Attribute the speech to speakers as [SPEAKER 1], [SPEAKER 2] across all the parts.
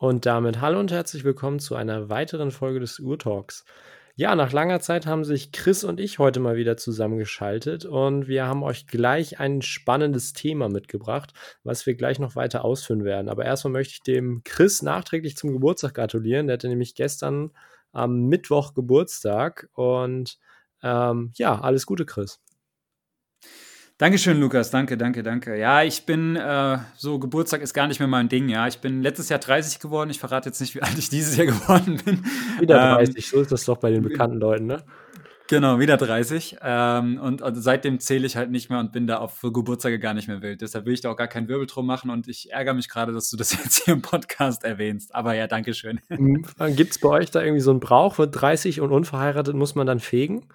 [SPEAKER 1] Und damit hallo und herzlich willkommen zu einer weiteren Folge des Urtalks. Ja, nach langer Zeit haben sich Chris und ich heute mal wieder zusammengeschaltet und wir haben euch gleich ein spannendes Thema mitgebracht, was wir gleich noch weiter ausführen werden. Aber erstmal möchte ich dem Chris nachträglich zum Geburtstag gratulieren. Der hatte nämlich gestern am Mittwoch Geburtstag und ähm, ja, alles Gute, Chris.
[SPEAKER 2] Dankeschön, Lukas. Danke, danke, danke. Ja, ich bin, äh, so Geburtstag ist gar nicht mehr mein Ding, ja. Ich bin letztes Jahr 30 geworden. Ich verrate jetzt nicht, wie alt ich dieses Jahr geworden bin.
[SPEAKER 1] Wieder 30, ähm, so ist das doch bei den bekannten Leuten, ne?
[SPEAKER 2] Genau, wieder 30. Ähm, und also seitdem zähle ich halt nicht mehr und bin da auf für Geburtstage gar nicht mehr wild. Deshalb will ich da auch gar keinen Wirbel drum machen und ich ärgere mich gerade, dass du das jetzt hier im Podcast erwähnst. Aber ja, Dankeschön.
[SPEAKER 1] Mhm. Gibt es bei euch da irgendwie so einen Brauch? Wird 30 und unverheiratet muss man dann fegen?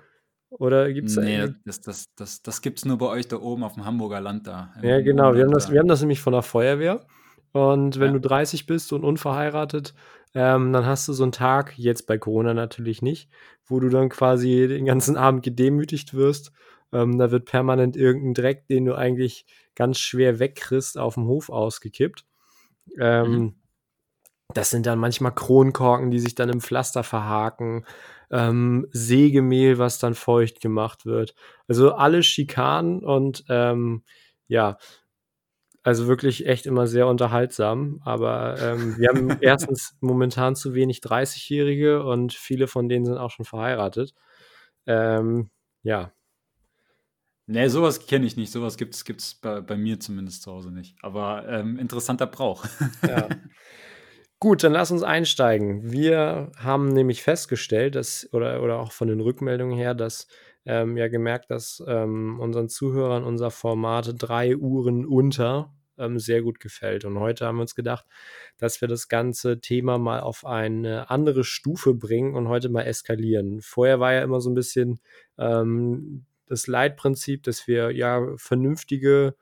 [SPEAKER 1] Oder gibt es
[SPEAKER 2] Nee, das, das, das, das gibt es nur bei euch da oben auf dem Hamburger Land da.
[SPEAKER 1] Ja, genau. Wir haben, das, wir haben das nämlich von der Feuerwehr. Und wenn ja. du 30 bist und unverheiratet, ähm, dann hast du so einen Tag, jetzt bei Corona natürlich nicht, wo du dann quasi den ganzen Abend gedemütigt wirst. Ähm, da wird permanent irgendein Dreck, den du eigentlich ganz schwer wegkriegst, auf dem Hof ausgekippt. Ähm, mhm. Das sind dann manchmal Kronkorken, die sich dann im Pflaster verhaken ähm, Sägemehl, was dann feucht gemacht wird. Also alle Schikanen und ähm, ja, also wirklich echt immer sehr unterhaltsam. Aber ähm, wir haben erstens momentan zu wenig 30-Jährige und viele von denen sind auch schon verheiratet. Ähm, ja.
[SPEAKER 2] Nee, sowas kenne ich nicht. Sowas gibt es bei, bei mir zumindest zu Hause nicht. Aber ähm, interessanter Brauch.
[SPEAKER 1] Ja. Gut, dann lass uns einsteigen. Wir haben nämlich festgestellt, dass, oder, oder auch von den Rückmeldungen her, dass ähm, ja gemerkt, dass ähm, unseren Zuhörern unser Format drei Uhren unter ähm, sehr gut gefällt. Und heute haben wir uns gedacht, dass wir das ganze Thema mal auf eine andere Stufe bringen und heute mal eskalieren. Vorher war ja immer so ein bisschen ähm, das Leitprinzip, dass wir ja vernünftige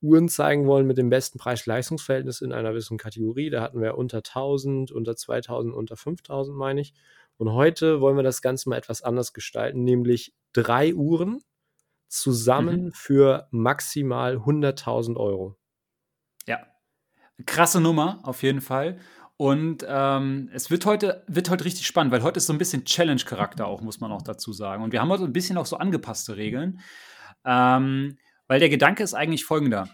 [SPEAKER 1] Uhren zeigen wollen mit dem besten Preis-Leistungs-Verhältnis in einer gewissen Kategorie. Da hatten wir unter 1000, unter 2000, unter 5000, meine ich. Und heute wollen wir das Ganze mal etwas anders gestalten, nämlich drei Uhren zusammen mhm. für maximal 100.000 Euro.
[SPEAKER 2] Ja, krasse Nummer auf jeden Fall. Und ähm, es wird heute, wird heute richtig spannend, weil heute ist so ein bisschen Challenge-Charakter auch, muss man auch dazu sagen. Und wir haben heute ein bisschen auch so angepasste Regeln. Ähm, weil der Gedanke ist eigentlich folgender.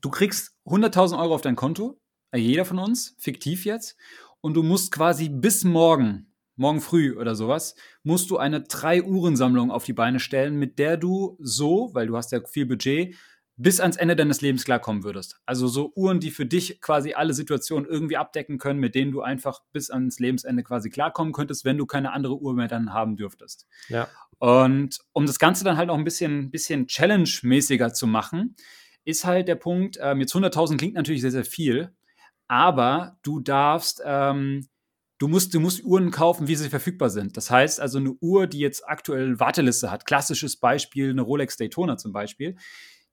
[SPEAKER 2] Du kriegst 100.000 Euro auf dein Konto, äh, jeder von uns, fiktiv jetzt, und du musst quasi bis morgen, morgen früh oder sowas, musst du eine Drei-Uhren-Sammlung auf die Beine stellen, mit der du so, weil du hast ja viel Budget, bis ans Ende deines Lebens klarkommen würdest. Also so Uhren, die für dich quasi alle Situationen irgendwie abdecken können, mit denen du einfach bis ans Lebensende quasi klarkommen könntest, wenn du keine andere Uhr mehr dann haben dürftest.
[SPEAKER 1] Ja.
[SPEAKER 2] Und um das Ganze dann halt noch ein bisschen, bisschen Challenge-mäßiger zu machen, ist halt der Punkt, ähm, jetzt 100.000 klingt natürlich sehr, sehr viel, aber du darfst, ähm, du musst, du musst Uhren kaufen, wie sie verfügbar sind. Das heißt also eine Uhr, die jetzt aktuell Warteliste hat, klassisches Beispiel, eine Rolex Daytona zum Beispiel,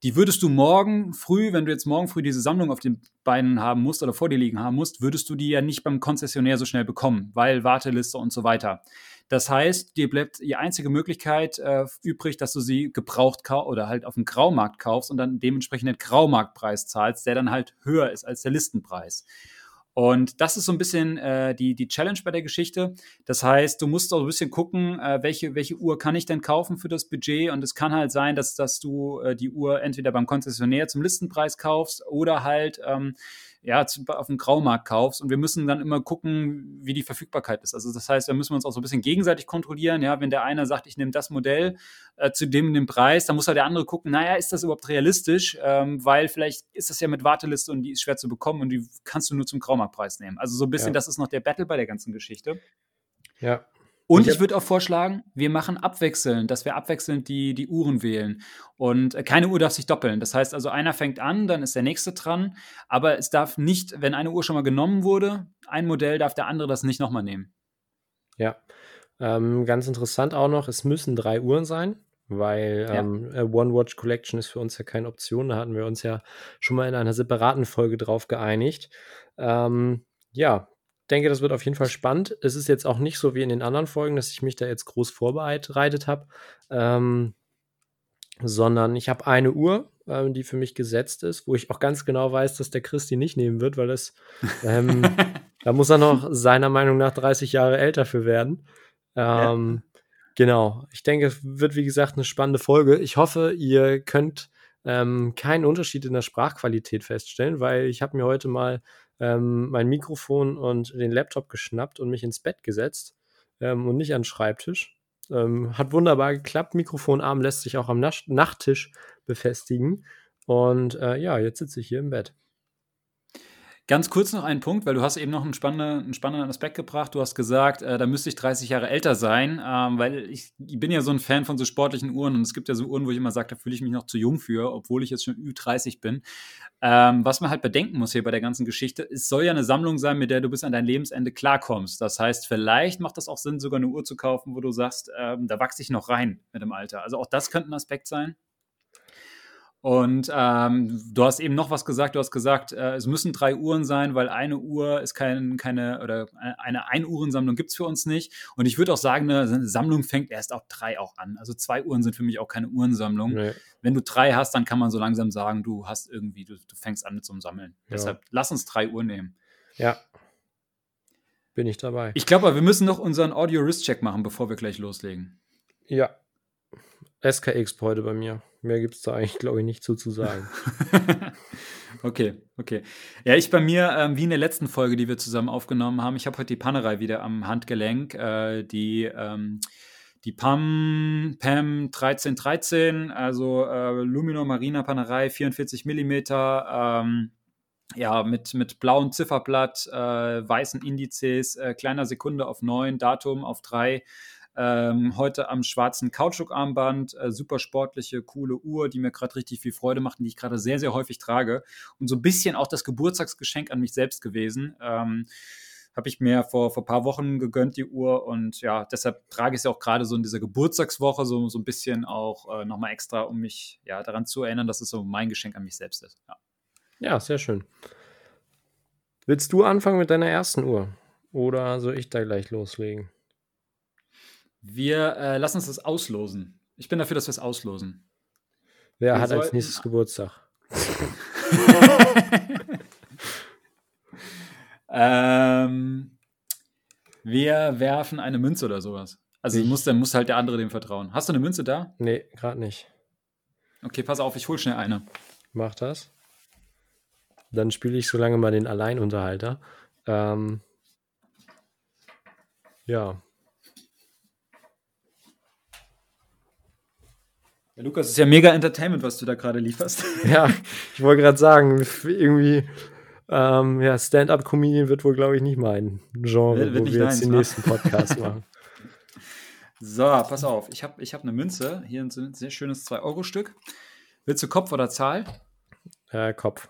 [SPEAKER 2] die würdest du morgen früh, wenn du jetzt morgen früh diese Sammlung auf den Beinen haben musst oder vor dir liegen haben musst, würdest du die ja nicht beim Konzessionär so schnell bekommen, weil Warteliste und so weiter. Das heißt, dir bleibt die einzige Möglichkeit äh, übrig, dass du sie gebraucht oder halt auf dem Graumarkt kaufst und dann dementsprechend den Graumarktpreis zahlst, der dann halt höher ist als der Listenpreis. Und das ist so ein bisschen äh, die, die Challenge bei der Geschichte. Das heißt, du musst auch ein bisschen gucken, äh, welche, welche Uhr kann ich denn kaufen für das Budget. Und es kann halt sein, dass, dass du äh, die Uhr entweder beim Konzessionär zum Listenpreis kaufst oder halt ähm, ja, auf dem Graumarkt kaufst. Und wir müssen dann immer gucken, wie die Verfügbarkeit ist. Also das heißt, da müssen wir uns auch so ein bisschen gegenseitig kontrollieren. Ja, wenn der eine sagt, ich nehme das Modell äh, zu dem dem Preis, dann muss halt der andere gucken, naja, ist das überhaupt realistisch? Ähm, weil vielleicht ist das ja mit Warteliste und die ist schwer zu bekommen und die kannst du nur zum Graumarktpreis nehmen. Also so ein bisschen, ja. das ist noch der Battle bei der ganzen Geschichte.
[SPEAKER 1] Ja.
[SPEAKER 2] Und ich würde auch vorschlagen, wir machen abwechselnd, dass wir abwechselnd die, die Uhren wählen. Und äh, keine Uhr darf sich doppeln. Das heißt also, einer fängt an, dann ist der nächste dran. Aber es darf nicht, wenn eine Uhr schon mal genommen wurde, ein Modell darf der andere das nicht nochmal nehmen.
[SPEAKER 1] Ja. Ähm, ganz interessant auch noch, es müssen drei Uhren sein, weil ja. ähm, One Watch Collection ist für uns ja keine Option. Da hatten wir uns ja schon mal in einer separaten Folge drauf geeinigt. Ähm, ja, denke, das wird auf jeden Fall spannend. Es ist jetzt auch nicht so wie in den anderen Folgen, dass ich mich da jetzt groß vorbereitet habe, ähm, sondern ich habe eine Uhr, ähm, die für mich gesetzt ist, wo ich auch ganz genau weiß, dass der Chris die nicht nehmen wird, weil das ähm, Da muss er noch seiner Meinung nach 30 Jahre älter für werden. Ähm, ja. Genau. Ich denke, es wird, wie gesagt, eine spannende Folge. Ich hoffe, ihr könnt ähm, keinen Unterschied in der Sprachqualität feststellen, weil ich habe mir heute mal ähm, mein Mikrofon und den Laptop geschnappt und mich ins Bett gesetzt ähm, und nicht an den Schreibtisch. Ähm, hat wunderbar geklappt. Mikrofonarm lässt sich auch am Nacht Nachttisch befestigen. Und äh, ja, jetzt sitze ich hier im Bett.
[SPEAKER 2] Ganz kurz noch einen Punkt, weil du hast eben noch einen spannenden, einen spannenden Aspekt gebracht. Du hast gesagt, äh, da müsste ich 30 Jahre älter sein, ähm, weil ich, ich, bin ja so ein Fan von so sportlichen Uhren und es gibt ja so Uhren, wo ich immer sage, da fühle ich mich noch zu jung für, obwohl ich jetzt schon Ü30 bin. Ähm, was man halt bedenken muss hier bei der ganzen Geschichte, es soll ja eine Sammlung sein, mit der du bis an dein Lebensende klarkommst. Das heißt, vielleicht macht das auch Sinn, sogar eine Uhr zu kaufen, wo du sagst, ähm, da wachse ich noch rein mit dem Alter. Also auch das könnte ein Aspekt sein. Und ähm, du hast eben noch was gesagt. Du hast gesagt, äh, es müssen drei Uhren sein, weil eine Uhr ist kein, keine oder eine Ein-Uhrensammlung gibt es für uns nicht. Und ich würde auch sagen, eine Sammlung fängt erst ab drei auch an. Also zwei Uhren sind für mich auch keine Uhrensammlung. Nee. Wenn du drei hast, dann kann man so langsam sagen, du hast irgendwie, du, du fängst an mit so einem Sammeln. Ja. Deshalb lass uns drei Uhren nehmen.
[SPEAKER 1] Ja. Bin ich dabei.
[SPEAKER 2] Ich glaube, wir müssen noch unseren Audio-Wrist-Check machen, bevor wir gleich loslegen.
[SPEAKER 1] Ja. SKX heute bei mir. Mehr gibt es da eigentlich, glaube ich, nicht zu, zu sagen.
[SPEAKER 2] okay, okay. Ja, ich bei mir, ähm, wie in der letzten Folge, die wir zusammen aufgenommen haben, ich habe heute die Pannerei wieder am Handgelenk. Äh, die, ähm, die PAM, PAM 1313, also äh, Luminor Marina Pannerei, 44 mm. Ähm, ja, mit, mit blauem Zifferblatt, äh, weißen Indizes, äh, kleiner Sekunde auf 9, Datum auf 3. Ähm, heute am schwarzen Kautschukarmband, äh, super sportliche, coole Uhr, die mir gerade richtig viel Freude macht und die ich gerade sehr, sehr häufig trage. Und so ein bisschen auch das Geburtstagsgeschenk an mich selbst gewesen. Ähm, habe ich mir vor, vor ein paar Wochen gegönnt, die Uhr. Und ja, deshalb trage ich sie auch gerade so in dieser Geburtstagswoche so, so ein bisschen auch äh, nochmal extra, um mich ja daran zu erinnern, dass es so mein Geschenk an mich selbst ist. Ja,
[SPEAKER 1] ja sehr schön. Willst du anfangen mit deiner ersten Uhr? Oder soll ich da gleich loslegen?
[SPEAKER 2] Wir äh, lassen uns das auslosen. Ich bin dafür, dass wir es auslosen.
[SPEAKER 1] Wer wir hat als nächstes Geburtstag?
[SPEAKER 2] ähm, wir werfen eine Münze oder sowas. Also muss, dann muss halt der andere dem vertrauen. Hast du eine Münze da?
[SPEAKER 1] Nee, gerade nicht.
[SPEAKER 2] Okay, pass auf, ich hol schnell eine.
[SPEAKER 1] Mach das. Dann spiele ich so lange mal den Alleinunterhalter. Ähm, ja,
[SPEAKER 2] Ja, Lukas, ist ja mega Entertainment, was du da gerade lieferst.
[SPEAKER 1] Ja, ich wollte gerade sagen, irgendwie, ähm, ja, Stand-up-Comedian wird wohl, glaube ich, nicht mein Genre, wird, wird wo wir jetzt den nächsten Podcast machen.
[SPEAKER 2] So, pass auf, ich habe ich hab eine Münze, hier ein sehr schönes 2-Euro-Stück. Willst du Kopf oder Zahl?
[SPEAKER 1] Äh, Kopf.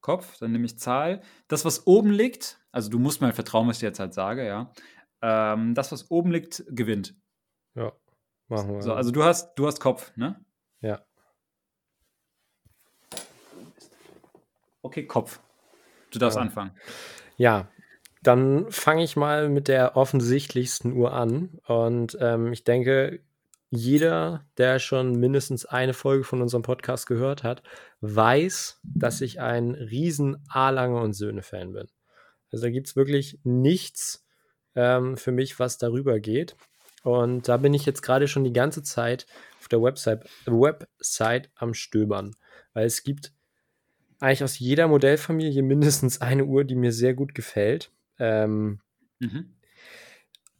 [SPEAKER 2] Kopf, dann nehme ich Zahl. Das, was oben liegt, also du musst mir vertrauen, was ich jetzt halt sage, ja. Ähm, das, was oben liegt, gewinnt.
[SPEAKER 1] Ja. Machen wir.
[SPEAKER 2] So, also du hast, du hast Kopf, ne?
[SPEAKER 1] Ja.
[SPEAKER 2] Okay, Kopf. Du darfst ja. anfangen.
[SPEAKER 1] Ja, dann fange ich mal mit der offensichtlichsten Uhr an. Und ähm, ich denke, jeder, der schon mindestens eine Folge von unserem Podcast gehört hat, weiß, dass ich ein riesen A-Lange und Söhne-Fan bin. Also da gibt es wirklich nichts ähm, für mich, was darüber geht. Und da bin ich jetzt gerade schon die ganze Zeit auf der Website, Website am Stöbern, weil es gibt eigentlich aus jeder Modellfamilie mindestens eine Uhr, die mir sehr gut gefällt. Ähm, mhm.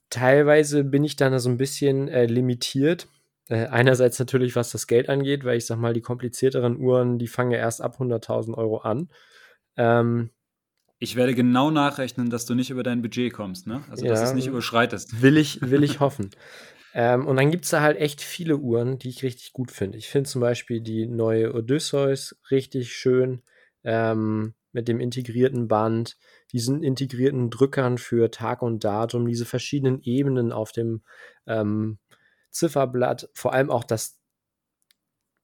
[SPEAKER 1] Teilweise bin ich dann so ein bisschen äh, limitiert. Äh, einerseits natürlich, was das Geld angeht, weil ich sag mal, die komplizierteren Uhren, die fangen ja erst ab 100.000 Euro an. Ähm,
[SPEAKER 2] ich werde genau nachrechnen, dass du nicht über dein Budget kommst, ne? Also, dass ja, du es nicht überschreitest.
[SPEAKER 1] Will ich, will ich hoffen. ähm, und dann gibt es da halt echt viele Uhren, die ich richtig gut finde. Ich finde zum Beispiel die neue Odysseus richtig schön ähm, mit dem integrierten Band, diesen integrierten Drückern für Tag und Datum, diese verschiedenen Ebenen auf dem ähm, Zifferblatt, vor allem auch das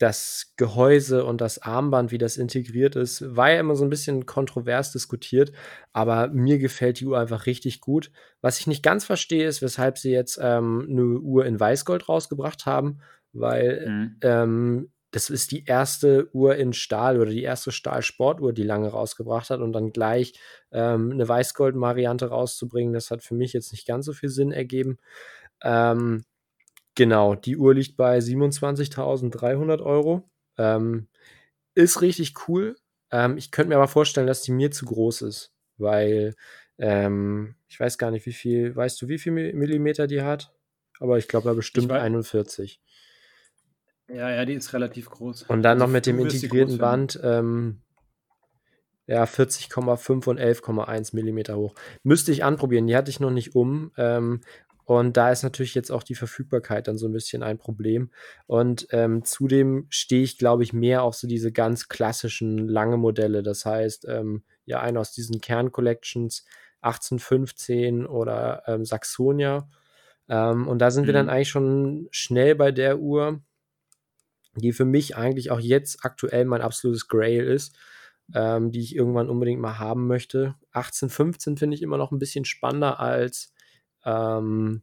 [SPEAKER 1] das Gehäuse und das Armband, wie das integriert ist, war ja immer so ein bisschen kontrovers diskutiert, aber mir gefällt die Uhr einfach richtig gut. Was ich nicht ganz verstehe, ist, weshalb sie jetzt ähm, eine Uhr in Weißgold rausgebracht haben, weil mhm. ähm, das ist die erste Uhr in Stahl oder die erste Stahl-Sportuhr, die lange rausgebracht hat und dann gleich ähm, eine Weißgold-Variante rauszubringen, das hat für mich jetzt nicht ganz so viel Sinn ergeben. Ähm, genau, die Uhr liegt bei 27.300 Euro. Ähm, ist richtig cool. Ähm, ich könnte mir aber vorstellen, dass die mir zu groß ist, weil ähm, ich weiß gar nicht, wie viel, weißt du, wie viel Millimeter die hat? Aber ich glaube, bestimmt 41.
[SPEAKER 2] Ja, ja, die ist relativ groß.
[SPEAKER 1] Und dann also noch mit dem integrierten Band, ähm, ja, 40,5 und 11,1 Millimeter hoch. Müsste ich anprobieren, die hatte ich noch nicht um. Ähm, und da ist natürlich jetzt auch die Verfügbarkeit dann so ein bisschen ein Problem. Und ähm, zudem stehe ich, glaube ich, mehr auf so diese ganz klassischen lange Modelle. Das heißt, ähm, ja, einer aus diesen Kern-Collections 1815 oder ähm, Saxonia. Ähm, und da sind mhm. wir dann mhm. eigentlich schon schnell bei der Uhr, die für mich eigentlich auch jetzt aktuell mein absolutes Grail ist, ähm, die ich irgendwann unbedingt mal haben möchte. 1815 finde ich immer noch ein bisschen spannender als, ähm,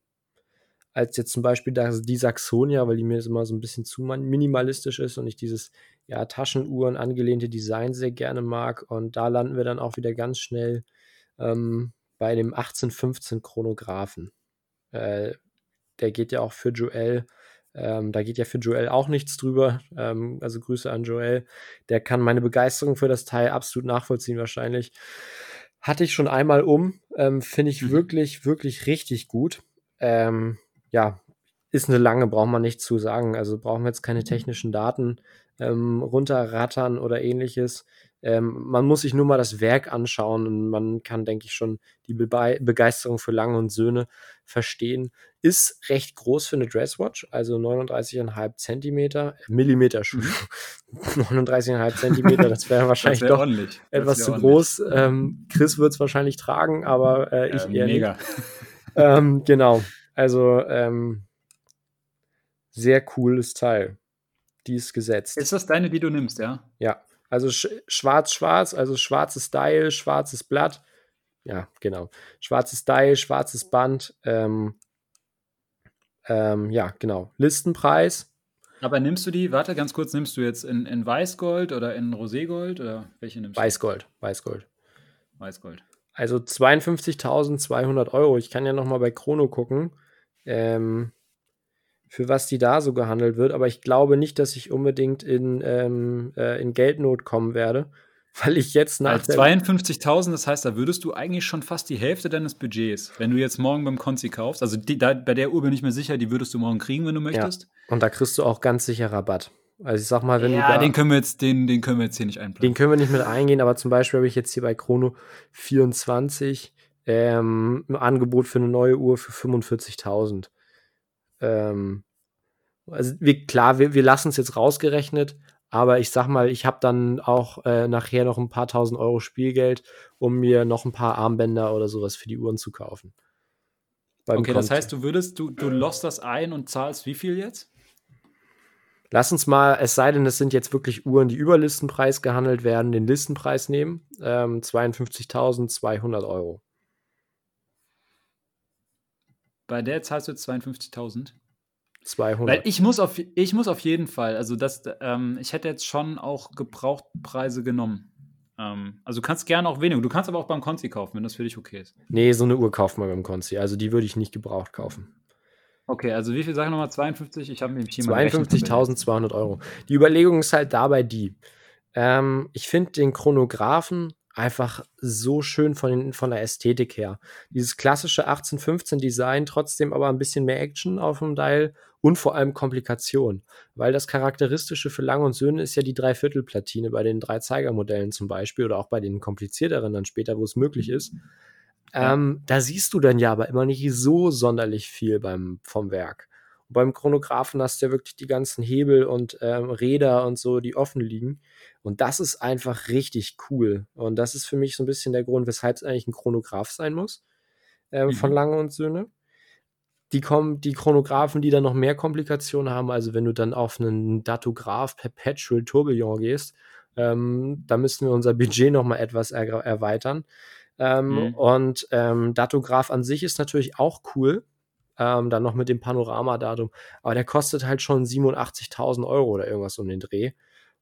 [SPEAKER 1] als jetzt zum Beispiel die Saxonia, weil die mir immer so ein bisschen zu minimalistisch ist und ich dieses ja, Taschenuhren angelehnte Design sehr gerne mag. Und da landen wir dann auch wieder ganz schnell ähm, bei dem 1815 Chronographen. Äh, der geht ja auch für Joel ähm, da geht ja für Joel auch nichts drüber. Ähm, also Grüße an Joel. Der kann meine Begeisterung für das Teil absolut nachvollziehen, wahrscheinlich. Hatte ich schon einmal um. Ähm, Finde ich mhm. wirklich, wirklich richtig gut. Ähm, ja, ist eine lange, braucht man nicht zu sagen. Also brauchen wir jetzt keine technischen Daten ähm, runterrattern oder ähnliches. Ähm, man muss sich nur mal das Werk anschauen und man kann, denke ich, schon die Be Begeisterung für Lange und Söhne verstehen. Ist recht groß für eine Dresswatch, also 39,5 Zentimeter, Millimeter, mhm. 39,5 Zentimeter, das wäre wahrscheinlich das wär doch ordentlich. etwas zu ordentlich. groß. Ähm, Chris wird es wahrscheinlich tragen, aber äh, ich eher mega. nicht. ähm, genau, also ähm, sehr cooles Teil. Die ist gesetzt.
[SPEAKER 2] Ist das deine, die du nimmst, ja?
[SPEAKER 1] Ja. Also schwarz-schwarz, also schwarzes Style, schwarzes Blatt. Ja, genau. Schwarzes Style, schwarzes Band. Ähm, ähm, ja, genau. Listenpreis.
[SPEAKER 2] Aber nimmst du die, warte ganz kurz, nimmst du jetzt in, in Weißgold oder in Roségold oder welche nimmst
[SPEAKER 1] du? Weißgold, Weißgold.
[SPEAKER 2] Weißgold.
[SPEAKER 1] Also 52.200 Euro. Ich kann ja noch mal bei Chrono gucken. Ähm, für was die da so gehandelt wird, aber ich glaube nicht, dass ich unbedingt in, ähm, äh, in Geldnot kommen werde, weil ich jetzt
[SPEAKER 2] nach. 52.000, das heißt, da würdest du eigentlich schon fast die Hälfte deines Budgets, wenn du jetzt morgen beim Konzi kaufst, also die, da, bei der Uhr bin ich mir sicher, die würdest du morgen kriegen, wenn du möchtest.
[SPEAKER 1] Ja. Und da kriegst du auch ganz sicher Rabatt. Also ich sag mal, wenn
[SPEAKER 2] ja,
[SPEAKER 1] du. Ja,
[SPEAKER 2] den können wir jetzt, den, den können wir jetzt hier nicht einplanen.
[SPEAKER 1] Den können wir nicht mit eingehen, aber zum Beispiel habe ich jetzt hier bei Chrono 24 ähm, ein Angebot für eine neue Uhr für 45.000. Ähm, also wir, klar, wir, wir lassen es jetzt rausgerechnet, aber ich sag mal, ich habe dann auch äh, nachher noch ein paar tausend Euro Spielgeld, um mir noch ein paar Armbänder oder sowas für die Uhren zu kaufen.
[SPEAKER 2] okay, Konto. das heißt, du würdest, du, du lost das ein und zahlst wie viel jetzt?
[SPEAKER 1] Lass uns mal, es sei denn, es sind jetzt wirklich Uhren, die über Listenpreis gehandelt werden, den Listenpreis nehmen. Ähm, 52.200 Euro.
[SPEAKER 2] Bei der zahlst du jetzt 52.000?
[SPEAKER 1] 200.
[SPEAKER 2] Weil ich muss auf, ich muss auf jeden Fall, also das, ähm, ich hätte jetzt schon auch Gebrauchtpreise genommen. Ähm, also du kannst gerne auch weniger, du kannst aber auch beim Konzi kaufen, wenn das für dich okay ist.
[SPEAKER 1] Nee, so eine Uhr kauft man beim Konzi, also die würde ich nicht gebraucht kaufen.
[SPEAKER 2] Okay, also wie viel sagen nochmal? 52? Ich habe
[SPEAKER 1] nämlich hier 52.200 Euro. Die Überlegung ist halt dabei die. Ähm, ich finde den Chronographen einfach so schön von, den, von der Ästhetik her. Dieses klassische 1815-Design, trotzdem aber ein bisschen mehr Action auf dem Dial und vor allem Komplikation. Weil das Charakteristische für Lang und Söhne ist ja die Dreiviertelplatine bei den Dreizeigermodellen zum Beispiel oder auch bei den komplizierteren dann später, wo es möglich ist. Ja. Ähm, da siehst du dann ja aber immer nicht so sonderlich viel beim, vom Werk. Und beim Chronographen hast du ja wirklich die ganzen Hebel und ähm, Räder und so, die offen liegen. Und das ist einfach richtig cool. Und das ist für mich so ein bisschen der Grund, weshalb es eigentlich ein Chronograph sein muss. Äh, mhm. Von Lange und Söhne. Die kommen, die Chronographen, die dann noch mehr Komplikationen haben, also wenn du dann auf einen Datograph Perpetual Tourbillon gehst, ähm, da müssen wir unser Budget noch mal etwas er erweitern. Ähm, mhm. Und ähm, Datograph an sich ist natürlich auch cool, ähm, dann noch mit dem Panoramadatum. Aber der kostet halt schon 87.000 Euro oder irgendwas um den Dreh.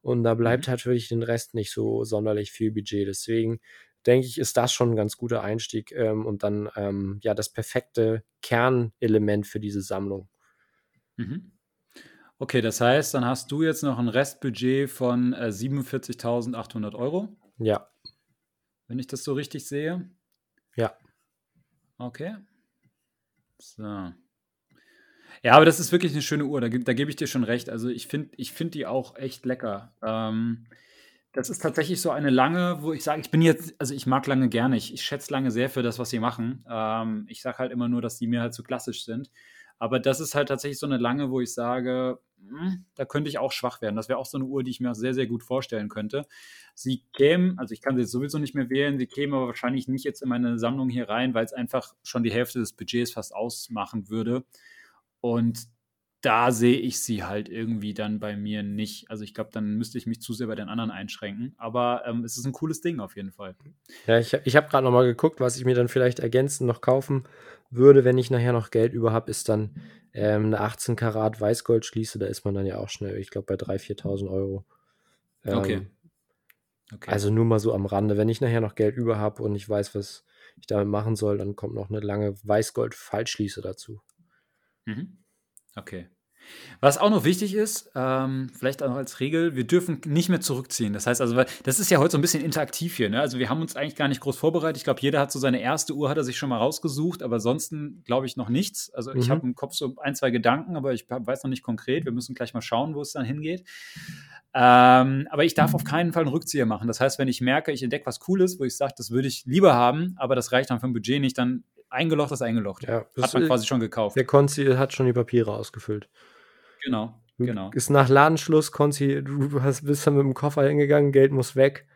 [SPEAKER 1] Und da bleibt mhm. halt wirklich den Rest nicht so sonderlich viel Budget. Deswegen denke ich, ist das schon ein ganz guter Einstieg ähm, und dann ähm, ja das perfekte Kernelement für diese Sammlung.
[SPEAKER 2] Mhm. Okay, das heißt, dann hast du jetzt noch ein Restbudget von äh, 47.800 Euro.
[SPEAKER 1] Ja.
[SPEAKER 2] Wenn ich das so richtig sehe.
[SPEAKER 1] Ja.
[SPEAKER 2] Okay. So. Ja, aber das ist wirklich eine schöne Uhr, da, da gebe ich dir schon recht. Also ich finde ich find die auch echt lecker. Ähm, das ist tatsächlich so eine lange, wo ich sage, ich bin jetzt, also ich mag lange gerne, ich, ich schätze lange sehr für das, was sie machen. Ähm, ich sage halt immer nur, dass die mir halt zu klassisch sind. Aber das ist halt tatsächlich so eine lange, wo ich sage, hm, da könnte ich auch schwach werden. Das wäre auch so eine Uhr, die ich mir sehr, sehr gut vorstellen könnte. Sie käme, also ich kann sie sowieso nicht mehr wählen, sie käme aber wahrscheinlich nicht jetzt in meine Sammlung hier rein, weil es einfach schon die Hälfte des Budgets fast ausmachen würde. Und da sehe ich sie halt irgendwie dann bei mir nicht. Also ich glaube, dann müsste ich mich zu sehr bei den anderen einschränken. Aber ähm, es ist ein cooles Ding auf jeden Fall.
[SPEAKER 1] Ja, ich, ich habe gerade noch mal geguckt, was ich mir dann vielleicht ergänzend noch kaufen würde, wenn ich nachher noch Geld über habe, ist dann ähm, eine 18 Karat Weißgold-Schließe. Da ist man dann ja auch schnell, ich glaube, bei 3.000, 4.000 Euro.
[SPEAKER 2] Ähm, okay.
[SPEAKER 1] okay. Also nur mal so am Rande. Wenn ich nachher noch Geld über habe und ich weiß, was ich damit machen soll, dann kommt noch eine lange Weißgold-Fallschließe dazu.
[SPEAKER 2] Mhm. Okay. Was auch noch wichtig ist, ähm, vielleicht auch noch als Regel, wir dürfen nicht mehr zurückziehen. Das heißt also, das ist ja heute so ein bisschen interaktiv hier. Ne? Also wir haben uns eigentlich gar nicht groß vorbereitet. Ich glaube, jeder hat so seine erste Uhr, hat er sich schon mal rausgesucht, aber ansonsten glaube ich noch nichts. Also ich mhm. habe im Kopf so ein, zwei Gedanken, aber ich weiß noch nicht konkret. Wir müssen gleich mal schauen, wo es dann hingeht. Ähm, aber ich darf auf keinen Fall einen Rückzieher machen. Das heißt, wenn ich merke, ich entdecke was Cooles, wo ich sage, das würde ich lieber haben, aber das reicht dann für ein Budget nicht, dann eingelocht ist eingelocht.
[SPEAKER 1] Ja,
[SPEAKER 2] hat man quasi schon gekauft.
[SPEAKER 1] Der Konzi hat schon die Papiere ausgefüllt.
[SPEAKER 2] Genau, genau.
[SPEAKER 1] Ist nach Ladenschluss, Konzi, du hast, bist dann mit dem Koffer hingegangen, Geld muss weg.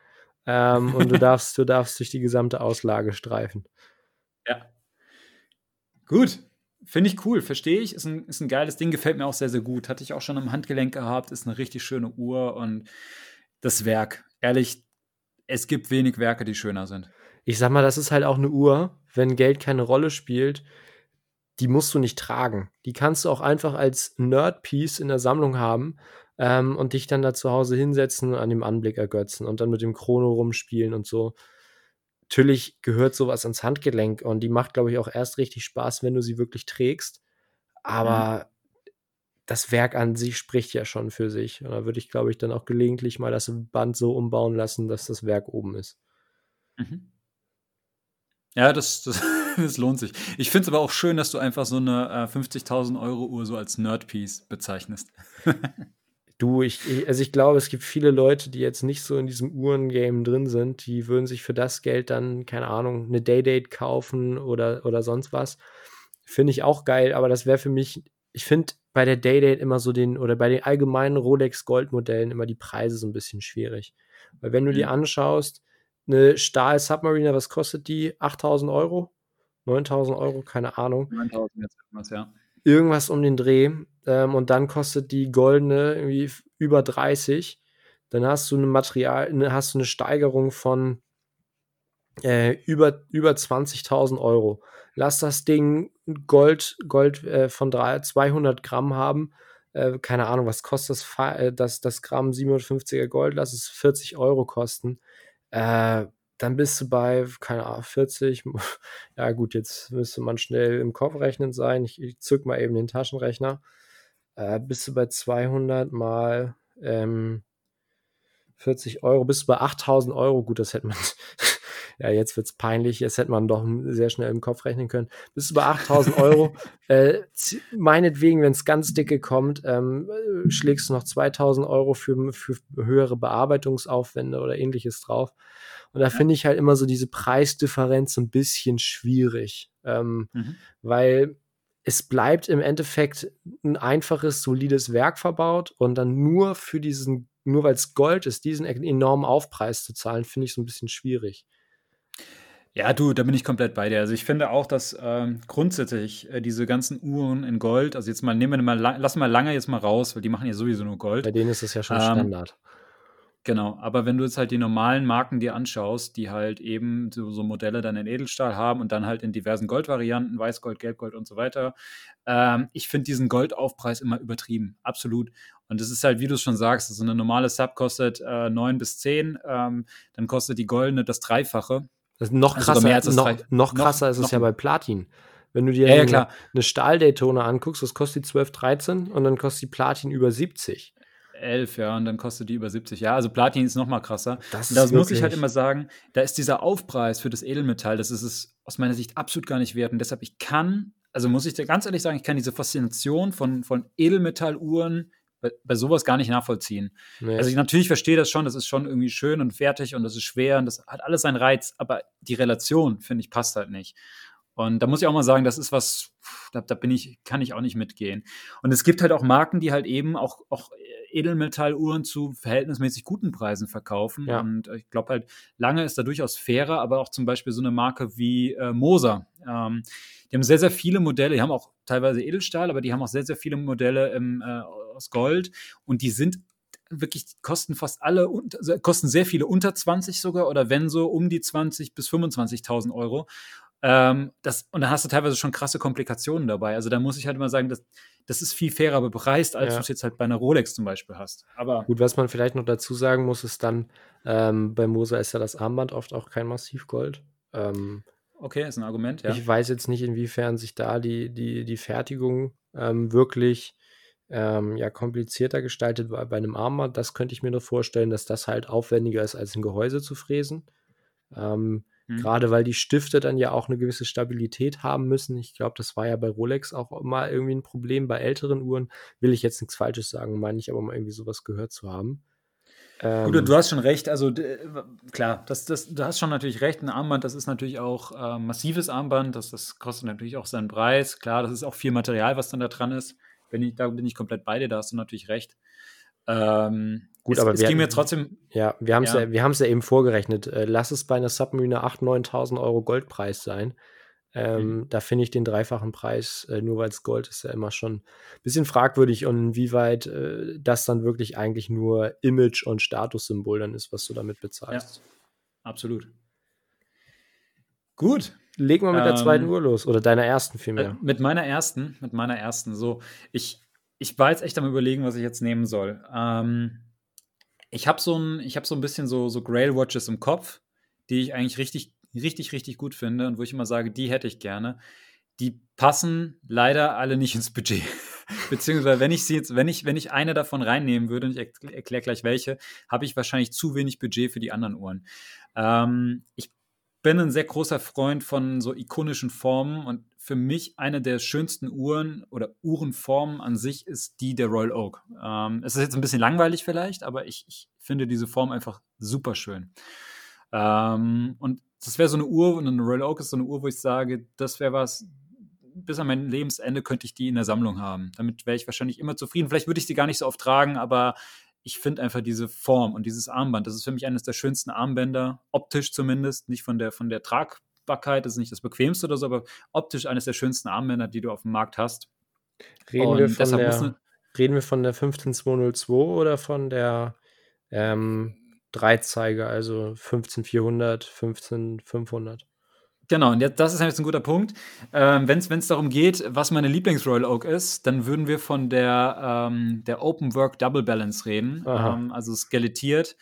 [SPEAKER 1] Ähm, und du darfst, du darfst durch die gesamte Auslage streifen.
[SPEAKER 2] Ja. Gut. Finde ich cool, verstehe ich. Ist ein, ist ein geiles Ding, gefällt mir auch sehr, sehr gut. Hatte ich auch schon am Handgelenk gehabt, ist eine richtig schöne Uhr und das Werk. Ehrlich, es gibt wenig Werke, die schöner sind.
[SPEAKER 1] Ich sag mal, das ist halt auch eine Uhr, wenn Geld keine Rolle spielt, die musst du nicht tragen. Die kannst du auch einfach als Nerd-Piece in der Sammlung haben ähm, und dich dann da zu Hause hinsetzen und an dem Anblick ergötzen und dann mit dem Chrono rumspielen und so. Natürlich gehört sowas ans Handgelenk und die macht, glaube ich, auch erst richtig Spaß, wenn du sie wirklich trägst. Aber mhm. das Werk an sich spricht ja schon für sich. Und da würde ich, glaube ich, dann auch gelegentlich mal das Band so umbauen lassen, dass das Werk oben ist.
[SPEAKER 2] Mhm. Ja, das, das, das, lohnt sich. Ich finde es aber auch schön, dass du einfach so eine äh, 50.000 Euro Uhr so als Nerdpiece bezeichnest.
[SPEAKER 1] du, ich, ich, also ich glaube, es gibt viele Leute, die jetzt nicht so in diesem Uhrengame drin sind, die würden sich für das Geld dann, keine Ahnung, eine Daydate kaufen oder, oder sonst was. Finde ich auch geil, aber das wäre für mich, ich finde bei der Daydate immer so den, oder bei den allgemeinen Rolex Goldmodellen immer die Preise so ein bisschen schwierig. Weil wenn du mhm. dir anschaust, eine Stahl Submariner, was kostet die? 8000 Euro? 9000 Euro? Keine Ahnung.
[SPEAKER 2] 9000 jetzt irgendwas, ja.
[SPEAKER 1] Irgendwas um den Dreh. Ähm, und dann kostet die goldene irgendwie über 30. Dann hast du eine Material, ne, hast du eine Steigerung von äh, über, über 20.000 Euro. Lass das Ding Gold, Gold äh, von 3, 200 Gramm haben. Äh, keine Ahnung, was kostet das, äh, das, das Gramm 750er Gold? Lass es 40 Euro kosten. Äh, dann bist du bei, keine Ahnung, 40. Ja, gut, jetzt müsste man schnell im Kopf rechnen sein. Ich, ich zück mal eben den Taschenrechner. Äh, bist du bei 200 mal ähm, 40 Euro, bist du bei 8000 Euro. Gut, das hätte man, ja, jetzt wird es peinlich. Jetzt hätte man doch sehr schnell im Kopf rechnen können. Bist du bei 8000 Euro. äh, meinetwegen, wenn es ganz dicke kommt, ähm, schlägst du noch 2000 Euro für, für höhere Bearbeitungsaufwände oder ähnliches drauf. Und da finde ich halt immer so diese Preisdifferenz ein bisschen schwierig, ähm, mhm. weil es bleibt im Endeffekt ein einfaches, solides Werk verbaut und dann nur für diesen, nur weil es Gold ist, diesen enormen Aufpreis zu zahlen, finde ich so ein bisschen schwierig.
[SPEAKER 2] Ja, du, da bin ich komplett bei dir. Also ich finde auch, dass ähm, grundsätzlich äh, diese ganzen Uhren in Gold, also jetzt mal nehmen wir mal, lassen wir lange jetzt mal raus, weil die machen ja sowieso nur Gold.
[SPEAKER 1] Bei denen ist es ja schon ähm, Standard.
[SPEAKER 2] Genau, aber wenn du jetzt halt die normalen Marken dir anschaust, die halt eben so, so Modelle dann in Edelstahl haben und dann halt in diversen Goldvarianten, Weißgold, Gelbgold und so weiter, ähm, ich finde diesen Goldaufpreis immer übertrieben, absolut. Und das ist halt, wie du es schon sagst, so eine normale Sub kostet äh, 9 bis 10, ähm, dann kostet die goldene das Dreifache.
[SPEAKER 1] Noch
[SPEAKER 2] Also
[SPEAKER 1] krasser,
[SPEAKER 2] mehr als
[SPEAKER 1] noch, noch
[SPEAKER 2] noch-
[SPEAKER 1] krasser ist es
[SPEAKER 2] noch-
[SPEAKER 1] ja bei Platin. Wenn du dir
[SPEAKER 2] Ja, ja,
[SPEAKER 1] eine, Stahl-Daytona anguckst, das kostet die 12, 13 und dann kostet die Platin über 70.
[SPEAKER 2] 11, ja, und dann kostet die über 70. Ja, also Platin ist noch mal krasser.
[SPEAKER 1] Das
[SPEAKER 2] das muss ich halt immer sagen, da ist dieser Aufpreis für das Edelmetall, das ist es aus meiner Sicht absolut gar nicht wert. Und deshalb, ich kann, also muss ich dir ganz ehrlich sagen, ich kann diese Faszination von, von Edelmetalluhren bei, bei sowas gar nicht nachvollziehen.
[SPEAKER 1] Nee.
[SPEAKER 2] Also ich natürlich verstehe das schon, das ist schon irgendwie schön und fertig und das ist schwer und das hat alles seinen Reiz, aber die Relation, finde ich, passt halt nicht. Und da muss ich auch mal sagen, das ist was, da, da bin ich, kann ich auch nicht mitgehen. Und es gibt halt auch Marken, die halt eben auch, auch Edelmetalluhren zu verhältnismäßig guten Preisen verkaufen.
[SPEAKER 1] Ja.
[SPEAKER 2] Und ich glaube halt, lange ist da durchaus fairer, aber auch zum Beispiel so eine Marke wie äh, Moser. Ähm, die haben sehr, sehr viele Modelle, die haben auch teilweise Edelstahl, aber die haben auch sehr, sehr viele Modelle im, äh, aus Gold und die sind wirklich kosten fast alle, kosten sehr viele unter 20 sogar oder wenn so um die 20 bis 25.000 Euro. Ähm, das, und da hast du teilweise schon krasse Komplikationen dabei. Also da muss ich halt immer sagen, das, das ist viel fairer bepreist, als
[SPEAKER 1] Ja.
[SPEAKER 2] du es jetzt halt bei einer Rolex zum Beispiel hast. Aber
[SPEAKER 1] Gut, was man vielleicht noch dazu sagen muss, ist dann, ähm, bei Moser ist ja das Armband oft auch kein Massivgold. Ähm,
[SPEAKER 2] okay, ist ein Argument, ja.
[SPEAKER 1] Ich weiß jetzt nicht, inwiefern sich da die, die, die Fertigung ähm, wirklich ähm, ja, komplizierter gestaltet bei, bei einem Armband. Das könnte ich mir nur vorstellen, dass das halt aufwendiger ist, als ein Gehäuse zu fräsen. Ähm,
[SPEAKER 2] Hm.
[SPEAKER 1] Gerade weil die Stifte dann ja auch eine gewisse Stabilität haben müssen. Ich glaube, das war ja bei Rolex auch immer irgendwie ein Problem. Bei älteren Uhren will ich jetzt nichts Falsches sagen, meine ich aber mal irgendwie sowas gehört zu haben.
[SPEAKER 2] Gut,
[SPEAKER 1] Ähm,
[SPEAKER 2] du hast schon recht. Also d- klar, das, das, du hast schon natürlich recht. Ein Armband, das ist natürlich auch äh, massives Armband. Das, das kostet natürlich auch seinen Preis. Klar, das ist auch viel Material, was dann da dran ist. Bin ich, da bin ich komplett bei dir. Da hast du natürlich recht. Ähm,
[SPEAKER 1] Gut,
[SPEAKER 2] es,
[SPEAKER 1] aber
[SPEAKER 2] es
[SPEAKER 1] wir-
[SPEAKER 2] ging mir trotzdem.
[SPEAKER 1] Ja, wir haben es
[SPEAKER 2] Ja.
[SPEAKER 1] ja. ja eben vorgerechnet. Äh, lass es bei einer Submarine 8.000, 9.000 Euro Goldpreis sein. Ähm,
[SPEAKER 2] Mhm.
[SPEAKER 1] Da finde ich den dreifachen Preis, äh, nur weil es Gold ist, ja immer schon ein bisschen fragwürdig und inwieweit äh, das dann wirklich eigentlich nur Image- und Statussymbol dann ist, was du damit bezahlst.
[SPEAKER 2] Absolut. Gut.
[SPEAKER 1] Legen wir mit der zweiten
[SPEAKER 2] Ähm,
[SPEAKER 1] Uhr los oder deiner ersten
[SPEAKER 2] Äh,
[SPEAKER 1] vielmehr.
[SPEAKER 2] Mit meiner ersten, mit meiner ersten, so, ich, ich war jetzt echt am überlegen, was ich jetzt nehmen soll. Ähm, ich habe so ein, so ein bisschen so, so Grail Watches im Kopf, die ich eigentlich richtig, richtig, richtig gut finde und wo ich immer sage, die hätte ich gerne. Die passen leider alle nicht ins Budget. Beziehungsweise, wenn ich sie jetzt, wenn ich, wenn ich eine davon reinnehmen würde, und ich erkl- erkläre gleich welche, habe ich wahrscheinlich zu wenig Budget für die anderen Uhren. Ähm, ich bin ein sehr großer Freund von so ikonischen Formen und für mich eine der schönsten Uhren oder Uhrenformen an sich ist die der Royal Oak. Ähm, es ist jetzt ein bisschen langweilig vielleicht, aber ich, ich finde diese Form einfach super schön. Ähm, und das wäre so eine Uhr, und eine Royal Oak ist so eine Uhr, wo ich sage, das wäre was, bis an mein Lebensende könnte ich die in der Sammlung haben. Damit wäre ich wahrscheinlich immer zufrieden. Vielleicht würde ich sie gar nicht so oft tragen, aber ich finde einfach diese Form und dieses Armband, das ist für mich eines der schönsten Armbänder, optisch zumindest, nicht von der, von der Das ist nicht das bequemste oder so, aber optisch eines der schönsten Armbänder, die du auf dem Markt hast.
[SPEAKER 1] Reden,
[SPEAKER 2] und
[SPEAKER 1] wir von der, reden wir von der 15202 oder von der ähm, Dreizeiger, also 15400, 15500?
[SPEAKER 2] Genau, und jetzt, das ist jetzt ein guter Punkt. Ähm, Wenn es darum geht, was meine Lieblings-Royal Oak ist, dann würden wir von der, ähm, der Open Work Double Balance reden, ähm, also skelettiert.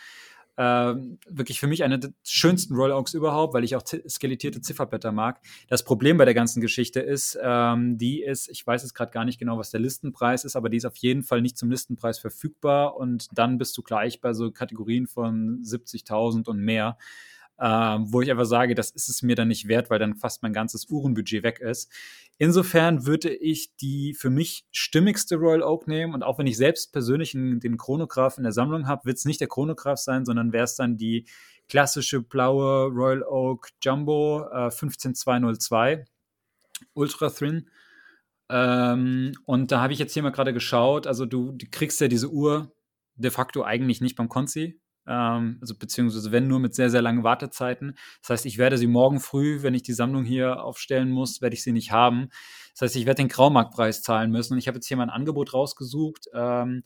[SPEAKER 2] Ähm, wirklich für mich eine der schönsten Royal Oaks überhaupt, weil ich auch skelettierte Zifferblätter mag. Das Problem bei der ganzen Geschichte ist, ähm, die ist, ich weiß jetzt gerade gar nicht genau, was der Listenpreis ist, aber die ist auf jeden Fall nicht zum Listenpreis verfügbar und dann bist du gleich bei so Kategorien von 70.000 und mehr ähm, wo ich einfach sage, das ist es mir dann nicht wert, weil dann fast mein ganzes Uhrenbudget weg ist. Insofern würde ich die für mich stimmigste Royal Oak nehmen und auch wenn ich selbst persönlich den Chronograph in der Sammlung habe, wird es nicht der Chronograph sein, sondern wäre es dann die klassische blaue Royal Oak Jumbo äh, 15202 Ultra Thin. Ähm, und da habe ich jetzt hier mal gerade geschaut, also du, du kriegst ja diese Uhr de facto eigentlich nicht beim Konzi, also beziehungsweise wenn nur mit sehr, sehr langen Wartezeiten. Das heißt, ich werde sie morgen früh, wenn ich die Sammlung hier aufstellen muss, werde ich sie nicht haben. Das heißt, ich werde den Graumarktpreis zahlen müssen. Und ich habe jetzt hier mal ein Angebot rausgesucht. Ähm,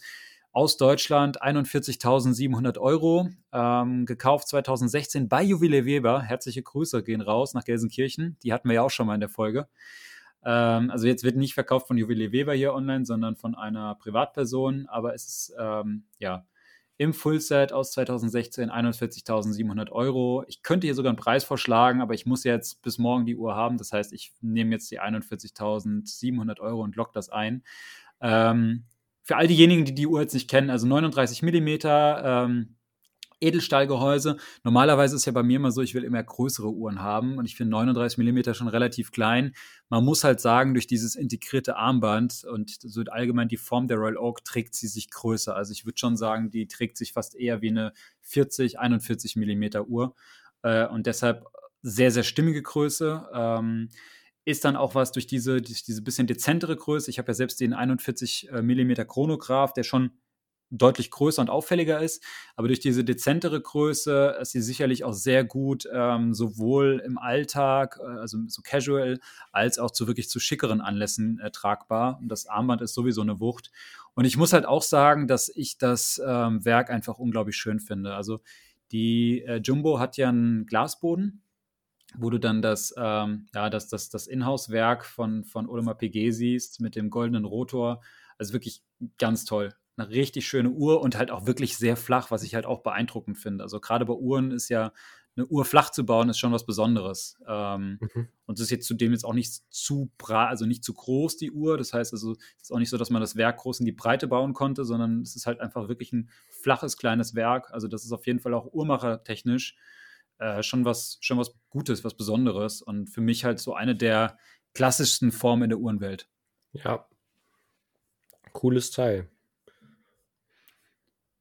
[SPEAKER 2] aus Deutschland, 41.700 Euro, ähm, gekauft 2016 bei Juwelier Weber. Herzliche Grüße gehen raus nach Gelsenkirchen. Die hatten wir ja auch schon mal in der Folge. Ähm, also jetzt wird nicht verkauft von Juwelier Weber hier online, sondern von einer Privatperson, aber es ist ähm, ja im Fullset aus 2016 41.700 Euro. Ich könnte hier sogar einen Preis vorschlagen, aber ich muss jetzt bis morgen die Uhr haben. Das heißt, ich nehme jetzt die 41.700 Euro und lock das ein. Ähm, für all diejenigen, die die Uhr jetzt nicht kennen, also 39 Millimeter, ähm, Edelstahlgehäuse. Normalerweise ist ja bei mir immer so, ich will immer größere Uhren haben und ich finde 39 Millimeter schon relativ klein. Man muss halt sagen, durch dieses integrierte Armband und so allgemein die Form der Royal Oak trägt sie sich größer. Also ich würde schon sagen, die trägt sich fast eher wie eine 40, 41 Millimeter Uhr äh, und deshalb sehr, sehr stimmige Größe. Ähm, ist dann auch was durch diese, diese bisschen dezentere Größe. Ich habe ja selbst den 41 äh, mm Chronograph, der schon deutlich größer und auffälliger ist. Aber durch diese dezentere Größe ist sie sicherlich auch sehr gut, ähm, sowohl im Alltag, äh, also so casual, als auch zu wirklich zu schickeren Anlässen äh, tragbar. Und das Armband ist sowieso eine Wucht. Und ich muss halt auch sagen, dass ich das ähm, Werk einfach unglaublich schön finde. Also die äh, Jumbo hat ja einen Glasboden wo du dann das, ähm, ja, das, das, das Inhouse-Werk von, von Ulmer PG siehst mit dem goldenen Rotor. Also wirklich ganz toll. Eine richtig schöne Uhr und halt auch wirklich sehr flach, was ich halt auch beeindruckend finde. Also gerade bei Uhren ist ja eine Uhr flach zu bauen, ist schon was Besonderes. Ähm, mhm. Und es ist jetzt zudem jetzt auch nicht zu bra also nicht zu groß, die Uhr. Das heißt also, es ist auch nicht so, dass man das Werk groß in die Breite bauen konnte, sondern es ist halt einfach wirklich ein flaches, kleines Werk. Also das ist auf jeden Fall auch uhrmachertechnisch äh, schon, was, schon was Gutes, was Besonderes und für mich halt so eine der klassischsten Formen in der Uhrenwelt.
[SPEAKER 1] Ja. Cooles Teil.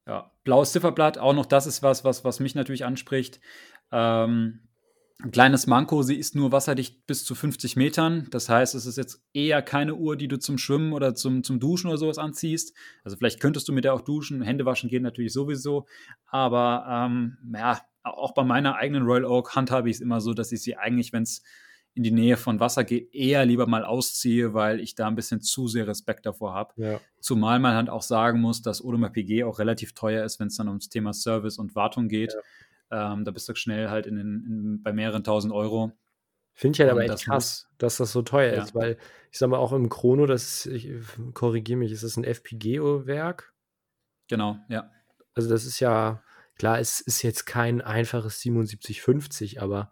[SPEAKER 2] Ja, blaues Zifferblatt, auch noch das ist was, was, was mich natürlich anspricht. Ähm, ein kleines Manko, sie ist nur wasserdicht bis zu 50 Metern. Das heißt, es ist jetzt eher keine Uhr, die du zum Schwimmen oder zum, zum Duschen oder sowas anziehst. Also vielleicht könntest du mit der auch duschen. Hände waschen geht natürlich sowieso. Aber ähm, ja, auch bei meiner eigenen Royal Oak handhabe ich es immer so, dass ich sie eigentlich, wenn es in die Nähe von Wasser geht, eher lieber mal ausziehe, weil ich da ein bisschen zu sehr Respekt davor habe. Ja. Zumal man halt auch sagen muss, dass Audemars PG auch relativ teuer ist, wenn es dann ums Thema Service und Wartung geht. Ja. Ähm, da bist du schnell halt in, in, bei mehreren tausend Euro.
[SPEAKER 1] Finde ich halt aber echt krass, dass das so teuer ja. ist, weil ich sag mal auch im Chrono, das ich korrigiere mich, ist das ein FPGO-Werk?
[SPEAKER 2] Genau, ja.
[SPEAKER 1] Also das ist ja Klar, es ist jetzt kein einfaches 7750, aber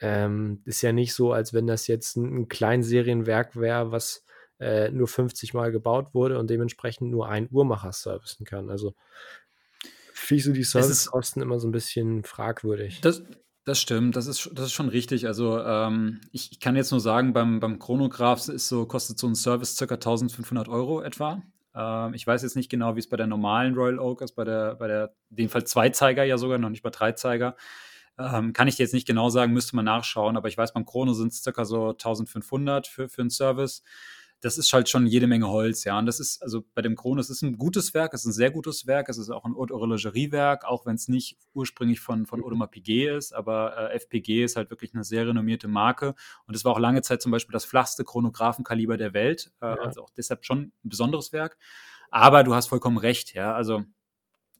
[SPEAKER 1] ähm, ist ja nicht so, als wenn das jetzt ein, ein Kleinserienwerk wäre, was äh, nur 50 Mal gebaut wurde und dementsprechend nur ein Uhrmacher servicen kann. Also finde ich so die Servicekosten immer so ein bisschen fragwürdig.
[SPEAKER 2] Das, das stimmt, das ist, das ist schon richtig. Also ähm, ich, ich, kann jetzt nur sagen, beim, beim Chronograph ist so, kostet so ein Service ca. 1500 Euro etwa. Ähm, ich weiß jetzt nicht genau, wie es bei der normalen Royal Oak ist, bei der, bei der, in dem Fall Zweizeiger ja sogar, noch nicht bei Dreizeiger. Ähm, kann ich dir jetzt nicht genau sagen, müsste man nachschauen, aber ich weiß, beim Chrono sind es circa so 1500 für, für einen Service das ist halt schon jede Menge Holz, ja. Und das ist, also bei dem Chrono, es ist ein gutes Werk, es ist ein sehr gutes Werk, es ist auch ein Haute Horlogerie-Werk, auch wenn es nicht ursprünglich von, von Audemars Piguet ist, aber äh, FPG ist halt wirklich eine sehr renommierte Marke. Und es war auch lange Zeit zum Beispiel das flachste Chronographenkaliber der Welt, äh, ja. also auch deshalb schon ein besonderes Werk. Aber du hast vollkommen recht, ja. Also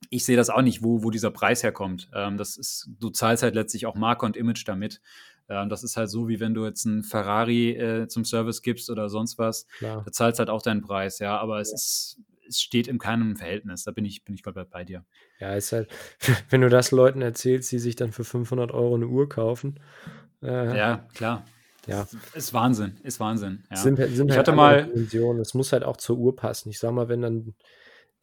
[SPEAKER 2] ich sehe das auch nicht, wo, wo dieser Preis herkommt. Ähm, das ist, du zahlst halt letztlich auch Marke und Image damit. Ja, und das ist halt so, wie wenn du jetzt einen Ferrari äh, zum Service gibst oder sonst was. Klar. Da zahlst halt auch deinen Preis, ja. Aber es ist, es steht in keinem Verhältnis. Da bin ich, bin ich komplett bei dir.
[SPEAKER 1] Ja, ist halt, wenn du das Leuten erzählst, die sich dann für 500 Euro eine Uhr kaufen.
[SPEAKER 2] Äh, ja, klar. Ja. Ist Wahnsinn, ist Wahnsinn. Ja.
[SPEAKER 1] Sind, sind ich halt hatte mal. Es muss halt auch zur Uhr passen. Ich sag mal, wenn dann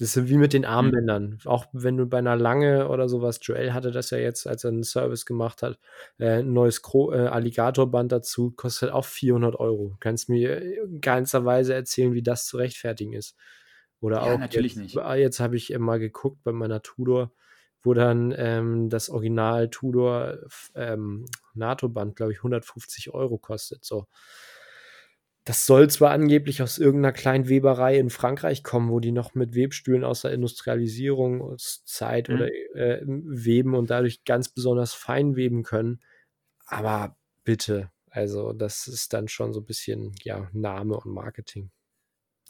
[SPEAKER 1] das ist wie mit den mhm. Armbändern. Mhm. Auch wenn du bei einer Lange oder sowas, Joel hatte das ja jetzt, als er einen Service gemacht hat, äh, ein neues Kro äh, Alligatorband dazu, kostet auch 400 Euro. Du kannst mir in ganzer Weise erzählen, wie das zu rechtfertigen ist. Oder ja, auch.
[SPEAKER 2] natürlich
[SPEAKER 1] jetzt,
[SPEAKER 2] nicht.
[SPEAKER 1] Ah, jetzt habe ich mal geguckt bei meiner Tudor, wo dann ähm, das Original Tudor ähm, NATO-Band, glaube ich, 150 Euro kostet. So das soll zwar angeblich aus irgendeiner kleinen Weberei in Frankreich kommen, wo die noch mit Webstühlen aus der Industrialisierungszeit mhm. oder äh, weben und dadurch ganz besonders fein weben können. Aber bitte, also das ist dann schon so ein bisschen ja Name und Marketing.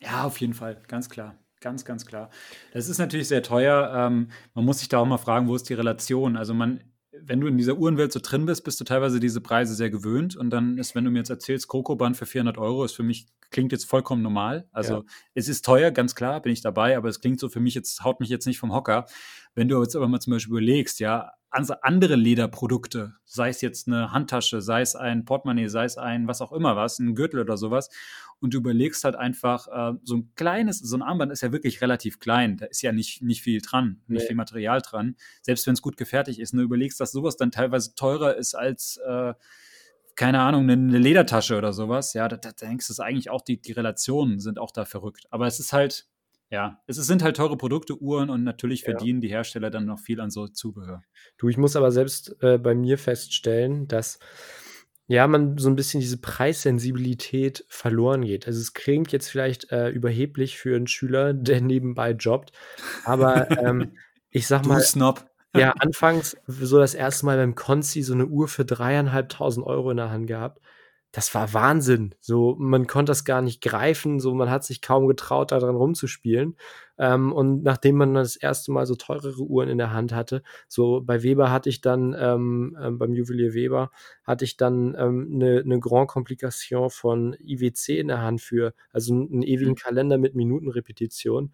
[SPEAKER 2] Ja, auf jeden Fall, ganz klar, Ganz, ganz klar. Das ist natürlich sehr teuer. Ähm, man muss sich da auch mal fragen, wo ist die Relation? Also man, wenn du in dieser Uhrenwelt so drin bist, bist du teilweise diese Preise sehr gewöhnt. Und dann ist, wenn du mir jetzt erzählst, Coco-Band für 400 Euro, ist für mich, klingt jetzt vollkommen normal. Also ja. es ist teuer, ganz klar, bin ich dabei, aber es klingt so für mich jetzt, haut mich jetzt nicht vom Hocker. Wenn du jetzt aber mal zum Beispiel überlegst, ja, andere Lederprodukte, sei es jetzt eine Handtasche, sei es ein Portemonnaie, sei es ein was auch immer was, ein Gürtel oder sowas, und du überlegst halt einfach, äh, so ein kleines, so ein Armband ist ja wirklich relativ klein, da ist ja nicht, nicht viel dran, nicht nee. viel Material dran, selbst wenn es gut gefertigt ist, und du überlegst, dass sowas dann teilweise teurer ist als, äh, keine Ahnung, eine Ledertasche oder sowas, ja, da, da denkst du eigentlich auch, die, die Relationen sind auch da verrückt. Aber es ist halt, ja, es sind halt teure Produkte, Uhren und natürlich verdienen ja. die Hersteller dann noch viel an so Zubehör.
[SPEAKER 1] Du, ich muss aber selbst äh, bei mir feststellen, dass ja, man so ein bisschen diese Preissensibilität verloren geht. Also es klingt jetzt vielleicht äh, überheblich für einen Schüler, der nebenbei jobbt, aber ähm, ich sag mal,
[SPEAKER 2] Snob.
[SPEAKER 1] ja, anfangs so das erste Mal beim Konzi so eine Uhr für dreieinhalbtausend Euro in der Hand gehabt das war Wahnsinn. So, man konnte das gar nicht greifen, so man hat sich kaum getraut, daran rumzuspielen. Ähm, und nachdem man das erste Mal so teurere Uhren in der Hand hatte, so bei Weber hatte ich dann, ähm, ähm, beim Juwelier Weber, hatte ich dann ähm, eine, ne Grand Complication von IWC in der Hand für, also einen ewigen mhm. Kalender mit Minutenrepetition.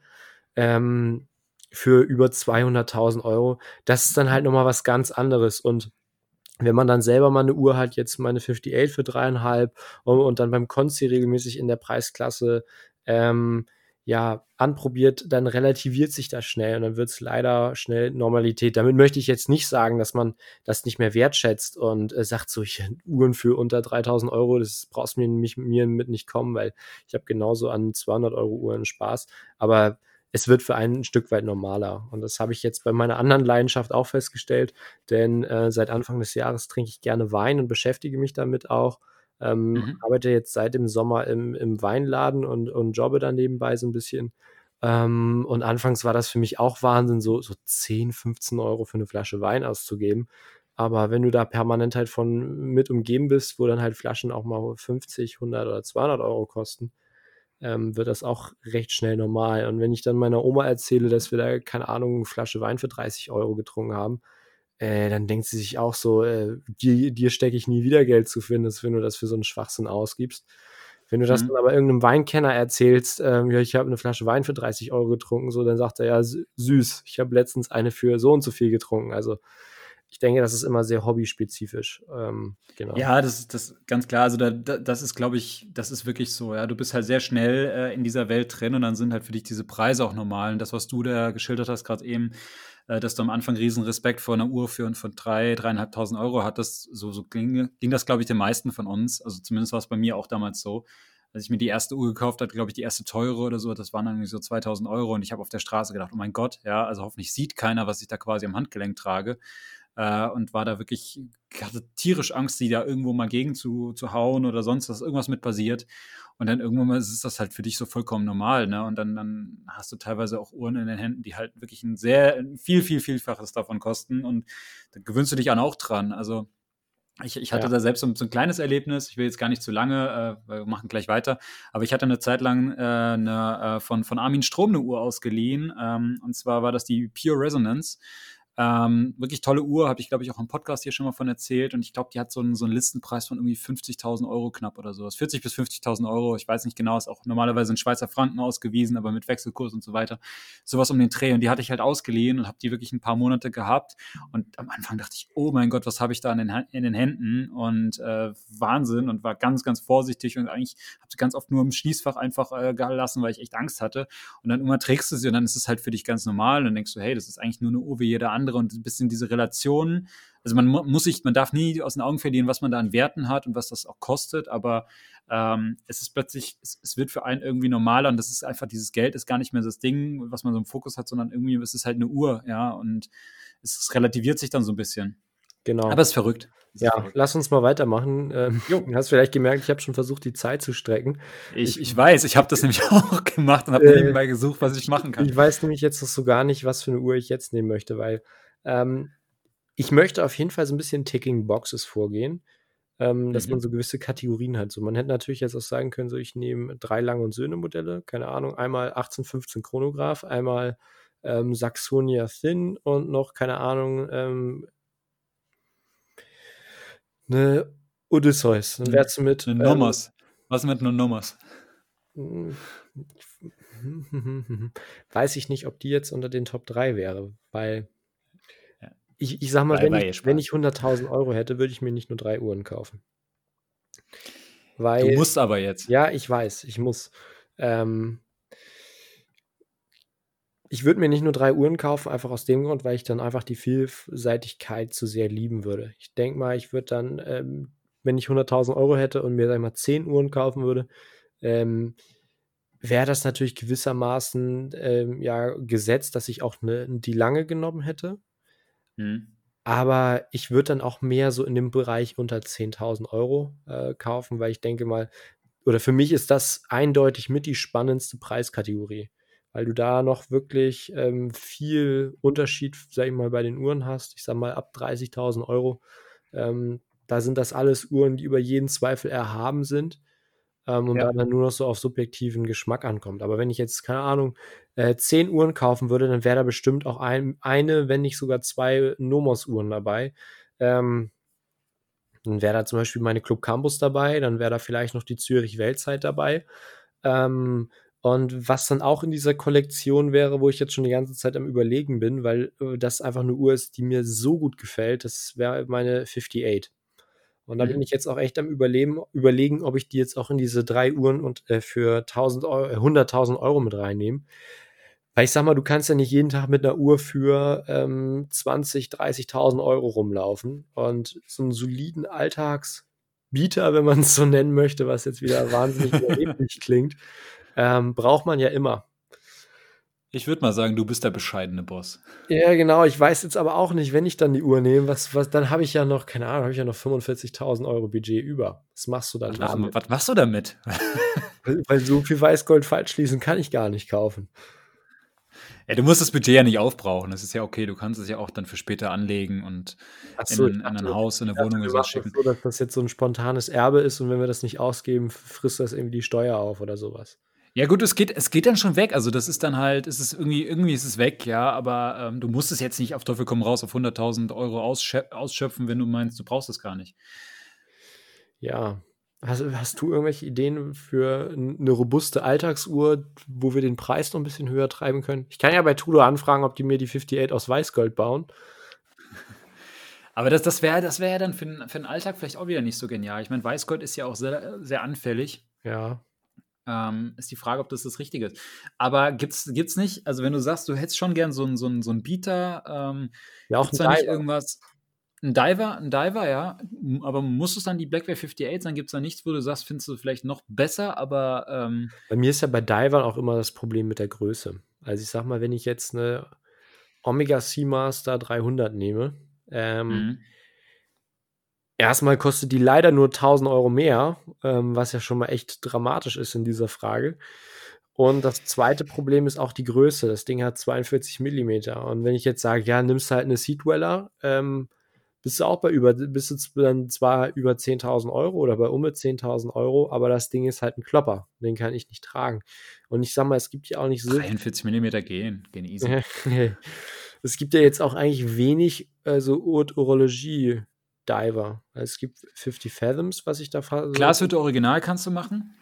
[SPEAKER 1] Ähm, für über 200.000 Euro. Das ist dann halt nochmal was ganz anderes. Und wenn man dann selber mal eine Uhr hat, jetzt meine 58 für dreieinhalb und, und dann beim Konzi regelmäßig in der Preisklasse ähm, ja, anprobiert, dann relativiert sich das schnell und dann wird es leider schnell Normalität. Damit möchte ich jetzt nicht sagen, dass man das nicht mehr wertschätzt und äh, sagt so, ich Uhren für unter 3000 Euro, das brauchst mir, mich, mir mit nicht kommen, weil ich habe genauso an 200 Euro Uhren Spaß. Aber es wird für einen ein Stück weit normaler. Und das habe ich jetzt bei meiner anderen Leidenschaft auch festgestellt, denn äh, seit Anfang des Jahres trinke ich gerne Wein und beschäftige mich damit auch. Ähm, mhm. Arbeite jetzt seit dem Sommer im, im Weinladen und, und jobbe dann nebenbei so ein bisschen. Ähm, und anfangs war das für mich auch Wahnsinn, so, so 10, 15 Euro für eine Flasche Wein auszugeben. Aber wenn du da permanent halt von mit umgeben bist, wo dann halt Flaschen auch mal 50, 100 oder 200 Euro kosten, ähm, wird das auch recht schnell normal. Und wenn ich dann meiner Oma erzähle, dass wir da, keine Ahnung, eine Flasche Wein für 30 Euro getrunken haben, äh, dann denkt sie sich auch so, äh, dir, dir stecke ich nie wieder Geld zu finden, wenn du das für so einen Schwachsinn ausgibst. Wenn du das mhm. dann aber irgendeinem Weinkenner erzählst, ähm, ja, ich habe eine Flasche Wein für 30 Euro getrunken, so, dann sagt er, ja, süß, ich habe letztens eine für so und so viel getrunken. Also ich denke, das ist immer sehr hobbyspezifisch. Ähm,
[SPEAKER 2] genau. Ja, das ist das ganz klar. Also da, da, das ist, glaube ich, das ist wirklich so. Ja, du bist halt sehr schnell äh, in dieser Welt drin und dann sind halt für dich diese Preise auch normal. Und das, was du da geschildert hast gerade eben, äh, dass du am Anfang riesen Respekt vor einer Uhr für von drei, dreieinhalbtausend Euro hattest, so, so ging, ging das, glaube ich, den meisten von uns. Also zumindest war es bei mir auch damals so als ich mir die erste Uhr gekauft habe, glaube ich, die erste teure oder so, das waren dann so 2000 Euro und ich habe auf der Straße gedacht, oh mein Gott, ja, also hoffentlich sieht keiner, was ich da quasi am Handgelenk trage äh, und war da wirklich, hatte tierisch Angst, sie da irgendwo mal gegen zu, zu hauen oder sonst was, irgendwas mit passiert. Und dann irgendwann mal ist das halt für dich so vollkommen normal, ne? Und dann, dann hast du teilweise auch Uhren in den Händen, die halt wirklich ein sehr, viel, viel, vielfaches davon kosten. Und da gewöhnst du dich an auch dran. Also ich, ich hatte ja. da selbst so, so, ein kleines Erlebnis, ich will jetzt gar nicht zu lange, äh, wir machen gleich weiter, aber ich hatte eine Zeit lang äh, eine, äh, von, von Armin Strom eine Uhr ausgeliehen. Ähm, und zwar war das die Pure Resonance. Ähm, wirklich tolle Uhr, habe ich, glaube ich, auch im Podcast hier schon mal von erzählt. Und ich glaube, die hat so einen, so einen Listenpreis von irgendwie 50.000 Euro knapp oder sowas. 40 bis 50.000 Euro, ich weiß nicht genau, ist auch normalerweise in Schweizer Franken ausgewiesen, aber mit Wechselkurs und so weiter. Sowas um den Dreh. Und die hatte ich halt ausgeliehen und habe die wirklich ein paar Monate gehabt. Und am Anfang dachte ich, oh mein Gott, was habe ich da in den, in den Händen? Und äh, Wahnsinn und war ganz, ganz vorsichtig und eigentlich habe sie ganz oft nur im Schließfach einfach äh, gelassen, weil ich echt Angst hatte. Und dann immer trägst du sie und dann ist es halt für dich ganz normal. Und denkst du, hey, das ist eigentlich nur eine Uhr wie jeder andere andere und ein bisschen diese Relation. Also man muss sich, man darf nie aus den Augen verlieren, was man da an Werten hat und was das auch kostet, aber ähm, es ist plötzlich, es, es, wird für einen irgendwie normaler und das ist einfach, dieses Geld ist gar nicht mehr das Ding, was man so im Fokus hat, sondern irgendwie ist es halt eine Uhr, ja, und es relativiert sich dann so ein bisschen.
[SPEAKER 1] Genau.
[SPEAKER 2] Aber es ist verrückt.
[SPEAKER 1] Es ja, verrückt. lass uns mal weitermachen. Ähm, du hast vielleicht gemerkt, ich habe schon versucht, die Zeit zu strecken.
[SPEAKER 2] Ich, ich weiß, ich habe das nämlich auch gemacht und habe äh, nebenbei gesucht, was ich machen kann.
[SPEAKER 1] Ich weiß nämlich jetzt noch so gar nicht, was für eine Uhr ich jetzt nehmen möchte, weil ähm, ich möchte auf jeden Fall so ein bisschen Ticking Boxes vorgehen. ähm, dass man
[SPEAKER 2] Mhm.
[SPEAKER 1] so gewisse Kategorien hat. So, man hätte natürlich jetzt auch sagen können, so ich nehme drei Lang- und Söhne-Modelle, keine Ahnung, einmal 1815 Chronograph, einmal ähm, Saxonia Thin und noch, keine Ahnung, ähm, eine Odysseus. Dann
[SPEAKER 2] Hm,
[SPEAKER 1] wärst du mit.
[SPEAKER 2] Eine
[SPEAKER 1] Ähm,
[SPEAKER 2] Nomos. Was mit einer Nomos?
[SPEAKER 1] hm, weiß ich nicht, ob die jetzt unter den Top 3 wäre, weil. Ich, ich sag mal, wenn ich, wenn ich 100.000 Euro hätte, würde ich mir nicht nur drei Uhren kaufen.
[SPEAKER 2] Du
[SPEAKER 1] Weil,
[SPEAKER 2] musst aber jetzt.
[SPEAKER 1] ja, ich weiß, ich muss. Ähm, ich würde mir nicht nur drei Uhren kaufen, einfach aus dem Grund, weil ich dann einfach die Vielseitigkeit zu sehr lieben würde. Ich denke mal, ich würde dann, ähm, wenn ich 100.000 Euro hätte und mir, sag ich mal, 10 Uhren kaufen würde, ähm, wäre das natürlich gewissermaßen ähm, ja gesetzt, dass ich auch ne, die lange genommen hätte.
[SPEAKER 2] Hm.
[SPEAKER 1] Aber ich würde dann auch mehr so in dem Bereich unter 10.000 Euro äh, kaufen, weil ich denke mal, oder für mich ist das eindeutig mit die spannendste Preiskategorie, weil du da noch wirklich ähm, viel Unterschied, sag ich mal, bei den Uhren hast. Ich sag mal, ab 30.000 Euro, ähm, da sind das alles Uhren, die über jeden Zweifel erhaben sind ähm, und
[SPEAKER 2] Ja.
[SPEAKER 1] da dann nur noch so auf subjektiven Geschmack ankommt. Aber wenn ich jetzt, keine Ahnung, äh, 10 Uhren kaufen würde, dann wäre da bestimmt auch ein, eine, wenn nicht sogar zwei Nomos-Uhren dabei. Ähm, dann wäre da zum Beispiel meine Club Campus dabei, dann wäre da vielleicht noch die Zürich Weltzeit dabei. Ähm, und was dann auch in dieser Kollektion wäre, wo ich jetzt schon die ganze Zeit am Überlegen bin, weil äh, das einfach eine Uhr ist, die mir so gut gefällt, das wäre meine 58. Und da bin
[SPEAKER 2] Mhm.
[SPEAKER 1] ich jetzt auch echt am Überleben, überlegen, ob ich die jetzt auch in diese drei Uhren und äh, für 1000 Euro, äh, 100.000 Euro mit reinnehme. Weil ich sag mal, du kannst ja nicht jeden Tag mit einer Uhr für ähm, 20, 30.000 Euro rumlaufen. Und so einen soliden Alltagsbieter, wenn man es so nennen möchte, was jetzt wieder wahnsinnig überheblich klingt, ähm, braucht man ja immer.
[SPEAKER 2] Ich würde mal sagen, du bist der bescheidene Boss.
[SPEAKER 1] Ja, genau. Ich weiß jetzt aber auch nicht, wenn ich dann die Uhr nehme, was, was, dann habe ich ja noch, keine Ahnung, habe ich ja noch 45.000 Euro Budget über. Was machst du dann
[SPEAKER 2] Was, mach-
[SPEAKER 1] damit?
[SPEAKER 2] was machst du damit?
[SPEAKER 1] Weil, so viel Weißgold falsch schließen kann ich gar nicht kaufen.
[SPEAKER 2] ja, du musst das Budget ja nicht aufbrauchen. Das ist ja okay. Du kannst es ja auch dann für später anlegen und in,
[SPEAKER 1] so,
[SPEAKER 2] ein-
[SPEAKER 1] ich
[SPEAKER 2] in ein
[SPEAKER 1] dachte,
[SPEAKER 2] Haus, in eine Wohnung oder
[SPEAKER 1] das
[SPEAKER 2] schicken.
[SPEAKER 1] so, dass das jetzt so ein spontanes Erbe ist und wenn wir das nicht ausgeben, frisst das irgendwie die Steuer auf oder sowas.
[SPEAKER 2] Ja, gut, es geht, es geht dann schon weg. Also, das ist dann halt, es ist irgendwie, irgendwie ist es weg, ja, aber ähm, du musst es jetzt nicht auf Teufel komm raus auf 100.000 Euro ausschö ausschöpfen, wenn du meinst, du brauchst es gar nicht.
[SPEAKER 1] Ja. Hast, hast du irgendwelche Ideen für eine robuste Alltagsuhr, wo wir den Preis noch ein bisschen höher treiben können? Ich kann ja bei Tudor anfragen, ob die mir die 58 aus Weißgold bauen.
[SPEAKER 2] Aber das, das wäre das wär ja dann für, den- für den Alltag vielleicht auch wieder nicht so genial. Ich meine, Weißgold ist ja auch sehr, sehr anfällig.
[SPEAKER 1] Ja.
[SPEAKER 2] Ähm, ist die Frage, ob das das Richtige ist. Aber gibt's, gibt's nicht, also wenn du sagst, du hättest schon gern so einen so einen- so einen Bieter, ähm,
[SPEAKER 1] Ja, auch
[SPEAKER 2] da nicht
[SPEAKER 1] Diver.
[SPEAKER 2] irgendwas, ein Diver, ein Diver, ja, aber muss es dann die Blackware 58 sein? Gibt es da nichts, wo du sagst, findest du vielleicht noch besser, aber ähm,
[SPEAKER 1] Bei mir ist ja bei Divern auch immer das Problem mit der Größe. Also ich sag mal, wenn ich jetzt eine Omega Seamaster 300 nehme, ähm,
[SPEAKER 2] mhm.
[SPEAKER 1] Erstmal kostet die leider nur 1000 Euro mehr, ähm, was ja schon mal echt dramatisch ist in dieser Frage. Und das zweite Problem ist auch die Größe. Das Ding hat 42 Millimeter. Und wenn ich jetzt sage, ja, nimmst halt eine Seedweller, ähm, bist du auch bei über, bist du dann zwar über 10.000 Euro oder bei um 10.000 Euro, aber das Ding ist halt ein Klopper. Den kann ich nicht tragen. Und ich sag mal, es gibt ja auch nicht so
[SPEAKER 2] 43 mm gehen, gehen easy.
[SPEAKER 1] es gibt ja jetzt auch eigentlich wenig äh, so Urologie-Diver. Also es gibt 50 Fathoms, was ich da fa-
[SPEAKER 2] Glashütte Original kannst du machen.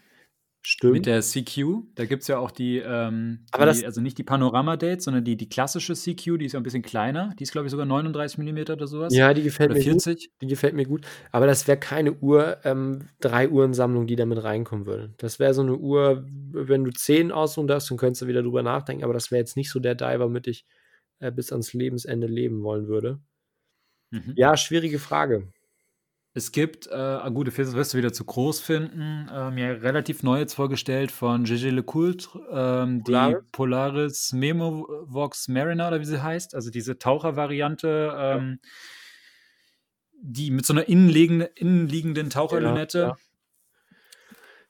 [SPEAKER 1] stimmt.
[SPEAKER 2] Mit der CQ. Da gibt es ja auch die, ähm, die
[SPEAKER 1] Aber das-
[SPEAKER 2] also nicht die Panorama-Date, sondern die, die klassische CQ, die ist ja ein bisschen kleiner. Die ist, glaube ich, sogar 39 mm oder sowas.
[SPEAKER 1] ja, die gefällt
[SPEAKER 2] Oder
[SPEAKER 1] mir gut.
[SPEAKER 2] 40.
[SPEAKER 1] Die gefällt mir gut. Aber das wäre keine Uhr, ähm, drei Uhrensammlung, die damit reinkommen würde. Das wäre so eine Uhr, wenn du zehn aussuchen darfst, dann könntest du wieder drüber nachdenken. Aber das wäre jetzt nicht so der Diver, mit ich äh, bis ans Lebensende leben wollen würde.
[SPEAKER 2] Mhm.
[SPEAKER 1] Ja, schwierige Frage.
[SPEAKER 2] Es gibt, äh, ah, gut, das wirst du wieder zu groß finden, ähm, ja, relativ neu jetzt vorgestellt von Gégé Lecoultre, ähm, die
[SPEAKER 1] Polaris?
[SPEAKER 2] Polaris Memovox Mariner oder wie sie heißt, also diese Tauchervariante, ähm, die mit so einer innenliegende, innenliegenden Taucherlünette,
[SPEAKER 1] Ja, ja.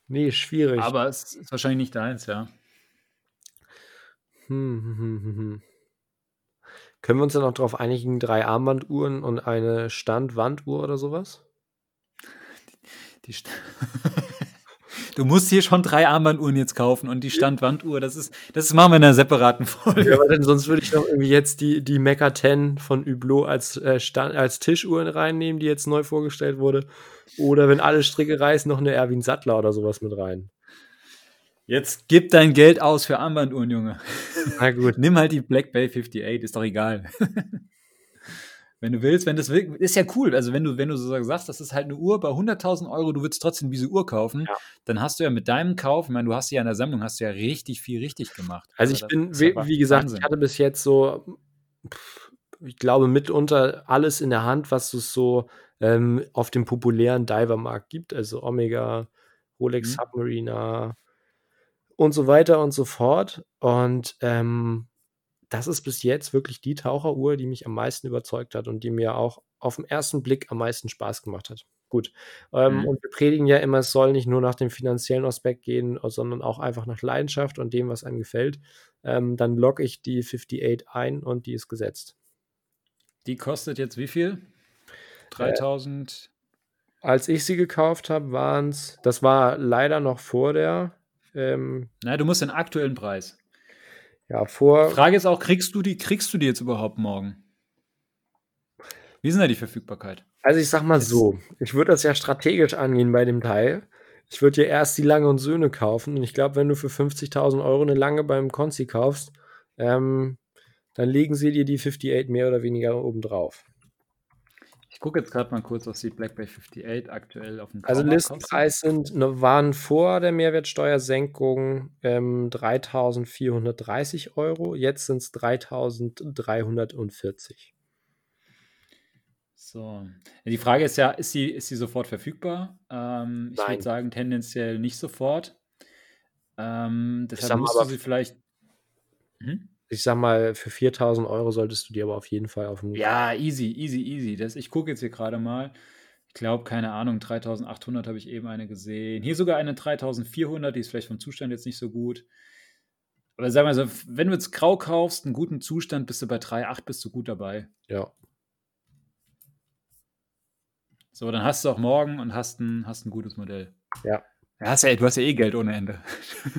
[SPEAKER 1] Nee, schwierig.
[SPEAKER 2] aber es ist wahrscheinlich nicht deins, ja.
[SPEAKER 1] Hm, hm, hm, hm, hm. Können wir uns dann auch darauf einigen, drei Armbanduhren und eine Stand-Wanduhr oder sowas?
[SPEAKER 2] Die St Du musst hier schon drei Armbanduhren jetzt kaufen und die Standwanduhr, das ist, das machen wir in einer separaten Folge.
[SPEAKER 1] Ja, aber denn sonst würde ich doch irgendwie jetzt die, die Mecha 10 von Hublot als, äh, als Tischuhren reinnehmen, die jetzt neu vorgestellt wurde. Oder wenn alle Stricke reißen, noch eine Erwin Sattler oder sowas mit rein.
[SPEAKER 2] Jetzt gib dein Geld aus für Armbanduhren, Junge.
[SPEAKER 1] Na gut.
[SPEAKER 2] Nimm halt die Black Bay 58, ist doch egal. wenn du willst, wenn das will, ist ja cool. Also wenn du, wenn du so sagst, das ist halt eine Uhr bei 100.000 Euro, du willst trotzdem diese Uhr kaufen, ja. dann hast du ja mit deinem Kauf, ich meine, du hast ja in der Sammlung, hast du ja richtig viel richtig gemacht.
[SPEAKER 1] Also, also ich bin, wie, wie, gesagt, Wahnsinn. ich hatte bis jetzt so, ich glaube, mitunter alles in der Hand, was es so ähm, auf dem populären Diver-Markt gibt. Also Omega, Rolex mhm. Submariner, und so weiter und so fort. Und ähm, das ist bis jetzt wirklich die Taucheruhr, die mich am meisten überzeugt hat und die mir auch auf den ersten Blick am meisten Spaß gemacht hat. Gut. Ähm, mhm. Und wir predigen ja immer, es soll nicht nur nach dem finanziellen Aspekt gehen, sondern auch einfach nach Leidenschaft und dem, was einem gefällt. Ähm, dann logge ich die 58 ein und die ist gesetzt.
[SPEAKER 2] Die kostet jetzt wie viel? 3000?
[SPEAKER 1] Äh, als ich sie gekauft habe, waren es, das war leider noch vor der
[SPEAKER 2] ähm, Na, du musst den aktuellen Preis.
[SPEAKER 1] Ja, vor.
[SPEAKER 2] Frage ist auch, kriegst du die, kriegst du die jetzt überhaupt morgen? Wie ist denn da die Verfügbarkeit?
[SPEAKER 1] Also ich sag mal jetzt. so, ich würde das ja strategisch angehen bei dem Teil. Ich würde dir erst die Lange und Söhne kaufen und ich glaube, wenn du für 50.000 Euro eine Lange beim Konzi kaufst, ähm, dann legen sie dir die 58 mehr oder weniger oben drauf.
[SPEAKER 2] Ich gucke jetzt gerade mal kurz, was die BlackBerry 58 aktuell auf dem
[SPEAKER 1] Also Listenpreis sind, ne, waren vor der Mehrwertsteuersenkung ähm, 3.430 Euro, jetzt sind es 3.340.
[SPEAKER 2] So, die Frage ist ja, ist sie, ist sie sofort verfügbar? Ähm, ich würde sagen, tendenziell nicht sofort. Ähm, deshalb musst du sie vielleicht.
[SPEAKER 1] Hm? Ich sag mal, für 4000 Euro solltest du dir aber auf jeden Fall auf dem.
[SPEAKER 2] Ja, easy, easy, easy. Das, ich gucke jetzt hier gerade mal. Ich glaube, keine Ahnung, 3800 habe ich eben eine gesehen. Hier sogar eine 3400, die ist vielleicht vom Zustand jetzt nicht so gut. Aber sagen wir so, wenn du jetzt grau kaufst, einen guten Zustand, bist du bei 3,8 bist du gut dabei.
[SPEAKER 1] Ja.
[SPEAKER 2] So, dann hast du auch morgen und hast ein, hast ein gutes Modell.
[SPEAKER 1] Ja.
[SPEAKER 2] ja, hast ja. Du hast ja eh Geld ohne Ende.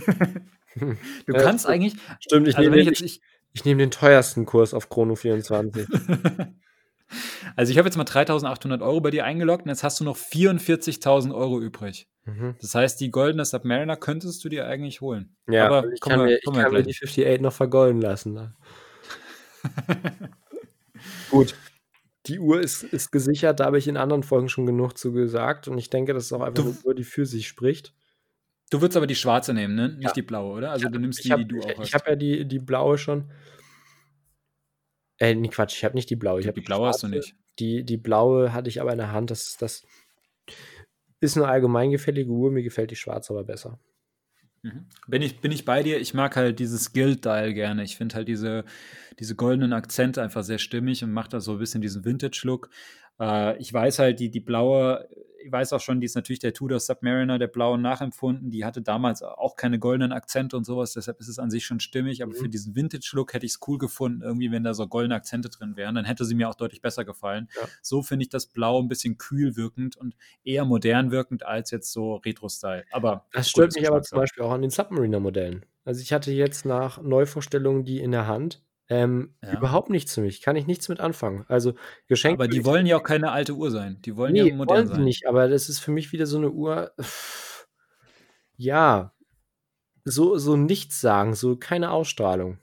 [SPEAKER 2] Du ja, kannst eigentlich.
[SPEAKER 1] Stimmt, ich also nehme ich, ich, ich nehm den teuersten Kurs auf Chrono 24.
[SPEAKER 2] also ich habe jetzt mal 3.800 Euro bei dir eingeloggt und jetzt hast du noch 44.000 Euro übrig. Mhm. Das heißt, die goldene Submariner könntest du dir eigentlich holen.
[SPEAKER 1] Ja, aber ich kann, wir, mir, ich kann mir die 58 noch vergolden lassen. Ne? Gut. Die Uhr ist, ist gesichert, da habe ich in anderen Folgen schon genug zu gesagt und ich denke, das ist auch einfach du, eine Uhr, die für sich spricht.
[SPEAKER 2] Du würdest aber die schwarze nehmen, ne? Nicht ja. die blaue, oder? Also du nimmst die,
[SPEAKER 1] hab,
[SPEAKER 2] die du auch
[SPEAKER 1] ich, hast. Ich habe ja die, die blaue schon. Äh, nee, Quatsch, ich habe nicht die blaue. Ich die,
[SPEAKER 2] die blaue schwarze. hast du nicht.
[SPEAKER 1] Die, die blaue hatte ich aber in der Hand. Das, das ist eine allgemeingefällige Uhr. Mir gefällt die schwarze aber besser.
[SPEAKER 2] Mhm. Bin ich, bin ich bei dir? Ich mag halt dieses Guild-Dial gerne. Ich finde halt diese, diese goldenen Akzente einfach sehr stimmig und macht da so ein bisschen diesen Vintage-Look. Äh, ich weiß halt, die, die blaue ich weiß auch schon, die ist natürlich der Tudor Submariner, der blauen nachempfunden. Die hatte damals auch keine goldenen Akzente und sowas, deshalb ist es an sich schon stimmig. Aber mhm. für diesen Vintage-Look hätte ich es cool gefunden, irgendwie, wenn da so goldene Akzente drin wären. Dann hätte sie mir auch deutlich besser gefallen. Ja. So finde ich das Blau ein bisschen kühl wirkend und eher modern wirkend als jetzt so Retro-Style. Aber
[SPEAKER 1] das stört mich aber zum Beispiel auch an den Submariner-Modellen. Also ich hatte jetzt nach Neuvorstellungen die in der Hand ähm, ja. Überhaupt nichts für mich. Kann ich nichts mit anfangen. Also Geschenke.
[SPEAKER 2] Aber die wollen ja auch keine alte Uhr sein. Die wollen nee, ja modern wollen sie sein. nicht.
[SPEAKER 1] Aber das ist für mich wieder so eine Uhr. Ja, so so nichts sagen, so keine Ausstrahlung.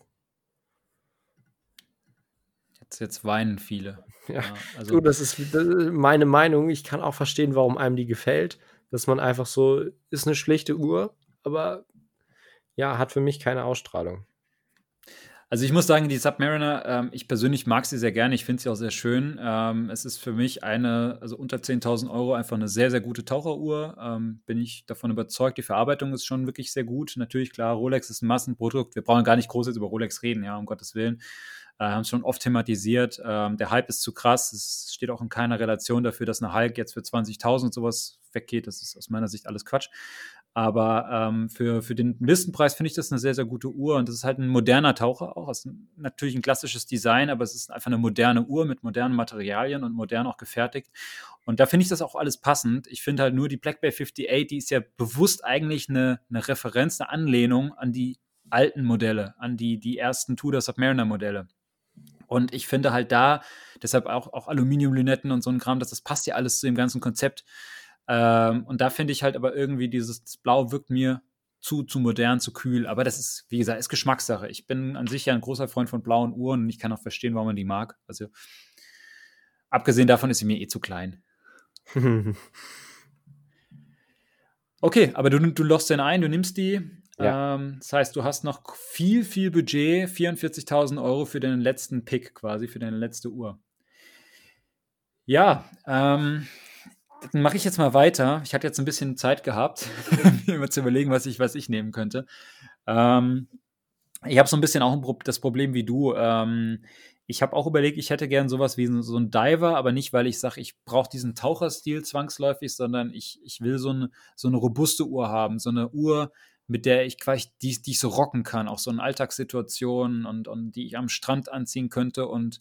[SPEAKER 2] Jetzt jetzt weinen viele.
[SPEAKER 1] Ja, ja also. Du, das ist meine Meinung. Ich kann auch verstehen, warum einem die gefällt. Dass man einfach so ist eine schlichte Uhr, aber ja, hat für mich keine Ausstrahlung.
[SPEAKER 2] Also ich muss sagen, die Submariner, ähm, ich persönlich mag sie sehr gerne. Ich finde sie auch sehr schön. Ähm, es ist für mich eine, also unter 10.000 Euro einfach eine sehr, sehr gute Taucheruhr. Ähm, bin ich davon überzeugt. Die Verarbeitung ist schon wirklich sehr gut. Natürlich, klar, Rolex ist ein Massenprodukt. Wir brauchen gar nicht groß jetzt über Rolex reden, ja, um Gottes Willen. Äh, haben es schon oft thematisiert. Ähm, der Hype ist zu krass. Es steht auch in keiner Relation dafür, dass eine Hulk jetzt für 20.000 sowas weggeht. Das ist aus meiner Sicht alles Quatsch. Aber ähm, für, für den Listenpreis finde ich das eine sehr, sehr gute Uhr. Und das ist halt ein moderner Taucher auch. Es ist natürlich ein klassisches Design, aber es ist einfach eine moderne Uhr mit modernen Materialien und modern auch gefertigt. Und da finde ich das auch alles passend. Ich finde halt nur die Black Bay 58, die ist ja bewusst eigentlich eine, eine Referenz, eine Anlehnung an die alten Modelle, an die, die ersten Tudor Submariner Modelle. Und ich finde halt da, deshalb auch, auch Aluminiumlünetten und so ein Kram, das, das passt ja alles zu dem ganzen Konzept. Ähm, und da finde ich halt aber irgendwie dieses Blau wirkt mir zu, zu modern, zu kühl. Aber das ist, wie gesagt, ist Geschmackssache. Ich bin an sich ja ein großer Freund von blauen Uhren und ich kann auch verstehen, warum man die mag. Also, abgesehen davon ist sie mir eh zu klein. okay, aber du, du lochst den ein, du nimmst die. Ja. Ähm, das heißt, du hast noch viel, viel Budget, 44.000 Euro für deinen letzten Pick quasi, für deine letzte Uhr. Ja, ähm, dann mache ich jetzt mal weiter. Ich hatte jetzt ein bisschen Zeit gehabt, mir zu überlegen, was ich, was ich nehmen könnte. Ähm, ich habe so ein bisschen auch das Problem wie du. Ähm, ich habe auch überlegt, ich hätte gern sowas wie so ein Diver, aber nicht, weil ich sage, ich brauche diesen Taucherstil zwangsläufig, sondern ich, ich will so eine, so eine robuste Uhr haben. So eine Uhr, mit der ich quasi, die, die ich so rocken kann, auch so in Alltagssituationen und, und die ich am Strand anziehen könnte und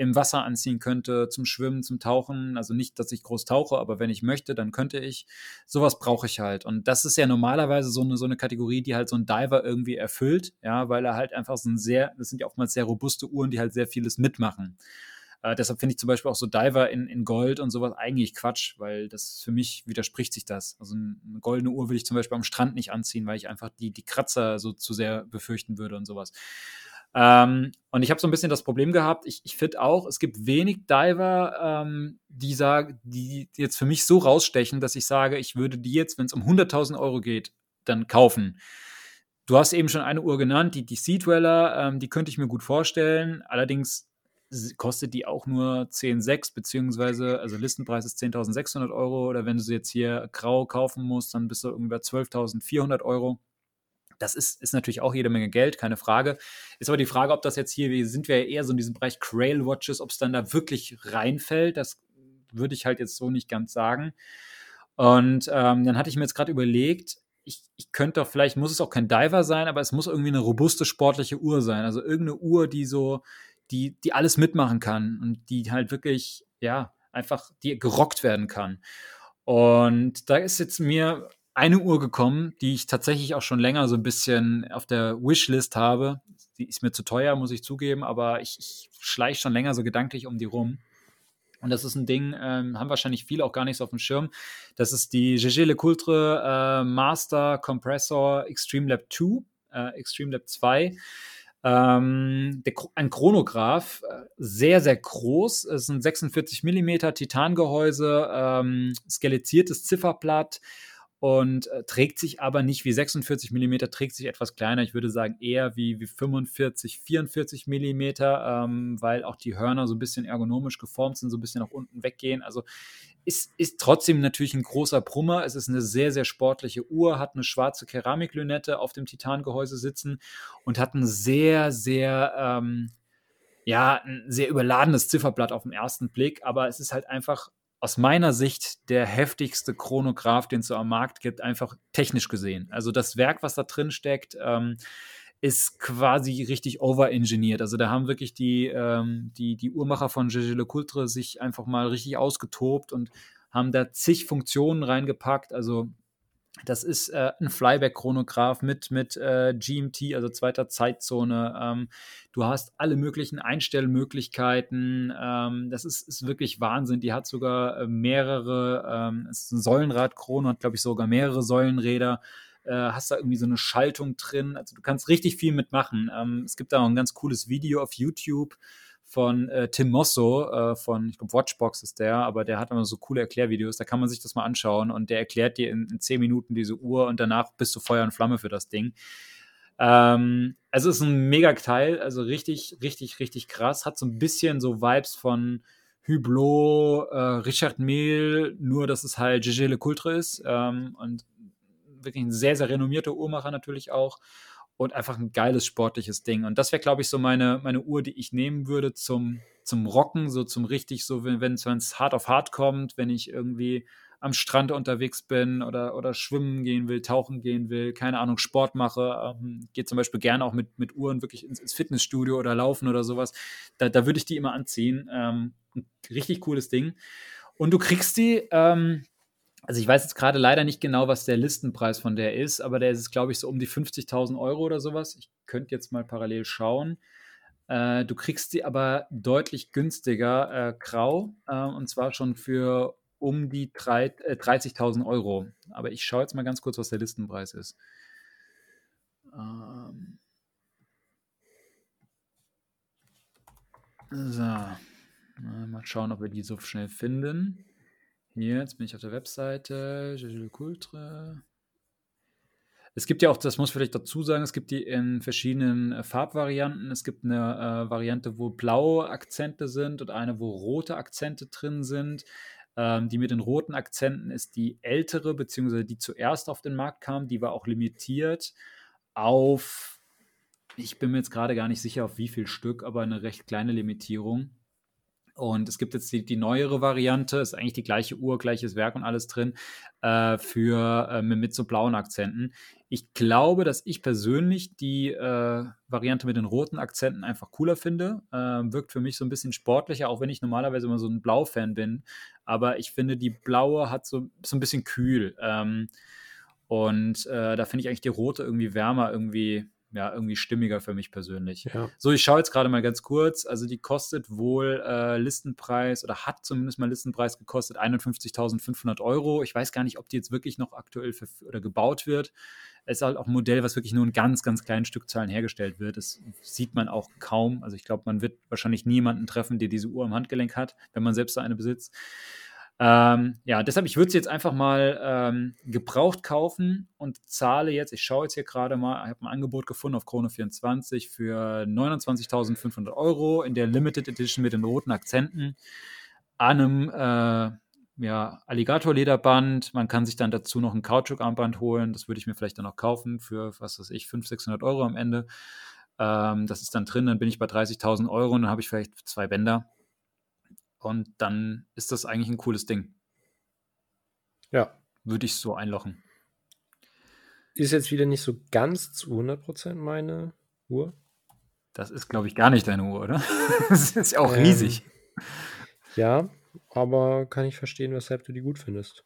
[SPEAKER 2] im Wasser anziehen könnte, zum Schwimmen, zum Tauchen. Also nicht, dass ich groß tauche, aber wenn ich möchte, dann könnte ich. Sowas brauche ich halt. Und das ist ja normalerweise so eine, so eine Kategorie, die halt so ein Diver irgendwie erfüllt, ja, weil er halt einfach so ein sehr, das sind ja oftmals sehr robuste Uhren, die halt sehr vieles mitmachen. Äh, deshalb finde ich zum Beispiel auch so Diver in, in Gold und sowas eigentlich Quatsch, weil das für mich widerspricht sich das. Also eine goldene Uhr will ich zum Beispiel am Strand nicht anziehen, weil ich einfach die, die Kratzer so zu sehr befürchten würde und sowas. Ähm, und ich habe so ein bisschen das Problem gehabt, ich, ich finde auch, es gibt wenig Diver, ähm, die, sag, die jetzt für mich so rausstechen, dass ich sage, ich würde die jetzt, wenn es um 100.000 Euro geht, dann kaufen. Du hast eben schon eine Uhr genannt, die, die Seedweller, ähm, die könnte ich mir gut vorstellen. Allerdings kostet die auch nur 10,6 beziehungsweise, also Listenpreis ist 10.600 Euro oder wenn du sie jetzt hier grau kaufen musst, dann bist du irgendwie bei 12.400 Euro. Das ist, ist natürlich auch jede Menge Geld, keine Frage. Ist aber die Frage, ob das jetzt hier, sind wir ja eher so in diesem Bereich Crail Watches, ob es dann da wirklich reinfällt, das würde ich halt jetzt so nicht ganz sagen. Und ähm, dann hatte ich mir jetzt gerade überlegt, ich, ich könnte doch, vielleicht muss es auch kein Diver sein, aber es muss irgendwie eine robuste sportliche Uhr sein. Also irgendeine Uhr, die so, die, die alles mitmachen kann und die halt wirklich, ja, einfach, die gerockt werden kann. Und da ist jetzt mir eine Uhr gekommen, die ich tatsächlich auch schon länger so ein bisschen auf der Wishlist habe. Die ist mir zu teuer, muss ich zugeben, aber ich, ich schleiche schon länger so gedanklich um die rum. Und das ist ein Ding, ähm, haben wahrscheinlich viele auch gar nicht so auf dem Schirm. Das ist die GG LeCoultre äh, Master Compressor Extreme Lab 2, äh, Extreme Lab 2. Ähm, der, ein Chronograph, äh, sehr, sehr groß. Es ist ein 46 mm Titangehäuse, ähm, skelettiertes Zifferblatt und äh, trägt sich aber nicht wie 46 mm, trägt sich etwas kleiner. Ich würde sagen eher wie, wie 45, 44 mm, ähm, weil auch die Hörner so ein bisschen ergonomisch geformt sind, so ein bisschen nach unten weggehen. Also ist, ist trotzdem natürlich ein großer Brummer. Es ist eine sehr, sehr sportliche Uhr, hat eine schwarze Keramiklünette auf dem Titangehäuse sitzen und hat ein sehr, sehr, ähm, ja, ein sehr überladenes Zifferblatt auf den ersten Blick. Aber es ist halt einfach aus meiner Sicht der heftigste Chronograph, den es so am Markt gibt, einfach technisch gesehen. Also das Werk, was da drin steckt, ähm, ist quasi richtig overengineert. Also da haben wirklich die, ähm, die, die Uhrmacher von Gégé Le Coultre sich einfach mal richtig ausgetobt und haben da zig Funktionen reingepackt. Also das ist äh, ein Flyback-Chronograph mit, mit äh, GMT, also zweiter Zeitzone. Ähm, du hast alle möglichen Einstellmöglichkeiten. Ähm, das ist, ist wirklich Wahnsinn. Die hat sogar äh, mehrere, ähm, es ist ein Säulenrad-Chrono, hat, glaube ich, sogar mehrere Säulenräder. Äh, hast da irgendwie so eine Schaltung drin. Also du kannst richtig viel mitmachen. Ähm, es gibt da auch ein ganz cooles Video auf YouTube von äh, Tim Mosso äh, von, ich glaube, Watchbox ist der, aber der hat immer so coole Erklärvideos, da kann man sich das mal anschauen und der erklärt dir in, in zehn Minuten diese Uhr und danach bist du Feuer und Flamme für das Ding. Ähm, also ist ein mega Teil, also richtig, richtig, richtig krass. Hat so ein bisschen so Vibes von Hublot, äh, Richard Mehl, nur dass es halt Gégé Le Coultre ist ähm, und wirklich ein sehr, sehr renommierter Uhrmacher natürlich auch. Und einfach ein geiles sportliches Ding. Und das wäre, glaube ich, so meine, meine Uhr, die ich nehmen würde zum, zum Rocken, so zum richtig, so wenn es hart auf hart kommt, wenn ich irgendwie am Strand unterwegs bin oder, oder schwimmen gehen will, tauchen gehen will, keine Ahnung, Sport mache, ähm, gehe zum Beispiel gerne auch mit, mit Uhren wirklich ins, ins Fitnessstudio oder laufen oder sowas. Da, da würde ich die immer anziehen. Ähm, richtig cooles Ding. Und du kriegst die, ähm, also ich weiß jetzt gerade leider nicht genau, was der Listenpreis von der ist, aber der ist, glaube ich, so um die 50.000 Euro oder sowas. Ich könnte jetzt mal parallel schauen. Äh, du kriegst die aber deutlich günstiger äh, grau äh, und zwar schon für um die äh, 30.000 Euro. Aber ich schaue jetzt mal ganz kurz, was der Listenpreis ist. Ähm so, mal schauen, ob wir die so schnell finden. Hier, jetzt bin ich auf der Webseite. Es gibt ja auch, das muss ich vielleicht dazu sagen, es gibt die in verschiedenen äh, Farbvarianten. Es gibt eine äh, Variante, wo blaue Akzente sind und eine, wo rote Akzente drin sind. Ähm, die mit den roten Akzenten ist die ältere, beziehungsweise die zuerst auf den Markt kam. Die war auch limitiert auf, ich bin mir jetzt gerade gar nicht sicher, auf wie viel Stück, aber eine recht kleine Limitierung. Und es gibt jetzt die, die, neuere Variante, ist eigentlich die gleiche Uhr, gleiches Werk und alles drin, äh, für äh, mit so blauen Akzenten. Ich glaube, dass ich persönlich die äh, Variante mit den roten Akzenten einfach cooler finde. Ähm, wirkt für mich so ein bisschen sportlicher, auch wenn ich normalerweise immer so ein Blau-Fan bin. Aber ich finde, die blaue hat so, so ein bisschen kühl. Ähm, und äh, da finde ich eigentlich die rote irgendwie wärmer, irgendwie ja, irgendwie stimmiger für mich persönlich. Ja. So, ich schaue jetzt gerade mal ganz kurz. Also die kostet wohl äh, Listenpreis oder hat zumindest mal Listenpreis gekostet 51.500 Euro. Ich weiß gar nicht, ob die jetzt wirklich noch aktuell für, oder gebaut wird. Es ist halt auch ein Modell, was wirklich nur in ganz, ganz kleinen Stückzahlen hergestellt wird. Das sieht man auch kaum. Also ich glaube, man wird wahrscheinlich niemanden treffen, der diese Uhr am Handgelenk hat, wenn man selbst so eine besitzt. Ähm, ja, deshalb, ich würde sie jetzt einfach mal ähm, gebraucht kaufen und zahle jetzt, ich schaue jetzt hier gerade mal, ich habe ein Angebot gefunden auf Krone 24 für 29.500 Euro in der Limited Edition mit den roten Akzenten an einem äh, ja, Alligator-Lederband. Man kann sich dann dazu noch ein Kautschukarmband holen. Das würde ich mir vielleicht dann noch kaufen für, was weiß ich, 500, 600 Euro am Ende. Ähm, das ist dann drin, dann bin ich bei 30.000 Euro und dann habe ich vielleicht zwei Bänder. Und dann ist das eigentlich ein cooles Ding.
[SPEAKER 1] Ja.
[SPEAKER 2] Würde ich so einlochen.
[SPEAKER 1] Ist jetzt wieder nicht so ganz zu 100% meine Uhr.
[SPEAKER 2] Das ist, glaube ich, gar nicht deine Uhr, oder? das ist ja auch ähm, riesig.
[SPEAKER 1] Ja, aber kann ich verstehen, weshalb du die gut findest.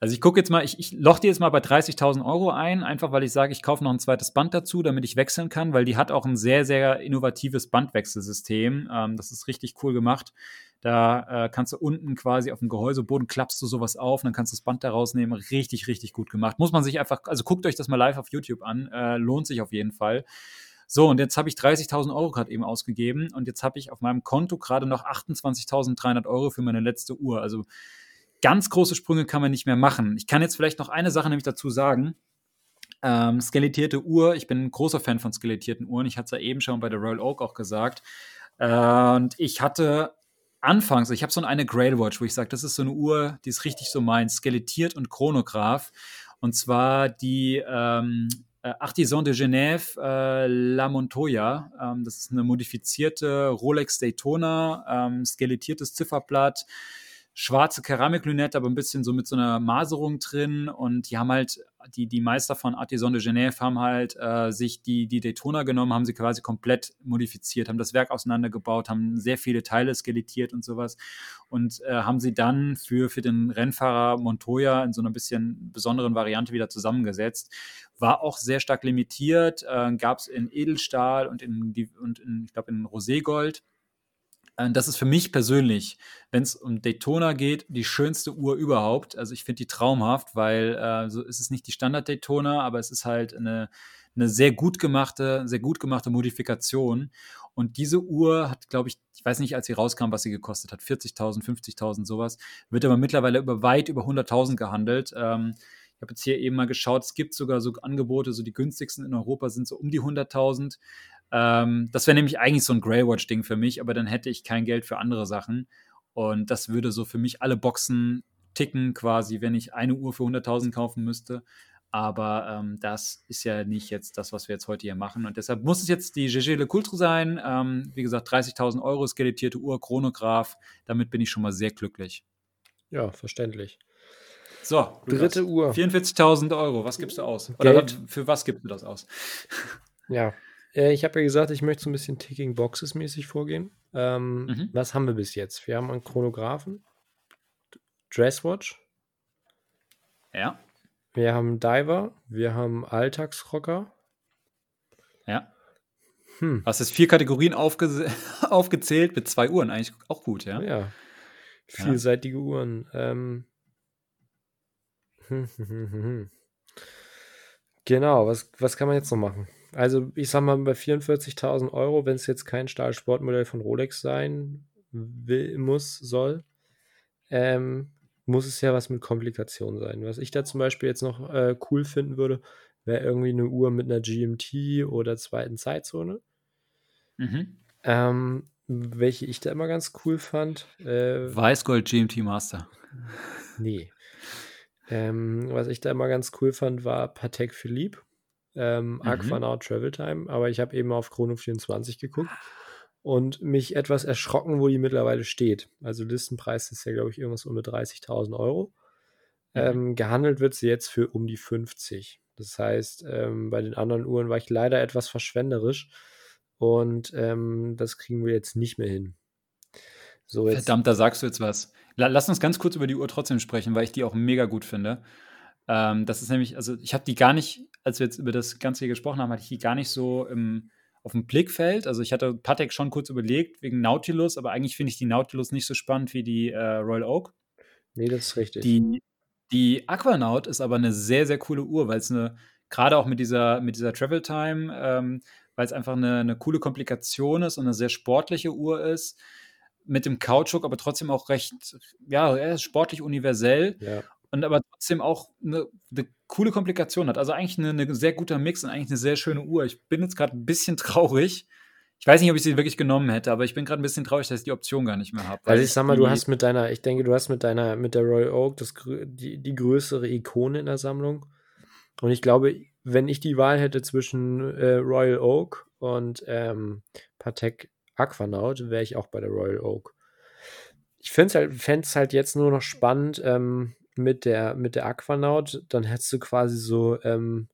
[SPEAKER 2] Also ich gucke jetzt mal, ich, ich loch die jetzt mal bei 30.000 Euro ein, einfach weil ich sage, ich kaufe noch ein zweites Band dazu, damit ich wechseln kann, weil die hat auch ein sehr, sehr innovatives Bandwechselsystem. Ähm, das ist richtig cool gemacht. Da äh, kannst du unten quasi auf dem Gehäuseboden klappst du sowas auf, dann kannst du das Band da rausnehmen. Richtig, richtig gut gemacht. Muss man sich einfach, also guckt euch das mal live auf YouTube an. Äh, lohnt sich auf jeden Fall. So, und jetzt habe ich 30.000 Euro gerade eben ausgegeben und jetzt habe ich auf meinem Konto gerade noch 28.300 Euro für meine letzte Uhr. Also ganz große Sprünge kann man nicht mehr machen. Ich kann jetzt vielleicht noch eine Sache nämlich dazu sagen. Ähm, skelettierte Uhr, ich bin ein großer Fan von skelettierten Uhren. Ich hatte es ja eben schon bei der Royal Oak auch gesagt. Äh, und ich hatte anfangs, ich habe so eine Grail Watch, wo ich sage, das ist so eine Uhr, die ist richtig so mein, skelettiert und Chronograph. Und zwar die ähm, äh, Artisan de Genève äh, La Montoya. Ähm, das ist eine modifizierte Rolex Daytona, ähm, skelettiertes Zifferblatt schwarze Keramiklünette, aber ein bisschen so mit so einer Maserung drin. Und die haben halt, die, die Meister von Artisan de Genève haben halt äh, sich die, die Daytona genommen, haben sie quasi komplett modifiziert, haben das Werk auseinandergebaut, haben sehr viele Teile skelettiert und sowas. Und äh, haben sie dann für, für den Rennfahrer Montoya in so einer bisschen besonderen Variante wieder zusammengesetzt. War auch sehr stark limitiert, äh, gab es in Edelstahl und in, die, und in ich glaube, in Roségold. Äh, das ist für mich persönlich, wenn es um Daytona geht, die schönste Uhr überhaupt. Also ich finde die traumhaft, weil äh, so ist es nicht die Standard Daytona, aber es ist halt eine, eine sehr gut gemachte, sehr gut gemachte Modifikation. Und diese Uhr hat, glaube ich, ich weiß nicht, als sie rauskam, was sie gekostet hat, 40.000, 50.000, sowas, wird aber mittlerweile über weit über 100.000 gehandelt. Ähm, ich habe jetzt hier eben mal geschaut, es gibt sogar so Angebote, so die günstigsten in Europa sind so um die 100.000. Ähm, das wäre nämlich eigentlich so ein Graywatch-Ding für mich, aber dann hätte ich kein Geld für andere Sachen. Und das würde so für mich alle Boxen ticken, quasi, wenn ich eine Uhr für 100.000 kaufen müsste. Aber ähm, das ist ja nicht jetzt das, was wir jetzt heute hier machen. Und deshalb muss es jetzt die GG Le Coultre sein. Ähm, wie gesagt, 30.000 Euro, skelettierte Uhr, Chronograph. Damit bin ich schon mal sehr glücklich.
[SPEAKER 1] Ja, verständlich.
[SPEAKER 2] So,
[SPEAKER 1] dritte Uhr.
[SPEAKER 2] 44.000 Euro, was gibst du aus? Oder Geld. für was gibst du das aus?
[SPEAKER 1] Ja, äh, ich habe ja gesagt, ich möchte so ein bisschen Ticking Boxes mäßig vorgehen. Ähm, mhm. Was haben wir bis jetzt? Wir haben einen Chronographen, Dresswatch.
[SPEAKER 2] Ja.
[SPEAKER 1] Wir haben Diver, wir haben Alltagsrocker.
[SPEAKER 2] Ja. Hm. Hast jetzt vier Kategorien aufge aufgezählt mit zwei Uhren, eigentlich auch gut, ja?
[SPEAKER 1] Ja. Vielseitige ja. Uhren. Ähm. Hm, hm, hm, genau, was, was kann man jetzt noch machen? Also, ich sag mal, bei 44.000 Euro, wenn es jetzt kein Stahlsportmodell von Rolex sein will, muss, soll, ähm, muss es ja was mit Komplikationen sein. Was ich da zum Beispiel jetzt noch äh, cool finden würde, wäre irgendwie eine Uhr mit einer GMT oder zweiten Zeitzone. Mhm. Ähm, welche ich da immer ganz cool fand.
[SPEAKER 2] Äh, Weißgold GMT Master.
[SPEAKER 1] Nee. Ähm, was ich da immer ganz cool fand, war Patek Philippe. Ähm, mhm. Aquanaut Travel Time. Aber ich habe eben auf Chrono 24 geguckt und mich etwas erschrocken, wo die mittlerweile steht. Also Listenpreis ist ja, glaube ich, irgendwas um 30.000 Euro. Mhm. Ähm, gehandelt wird sie jetzt für um die 50. Das heißt, ähm, bei den anderen Uhren war ich leider etwas verschwenderisch und ähm, das kriegen wir jetzt nicht mehr hin.
[SPEAKER 2] So, Verdammt, da sagst du jetzt was. Lass uns ganz kurz über die Uhr trotzdem sprechen, weil ich die auch mega gut finde. Ähm, das ist nämlich, also ich habe die gar nicht, als wir jetzt über das Ganze hier gesprochen haben, hatte ich die gar nicht so im, auf dem Blickfeld. Also ich hatte Patek schon kurz überlegt wegen Nautilus, aber eigentlich finde ich die Nautilus nicht so spannend wie die äh, Royal Oak.
[SPEAKER 1] Nee, das ist richtig.
[SPEAKER 2] Die, die Aquanaut ist aber eine sehr, sehr coole Uhr, weil es eine, gerade auch mit dieser, mit dieser Travel Time, ähm, weil es einfach eine, eine coole Komplikation ist und eine sehr sportliche Uhr ist. Mit dem Kautschuk, aber trotzdem auch recht, ja, sportlich universell. Ja und aber trotzdem auch eine, eine, coole Komplikation hat. Also eigentlich eine, eine, sehr guter Mix und eigentlich eine sehr schöne Uhr. Ich bin jetzt gerade ein bisschen traurig. Ich weiß nicht, ob ich sie wirklich genommen hätte, aber ich bin gerade ein bisschen traurig, dass ich die Option gar nicht mehr habe.
[SPEAKER 1] Also ich sag mal, du hast mit deiner, ich denke, du hast mit deiner, mit der Royal Oak das, die, die größere Ikone in der Sammlung. Und ich glaube, wenn ich die Wahl hätte zwischen äh, Royal Oak und ähm, Patek Aquanaut, wäre ich auch bei der Royal Oak. Ich fände es halt, halt jetzt nur noch spannend, ähm, mit der, mit der Aquanaut, dann hättest du quasi so ähm,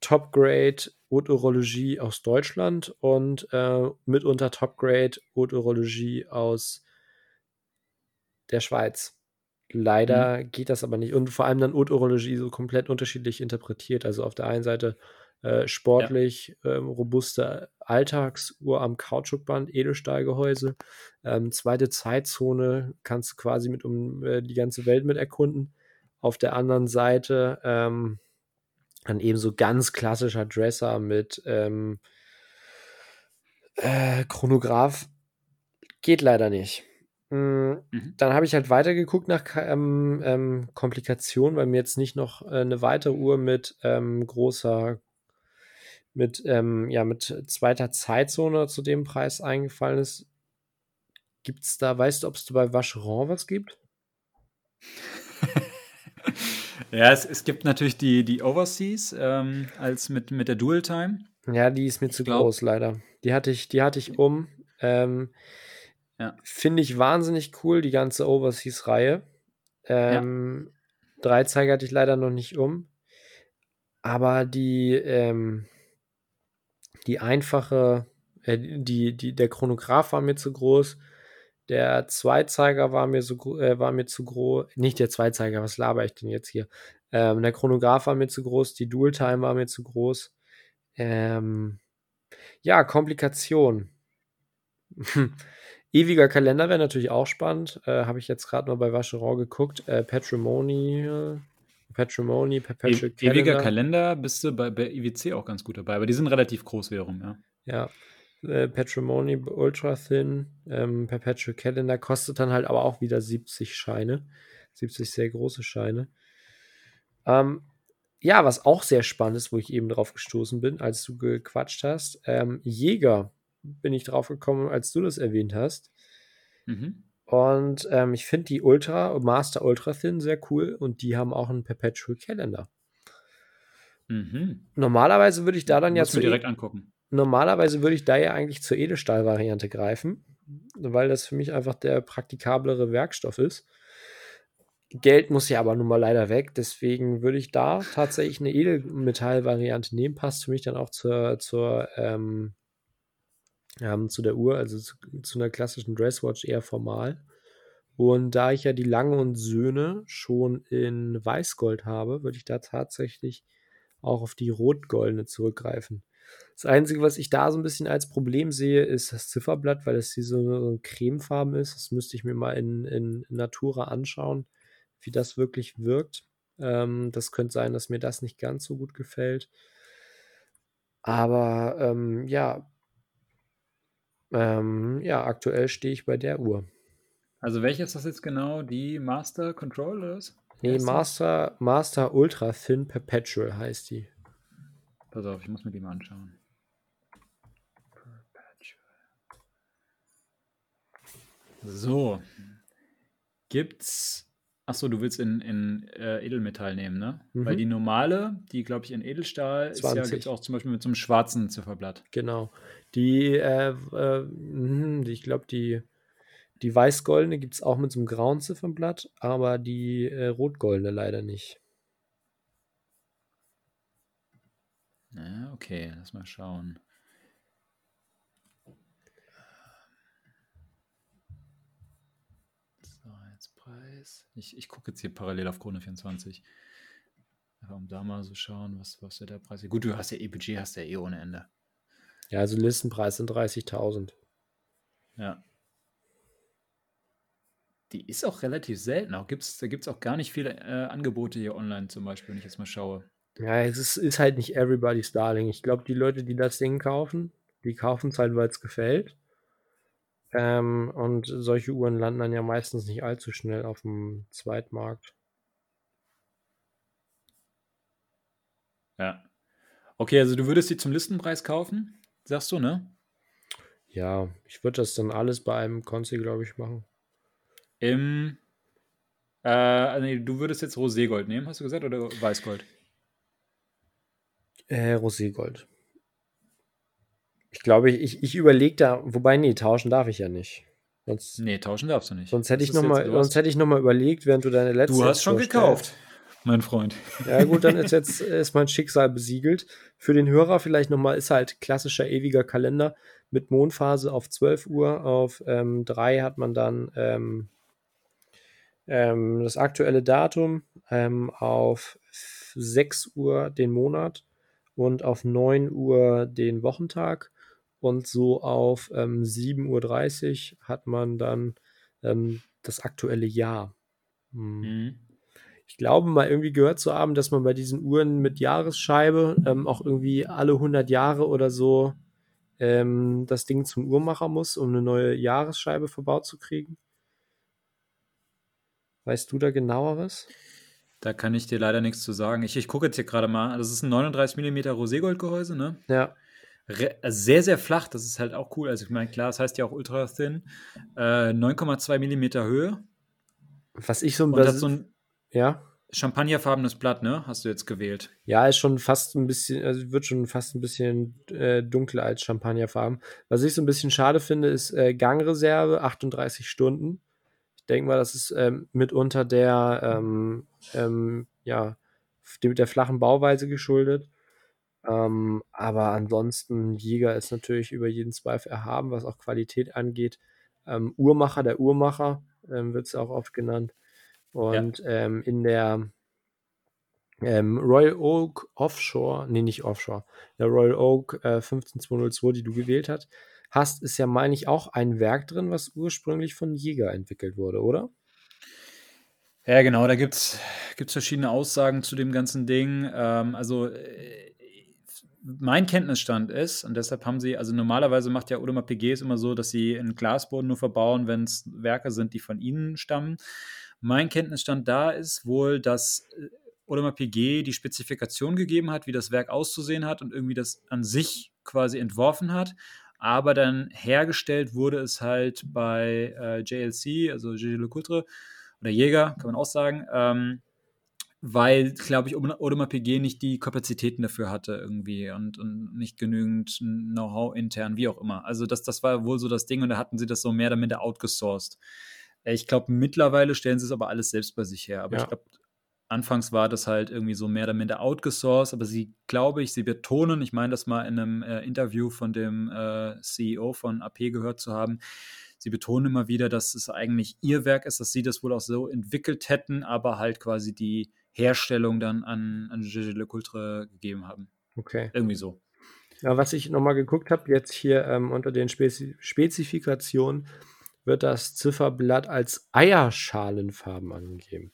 [SPEAKER 1] Top-Grade Haute-Urologie aus Deutschland und äh, mitunter Top-Grade Haute-Urologie aus der Schweiz. Leider mhm. geht das aber nicht. Und vor allem dann Haute-Urologie so komplett unterschiedlich interpretiert. Also auf der einen Seite äh, sportlich ja. ähm, robuste Alltagsuhr am Kautschukband, Edelstahlgehäuse. Ähm, zweite Zeitzone kannst du quasi mit um äh, die ganze Welt mit erkunden. Auf der anderen Seite ähm, dann eben so ganz klassischer Dresser mit ähm, äh, Chronograph. Geht leider nicht. Hm, mhm. Dann habe ich halt weitergeguckt nach ähm, ähm, Komplikationen, weil mir jetzt nicht noch äh, eine weitere Uhr mit ähm, großer mit, ähm, ja, mit zweiter Zeitzone zu dem Preis eingefallen ist. Gibt es da, weißt du, ob es bei Vacheron was gibt?
[SPEAKER 2] ja, es, es gibt natürlich die, die Overseas ähm, als mit, mit der Dual Time.
[SPEAKER 1] Ja, die ist mir zu glaub, groß, leider. Die hatte ich, die hatte ich um. Ähm, ja. Finde ich wahnsinnig cool, die ganze Overseas-Reihe. Ähm, ja. Dreizeiger hatte ich leider noch nicht um. Aber die, ähm, die einfache, äh, die, die, der Chronograph war mir zu groß, der Zweizeiger war mir, so, äh, war mir zu groß, nicht der Zweizeiger, was laber ich denn jetzt hier? Ähm, der Chronograph war mir zu groß, die Dual Time war mir zu groß. Ähm, ja, Komplikation. Ewiger Kalender wäre natürlich auch spannend. Äh, Habe ich jetzt gerade mal bei Vacheron geguckt. Äh, Patrimony, Patrimony,
[SPEAKER 2] Perpetual e Ewiger Kalender bist du bei, bei IWC auch ganz gut dabei, aber die sind relativ groß wiederum, ja.
[SPEAKER 1] Ja. Äh, Patrimony Ultra Thin, ähm, Perpetual Calendar kostet dann halt aber auch wieder 70 Scheine. 70 sehr große Scheine. Ähm, ja, was auch sehr spannend ist, wo ich eben drauf gestoßen bin, als du gequatscht hast. Ähm, Jäger bin ich drauf gekommen, als du das erwähnt hast. Mhm. Und ähm, ich finde die Ultra, Master Ultra Thin sehr cool und die haben auch einen Perpetual Calendar.
[SPEAKER 2] Mhm.
[SPEAKER 1] Normalerweise würde ich da dann ja zu
[SPEAKER 2] direkt angucken.
[SPEAKER 1] Normalerweise würde ich da ja eigentlich zur Edelstahl-Variante greifen, weil das für mich einfach der praktikablere Werkstoff ist. Geld muss ja aber nun mal leider weg, deswegen würde ich da tatsächlich eine Edelmetall-Variante nehmen. Passt für mich dann auch zur, zur ähm, ähm, zu der Uhr, also zu, zu einer klassischen Dresswatch eher formal. Und da ich ja die Lange und Söhne schon in Weißgold habe, würde ich da tatsächlich auch auf die Rotgoldene zurückgreifen. Das Einzige, was ich da so ein bisschen als Problem sehe, ist das Zifferblatt, weil es hier so, so cremefarben ist. Das müsste ich mir mal in, in, in Natura anschauen, wie das wirklich wirkt. Ähm, das könnte sein, dass mir das nicht ganz so gut gefällt. Aber ähm, ja, ähm, ja, aktuell stehe ich bei der Uhr.
[SPEAKER 2] Also welche ist das jetzt genau? Die Master Control oder was?
[SPEAKER 1] Nee? Master, Master Ultra Thin Perpetual heißt die.
[SPEAKER 2] Pass auf, ich muss mir die mal anschauen. So. Gibt's. Achso, du willst in, in äh, Edelmetall nehmen, ne?
[SPEAKER 1] Mhm.
[SPEAKER 2] Weil die normale, die glaube ich in Edelstahl, ist ja
[SPEAKER 1] 20.
[SPEAKER 2] gibt's auch zum Beispiel mit so einem schwarzen Zifferblatt.
[SPEAKER 1] Genau. Die, äh, äh, die- ich glaube, die, die weiß-goldene gibt es auch mit so einem grauen Ziffernblatt, aber die äh, rot-goldene leider nicht.
[SPEAKER 2] Ja, okay, lass mal schauen. So, Preis. Ich, ich gucke jetzt hier parallel auf Krone 24. Einfach um da mal so schauen, was, was der Preis ist. Gut, du hast ja eh Budget, hast ja eh ohne Ende.
[SPEAKER 1] Ja, also Listenpreis sind 30.000.
[SPEAKER 2] Ja. Die ist auch relativ selten. Auch gibt's, da gibt es auch gar nicht viele äh, Angebote hier online zum Beispiel, wenn ich jetzt mal schaue.
[SPEAKER 1] Ja, es ist, ist halt nicht everybody's darling. Ich glaube, die Leute, die das Ding kaufen, die kaufen es halt, weil es gefällt. Ähm, und solche Uhren landen dann ja meistens nicht allzu schnell auf dem Zweitmarkt.
[SPEAKER 2] Ja. Okay, also du würdest die zum Listenpreis kaufen, sagst du, ne?
[SPEAKER 1] Ja, ich würde das dann alles bei einem Konzi, glaube ich, machen.
[SPEAKER 2] Im. Äh, nee, du würdest jetzt Roségold nehmen, hast du gesagt, oder Weißgold?
[SPEAKER 1] Äh, Roségold. Ich glaube, ich, ich überlege da, wobei, nee, tauschen darf ich ja nicht. Sonst,
[SPEAKER 2] Nee, tauschen darfst du nicht.
[SPEAKER 1] sonst hätte
[SPEAKER 2] Das
[SPEAKER 1] ich noch mal, sonst hätte ich noch mal überlegt, während du deine letzte.
[SPEAKER 2] du hast schon
[SPEAKER 1] vorstellst.
[SPEAKER 2] gekauft, mein Freund.
[SPEAKER 1] Ja, gut, dann ist jetzt ist mein Schicksal besiegelt. Für den Hörer vielleicht nochmal, ist halt klassischer ewiger Kalender mit Mondphase auf 12 Uhr. Auf ähm, 3 hat man dann ähm, ähm, das aktuelle Datum, ähm, auf 6 Uhr den Monat und auf 9 Uhr den Wochentag. Und so auf ähm, 7.30 Uhr hat man dann ähm, das aktuelle Jahr. Hm.
[SPEAKER 2] Mhm.
[SPEAKER 1] Ich glaube mal irgendwie gehört zu haben, dass man bei diesen Uhren mit Jahresscheibe ähm, auch irgendwie alle 100 Jahre oder so ähm, das Ding zum Uhrmacher muss, um eine neue Jahresscheibe verbaut zu kriegen. Weißt du da genaueres?
[SPEAKER 2] Da kann ich dir leider nichts zu sagen. Ich, ich gucke jetzt hier gerade mal. Das ist ein 39 mm Roségoldgehäuse, ne?
[SPEAKER 1] Ja.
[SPEAKER 2] Also sehr, sehr flach. Das ist halt auch cool. Also, ich meine, klar, das heißt ja auch ultra thin. Äh, 9,2 mm Höhe.
[SPEAKER 1] Was ich so ein bisschen.
[SPEAKER 2] so ein
[SPEAKER 1] ja.
[SPEAKER 2] champagnerfarbenes Blatt, ne? Hast du jetzt gewählt.
[SPEAKER 1] Ja, ist schon fast ein bisschen, also wird schon fast ein bisschen äh, dunkler als Champagnerfarben. Was ich so ein bisschen schade finde, ist äh, Gangreserve, 38 Stunden. Ich denke mal, das ist ähm, mitunter der, ähm, ähm, ja, dem, der flachen Bauweise geschuldet. Ähm, aber ansonsten, Jäger ist natürlich über jeden Zweifel erhaben, was auch Qualität angeht. Ähm, Uhrmacher, der Uhrmacher ähm, wird es auch oft genannt. Und ähm, in der ähm, Royal Oak Offshore, nee, nicht Offshore, der Royal Oak äh, 15202, die du gewählt hast, hast, ist ja, meine ich, auch ein Werk drin, was ursprünglich von Jäger entwickelt wurde, oder?
[SPEAKER 2] Ja, genau, da gibt es verschiedene Aussagen zu dem ganzen Ding. Ähm, also, äh, mein Kenntnisstand ist, und deshalb haben sie, also normalerweise macht ja Audemars PGs immer so, dass sie einen Glasboden nur verbauen, wenn es Werke sind, die von ihnen stammen. Mein Kenntnisstand da ist wohl, dass äh, Audemars PG die Spezifikation gegeben hat, wie das Werk auszusehen hat und irgendwie das an sich quasi entworfen hat. Aber dann hergestellt wurde es halt bei äh, JLC, also Gilles Lecoultre, oder Jäger, kann man auch sagen, ähm, weil, glaube ich, Audemars PG nicht die Kapazitäten dafür hatte irgendwie und, und nicht genügend Know-how intern, wie auch immer. Also das, das war wohl so das Ding und da hatten sie das so mehr oder minder outgesourced. Äh, ich glaube, mittlerweile stellen sie es aber alles selbst bei sich her. Aber ja. ich glaube, anfangs war das halt irgendwie so mehr oder minder outgesourced, aber sie, glaube ich, sie betonen, ich meine das mal in einem äh, Interview von dem äh, CEO von AP gehört zu haben, sie betonen immer wieder, dass es eigentlich ihr Werk ist, dass sie das wohl auch so entwickelt hätten, aber halt quasi die Herstellung dann an, an Gigi Le Coultre gegeben haben.
[SPEAKER 1] Okay.
[SPEAKER 2] Irgendwie so.
[SPEAKER 1] Ja, was ich nochmal geguckt habe, jetzt hier ähm, unter den Spezi Spezifikationen wird das Zifferblatt als Eierschalenfarben angegeben.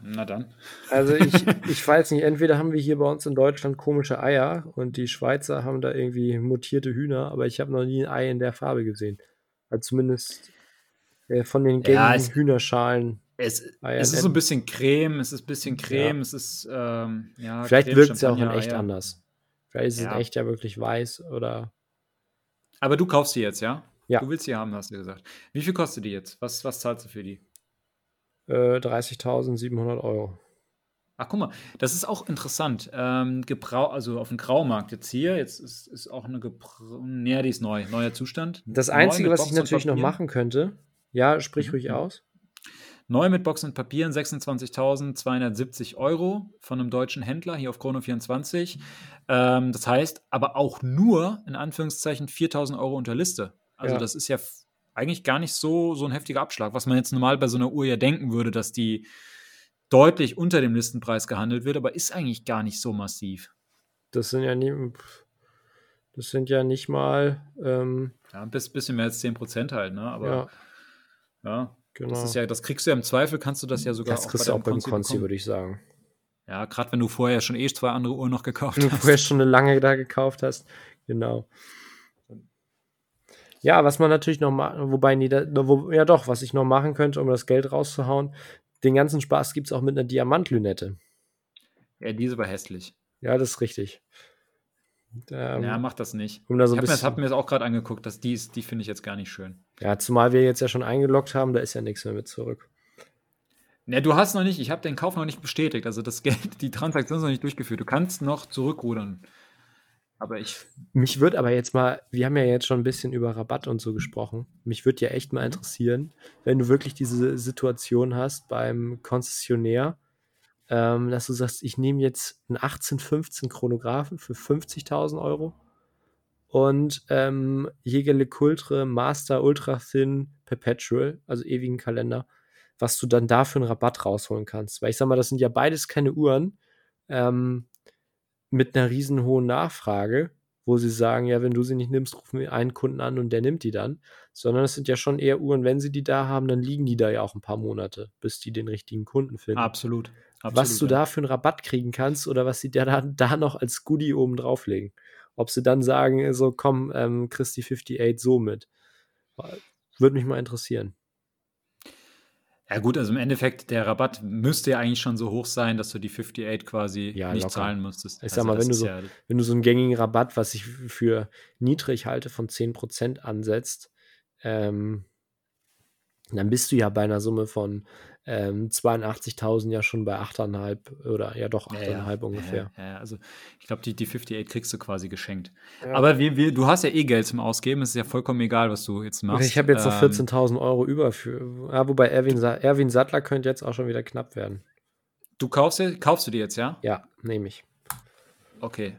[SPEAKER 2] Na dann.
[SPEAKER 1] Also ich, ich weiß nicht, entweder haben wir hier bei uns in Deutschland komische Eier und die Schweizer haben da irgendwie mutierte Hühner, aber ich habe noch nie ein Ei in der Farbe gesehen. Also zumindest äh, von den gängigen ja, Hühnerschalen.
[SPEAKER 2] Es, es ist so ein bisschen Creme, es ist ein bisschen Creme, ja. es ist, ähm, ja.
[SPEAKER 1] Vielleicht wirkt es ja auch in echt anders. Vielleicht ist es in echt ja wirklich weiß oder.
[SPEAKER 2] Aber du kaufst sie jetzt, ja?
[SPEAKER 1] Ja.
[SPEAKER 2] Du willst sie haben, hast du gesagt. Wie viel kostet die jetzt? Was, was zahlst du für die?
[SPEAKER 1] Äh, 30.700 Euro.
[SPEAKER 2] Ach, guck mal, das ist auch interessant. Ähm, Gebrauch, also auf dem Graumarkt jetzt hier, jetzt ist, ist auch eine Gebrauch. Nee, die ist neu, neuer Zustand.
[SPEAKER 1] Das Einzige, was ich natürlich noch machen könnte, ja, sprich mhm. ruhig aus.
[SPEAKER 2] Neu mit Box und Papieren 26.270 Euro von einem deutschen Händler hier auf Chrono24. Ähm, das heißt aber auch nur in Anführungszeichen 4.000 Euro unter Liste. Also ja. das ist ja eigentlich gar nicht so, so ein heftiger Abschlag, was man jetzt normal bei so einer Uhr ja denken würde, dass die deutlich unter dem Listenpreis gehandelt wird, aber ist eigentlich gar nicht so massiv.
[SPEAKER 1] Das sind ja nie, das sind ja nicht mal ähm,
[SPEAKER 2] ja, ein bisschen mehr als 10% halt, ne? Aber
[SPEAKER 1] ja,
[SPEAKER 2] ja genau. das ist ja, das kriegst du ja im Zweifel, kannst du das ja sogar
[SPEAKER 1] das kriegst auch, bei du auch beim Konzi, würde ich sagen.
[SPEAKER 2] Ja, gerade wenn du vorher schon eh zwei andere Uhren noch gekauft
[SPEAKER 1] wenn
[SPEAKER 2] hast.
[SPEAKER 1] du vorher schon eine lange da gekauft hast, genau. Ja, was man natürlich noch machen, wobei, nee, da, wo, ja doch, was ich noch machen könnte, um das Geld rauszuhauen, den ganzen Spaß gibt es auch mit einer Diamantlünette.
[SPEAKER 2] Ja, die ist aber hässlich.
[SPEAKER 1] Ja, das ist richtig.
[SPEAKER 2] Ähm, ja, mach das nicht.
[SPEAKER 1] Um da so
[SPEAKER 2] ich habe mir, hab mir das auch gerade angeguckt, dass die, die finde ich jetzt gar nicht schön.
[SPEAKER 1] Ja, zumal wir jetzt ja schon eingeloggt haben, da ist ja nichts mehr mit zurück.
[SPEAKER 2] Ja, du hast noch nicht, ich habe den Kauf noch nicht bestätigt, also das Geld, die Transaktion ist noch nicht durchgeführt. Du kannst noch zurückrudern. Aber ich.
[SPEAKER 1] Mich würde aber jetzt mal, wir haben ja jetzt schon ein bisschen über Rabatt und so gesprochen. Mich würde ja echt mal interessieren, wenn du wirklich diese Situation hast beim Konzessionär, ähm, dass du sagst, ich nehme jetzt einen 1815 Chronographen für 50.000 Euro und ähm, Jägerle Cultre Master Ultra Thin Perpetual, also ewigen Kalender, was du dann dafür einen Rabatt rausholen kannst. Weil ich sag mal, das sind ja beides keine Uhren, ähm, mit einer riesen hohen Nachfrage, wo sie sagen, ja, wenn du sie nicht nimmst, rufen wir einen Kunden an und der nimmt die dann, sondern es sind ja schon eher Uhren, wenn sie die da haben, dann liegen die da ja auch ein paar Monate, bis die den richtigen Kunden finden.
[SPEAKER 2] Absolut. Absolut
[SPEAKER 1] was du ja. da für einen Rabatt kriegen kannst oder was sie da, da noch als Goodie oben drauflegen. Ob sie dann sagen, so komm, ähm, die 58 so mit. Würde mich mal interessieren.
[SPEAKER 2] Ja gut, also im Endeffekt, der Rabatt müsste ja eigentlich schon so hoch sein, dass du die 58 quasi
[SPEAKER 1] ja,
[SPEAKER 2] nicht
[SPEAKER 1] locker.
[SPEAKER 2] zahlen müsstest.
[SPEAKER 1] Ich also sag mal, wenn du, so, ja wenn du so einen gängigen Rabatt, was ich für niedrig halte, von 10% ansetzt, ähm, dann bist du ja bei einer Summe von ähm, 82.000 ja schon bei 8,5 oder ja doch 8,5 ja, ja. ungefähr.
[SPEAKER 2] Ja, ja, also ich glaube, die, die 58 kriegst du quasi geschenkt. Aber wir, wir, du hast ja eh Geld zum Ausgeben, es ist ja vollkommen egal, was du jetzt machst.
[SPEAKER 1] Ich habe jetzt ähm, noch 14.000 Euro über für, ja, wobei Erwin, Erwin Sattler könnte jetzt auch schon wieder knapp werden.
[SPEAKER 2] Du kaufst, kaufst du die jetzt, ja?
[SPEAKER 1] Ja, nehme ich.
[SPEAKER 2] Okay.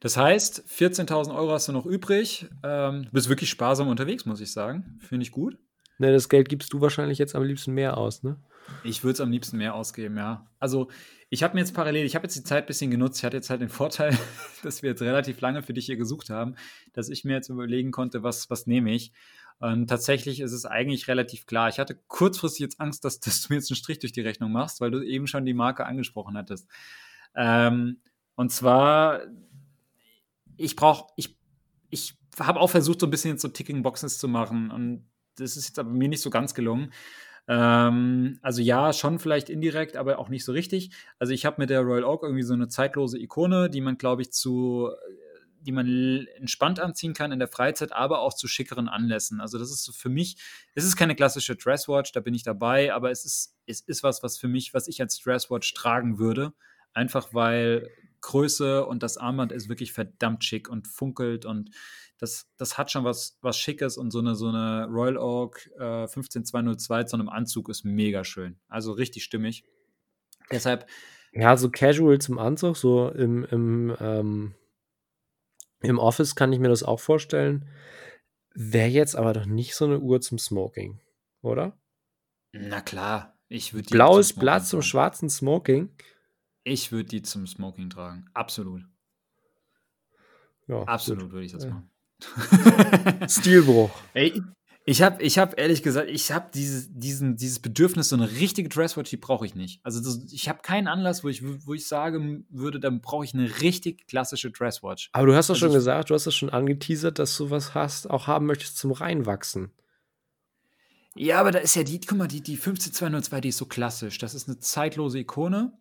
[SPEAKER 2] Das heißt, 14.000 Euro hast du noch übrig. Ähm, du bist wirklich sparsam unterwegs, muss ich sagen. Finde ich gut.
[SPEAKER 1] Ne, das Geld gibst du wahrscheinlich jetzt am liebsten mehr aus, ne?
[SPEAKER 2] Ich würde es am liebsten mehr ausgeben, ja. Also ich habe mir jetzt parallel, ich habe jetzt die Zeit ein bisschen genutzt. Ich hatte jetzt halt den Vorteil, dass wir jetzt relativ lange für dich hier gesucht haben, dass ich mir jetzt überlegen konnte, was, was nehme ich. Und tatsächlich ist es eigentlich relativ klar. Ich hatte kurzfristig jetzt Angst, dass, dass du mir jetzt einen Strich durch die Rechnung machst, weil du eben schon die Marke angesprochen hattest. Ähm, und zwar, ich brauche, ich, ich habe auch versucht, so ein bisschen jetzt so Ticking Boxes zu machen. Und das ist jetzt aber mir nicht so ganz gelungen. Ähm, also ja, schon vielleicht indirekt, aber auch nicht so richtig. Also ich habe mit der Royal Oak irgendwie so eine zeitlose Ikone, die man, glaube ich, zu die man entspannt anziehen kann in der Freizeit, aber auch zu schickeren Anlässen. Also das ist für mich, es ist keine klassische Dresswatch, da bin ich dabei, aber es ist, es ist was, was für mich, was ich als Dresswatch tragen würde. Einfach weil Größe und das Armband ist wirklich verdammt schick und funkelt und das, das hat schon was, was Schickes und so eine, so eine Royal Oak äh, 15202 zu einem Anzug ist mega schön. Also richtig stimmig. Deshalb.
[SPEAKER 1] Ja, so casual zum Anzug, so im, im, ähm, im Office kann ich mir das auch vorstellen. Wäre jetzt aber doch nicht so eine Uhr zum Smoking, oder?
[SPEAKER 2] Na klar, ich würde
[SPEAKER 1] Blaues Blatt zum schwarzen Smoking.
[SPEAKER 2] Ich würde die zum Smoking tragen. Absolut. Ja, Absolut würde ich das machen.
[SPEAKER 1] Stilbruch.
[SPEAKER 2] Ey, ich habe ich hab ehrlich gesagt, ich habe dieses, diesen, dieses Bedürfnis, so eine richtige Dresswatch, die brauche ich nicht. Also das, ich habe keinen Anlass, wo ich, wo ich sagen würde, dann brauche ich eine richtig klassische Dresswatch.
[SPEAKER 1] Aber du hast doch also schon gesagt, du hast es schon angeteasert, dass du was hast, auch haben möchtest zum Reinwachsen.
[SPEAKER 2] Ja, aber da ist ja die, guck mal, die, die 15202, die ist so klassisch. Das ist eine zeitlose Ikone.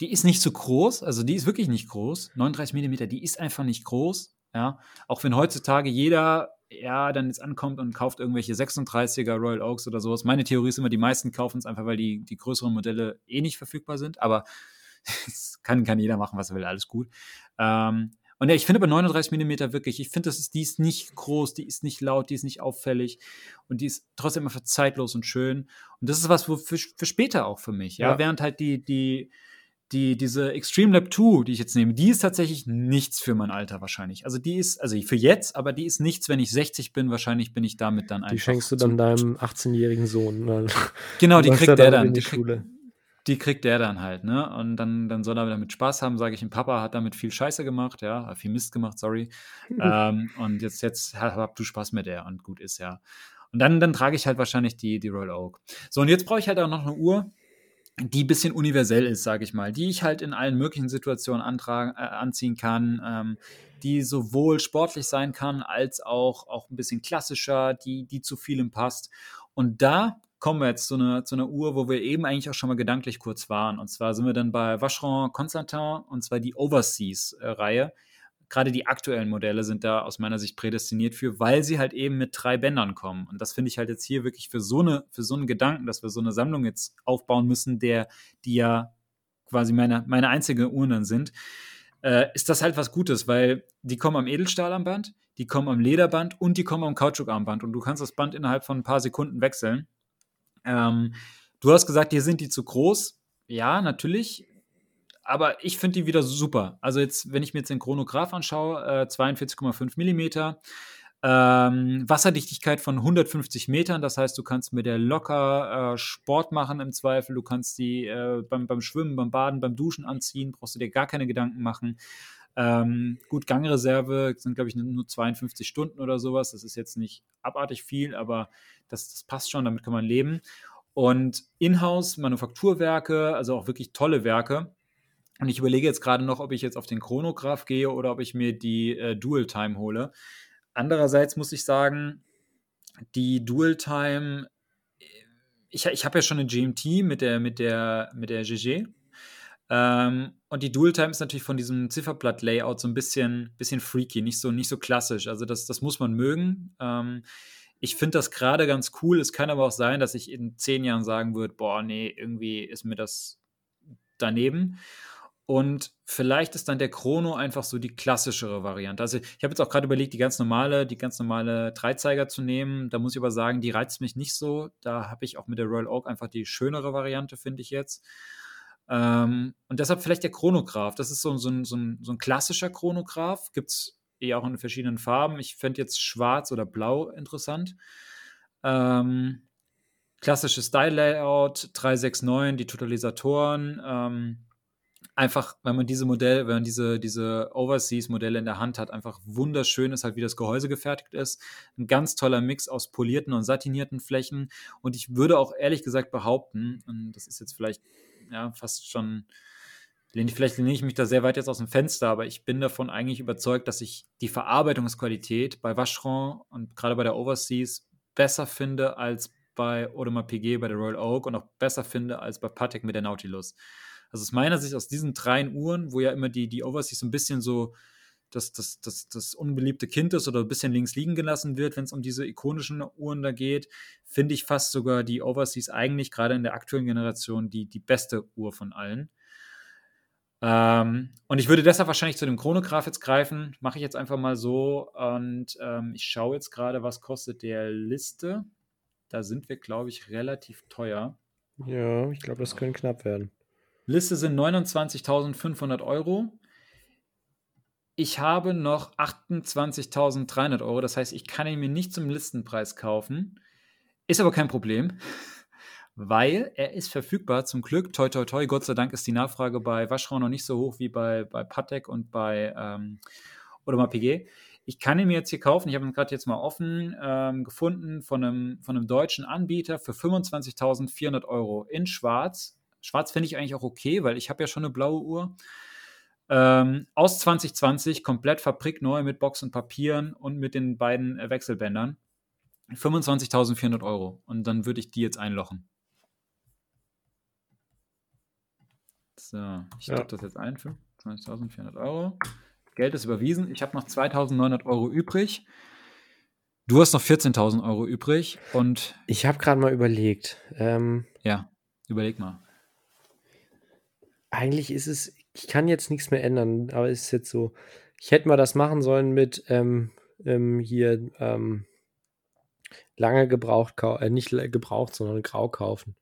[SPEAKER 2] Die ist nicht so groß, also die ist wirklich nicht groß. 39 mm, die ist einfach nicht groß. Ja, auch wenn heutzutage jeder ja dann jetzt ankommt und kauft irgendwelche 36er Royal Oaks oder sowas. Meine Theorie ist immer, die meisten kaufen es einfach, weil die, die größeren Modelle eh nicht verfügbar sind. Aber das kann, kann jeder machen, was er will, alles gut. Ähm, und ja, ich finde bei 39 mm wirklich, ich finde, die ist nicht groß, die ist nicht laut, die ist nicht auffällig und die ist trotzdem einfach zeitlos und schön. Und das ist was für, für später auch für mich. Ja, ja. während halt die, die, die, diese Extreme Lab 2, die ich jetzt nehme, die ist tatsächlich nichts für mein Alter wahrscheinlich. Also die ist, also für jetzt, aber die ist nichts, wenn ich 60 bin, wahrscheinlich bin ich damit dann einfach.
[SPEAKER 1] Die schenkst du dann deinem 18-jährigen Sohn.
[SPEAKER 2] Genau, die kriegt der dann. Die, krieg, die, kriegt der dann halt, ne? Und dann, dann soll er damit Spaß haben, sage ich ihm, Papa hat damit viel Scheiße gemacht, ja, viel Mist gemacht, sorry. ähm, und jetzt, jetzt hab du Spaß mit der und gut ist, ja. Und dann, dann trage ich halt wahrscheinlich die, die Royal Oak. So, und jetzt brauche ich halt auch noch eine Uhr, die ein bisschen universell ist, sage ich mal, die ich halt in allen möglichen Situationen antragen, äh, anziehen kann, ähm, die sowohl sportlich sein kann, als auch, auch ein bisschen klassischer, die, die zu vielem passt. Und da kommen wir jetzt zu einer, zu einer Uhr, wo wir eben eigentlich auch schon mal gedanklich kurz waren. Und zwar sind wir dann bei Vacheron Constantin, und zwar die Overseas-Reihe gerade die aktuellen Modelle sind da aus meiner Sicht prädestiniert für, weil sie halt eben mit drei Bändern kommen. Und das finde ich halt jetzt hier wirklich für so eine, für so einen Gedanken, dass wir so eine Sammlung jetzt aufbauen müssen, der, die ja quasi meine, meine einzige Uhren sind, äh, ist das halt was Gutes, weil die kommen am Edelstahlarmband, die kommen am Lederband und die kommen am Kautschukarmband und du kannst das Band innerhalb von ein paar Sekunden wechseln. Ähm, du hast gesagt, hier sind die zu groß. Ja, natürlich aber ich finde die wieder super. Also jetzt, wenn ich mir jetzt den Chronograph anschaue, äh, 42,5 Millimeter, ähm, Wasserdichtigkeit von 150 Metern, das heißt, du kannst mit der locker äh, Sport machen im Zweifel, du kannst die äh, beim, beim Schwimmen, beim Baden, beim Duschen anziehen, brauchst du dir gar keine Gedanken machen. Ähm, gut, Gangreserve sind, glaube ich, nur 52 Stunden oder sowas. Das ist jetzt nicht abartig viel, aber das, das passt schon, damit kann man leben. Und Inhouse, Manufakturwerke, also auch wirklich tolle Werke. Und ich überlege jetzt gerade noch, ob ich jetzt auf den Chronograph gehe oder ob ich mir die äh, Dual Time hole. Andererseits muss ich sagen, die Dual Time, ich, ich habe ja schon eine GMT mit der, mit der, mit der GG. Ähm, und die Dual Time ist natürlich von diesem Zifferblatt-Layout so ein bisschen, bisschen freaky, nicht so, nicht so klassisch. Also das, das muss man mögen. Ähm, ich finde das gerade ganz cool. Es kann aber auch sein, dass ich in zehn Jahren sagen würde, boah, nee, irgendwie ist mir das daneben. Und vielleicht ist dann der Chrono einfach so die klassischere Variante. Also ich habe jetzt auch gerade überlegt, die ganz normale, die ganz normale Dreizeiger zu nehmen. Da muss ich aber sagen, die reizt mich nicht so. Da habe ich auch mit der Royal Oak einfach die schönere Variante, finde ich jetzt. Ähm, und deshalb vielleicht der Chronograph. Das ist so, so, ein, so, ein, so ein klassischer Chronograph. Gibt es eh auch in verschiedenen Farben. Ich fände jetzt schwarz oder blau interessant. Ähm, klassisches Style-Layout, 369, die Totalisatoren. Ähm, einfach, wenn man diese Modelle, wenn man diese, diese Overseas-Modelle in der Hand hat, einfach wunderschön ist halt, wie das Gehäuse gefertigt ist. Ein ganz toller Mix aus polierten und satinierten Flächen. Und ich würde auch ehrlich gesagt behaupten, und das ist jetzt vielleicht ja fast schon, vielleicht lehne ich mich da sehr weit jetzt aus dem Fenster, aber ich bin davon eigentlich überzeugt, dass ich die Verarbeitungsqualität bei Vacheron und gerade bei der Overseas besser finde als bei Audemars PG, bei der Royal Oak und auch besser finde als bei Patek mit der Nautilus. Also aus meiner Sicht, aus diesen drei Uhren, wo ja immer die, die Overseas ein bisschen so, das, das, das, das unbeliebte Kind ist oder ein bisschen links liegen gelassen wird, wenn es um diese ikonischen Uhren da geht, finde ich fast sogar die Overseas eigentlich gerade in der aktuellen Generation die, die beste Uhr von allen. Ähm, und ich würde deshalb wahrscheinlich zu dem Chronograph jetzt greifen. Mache ich jetzt einfach mal so. Und ähm, ich schaue jetzt gerade, was kostet der Liste. Da sind wir, glaube ich, relativ teuer.
[SPEAKER 1] Ja, ich glaube, das könnte knapp werden.
[SPEAKER 2] Liste sind 29.500 Euro. Ich habe noch 28.300 Euro. Das heißt, ich kann ihn mir nicht zum Listenpreis kaufen. Ist aber kein Problem, weil er ist verfügbar. Zum Glück, toi, toi, toi. Gott sei Dank ist die Nachfrage bei Waschrau noch nicht so hoch wie bei, bei Patek und bei ähm, Audemars PG. Ich kann ihn mir jetzt hier kaufen. Ich habe ihn gerade jetzt mal offen ähm, gefunden von einem, von einem deutschen Anbieter für 25.400 Euro in Schwarz. Schwarz finde ich eigentlich auch okay, weil ich habe ja schon eine blaue Uhr. Ähm, aus 2020, komplett fabrikneu mit Box und Papieren und mit den beiden äh, Wechselbändern. 25.400 Euro. Und dann würde ich die jetzt einlochen. So, ich ja. das jetzt ein. 25.400 Euro. Geld ist überwiesen. Ich habe noch 2.900 Euro übrig. Du hast noch 14.000 Euro übrig und.
[SPEAKER 1] Ich habe gerade mal überlegt. Ähm,
[SPEAKER 2] ja, überleg mal.
[SPEAKER 1] Eigentlich ist es, ich kann jetzt nichts mehr ändern, aber es ist jetzt so, ich hätte mal das machen sollen mit ähm, ähm, hier ähm, lange gebraucht, äh, nicht gebraucht, sondern grau kaufen.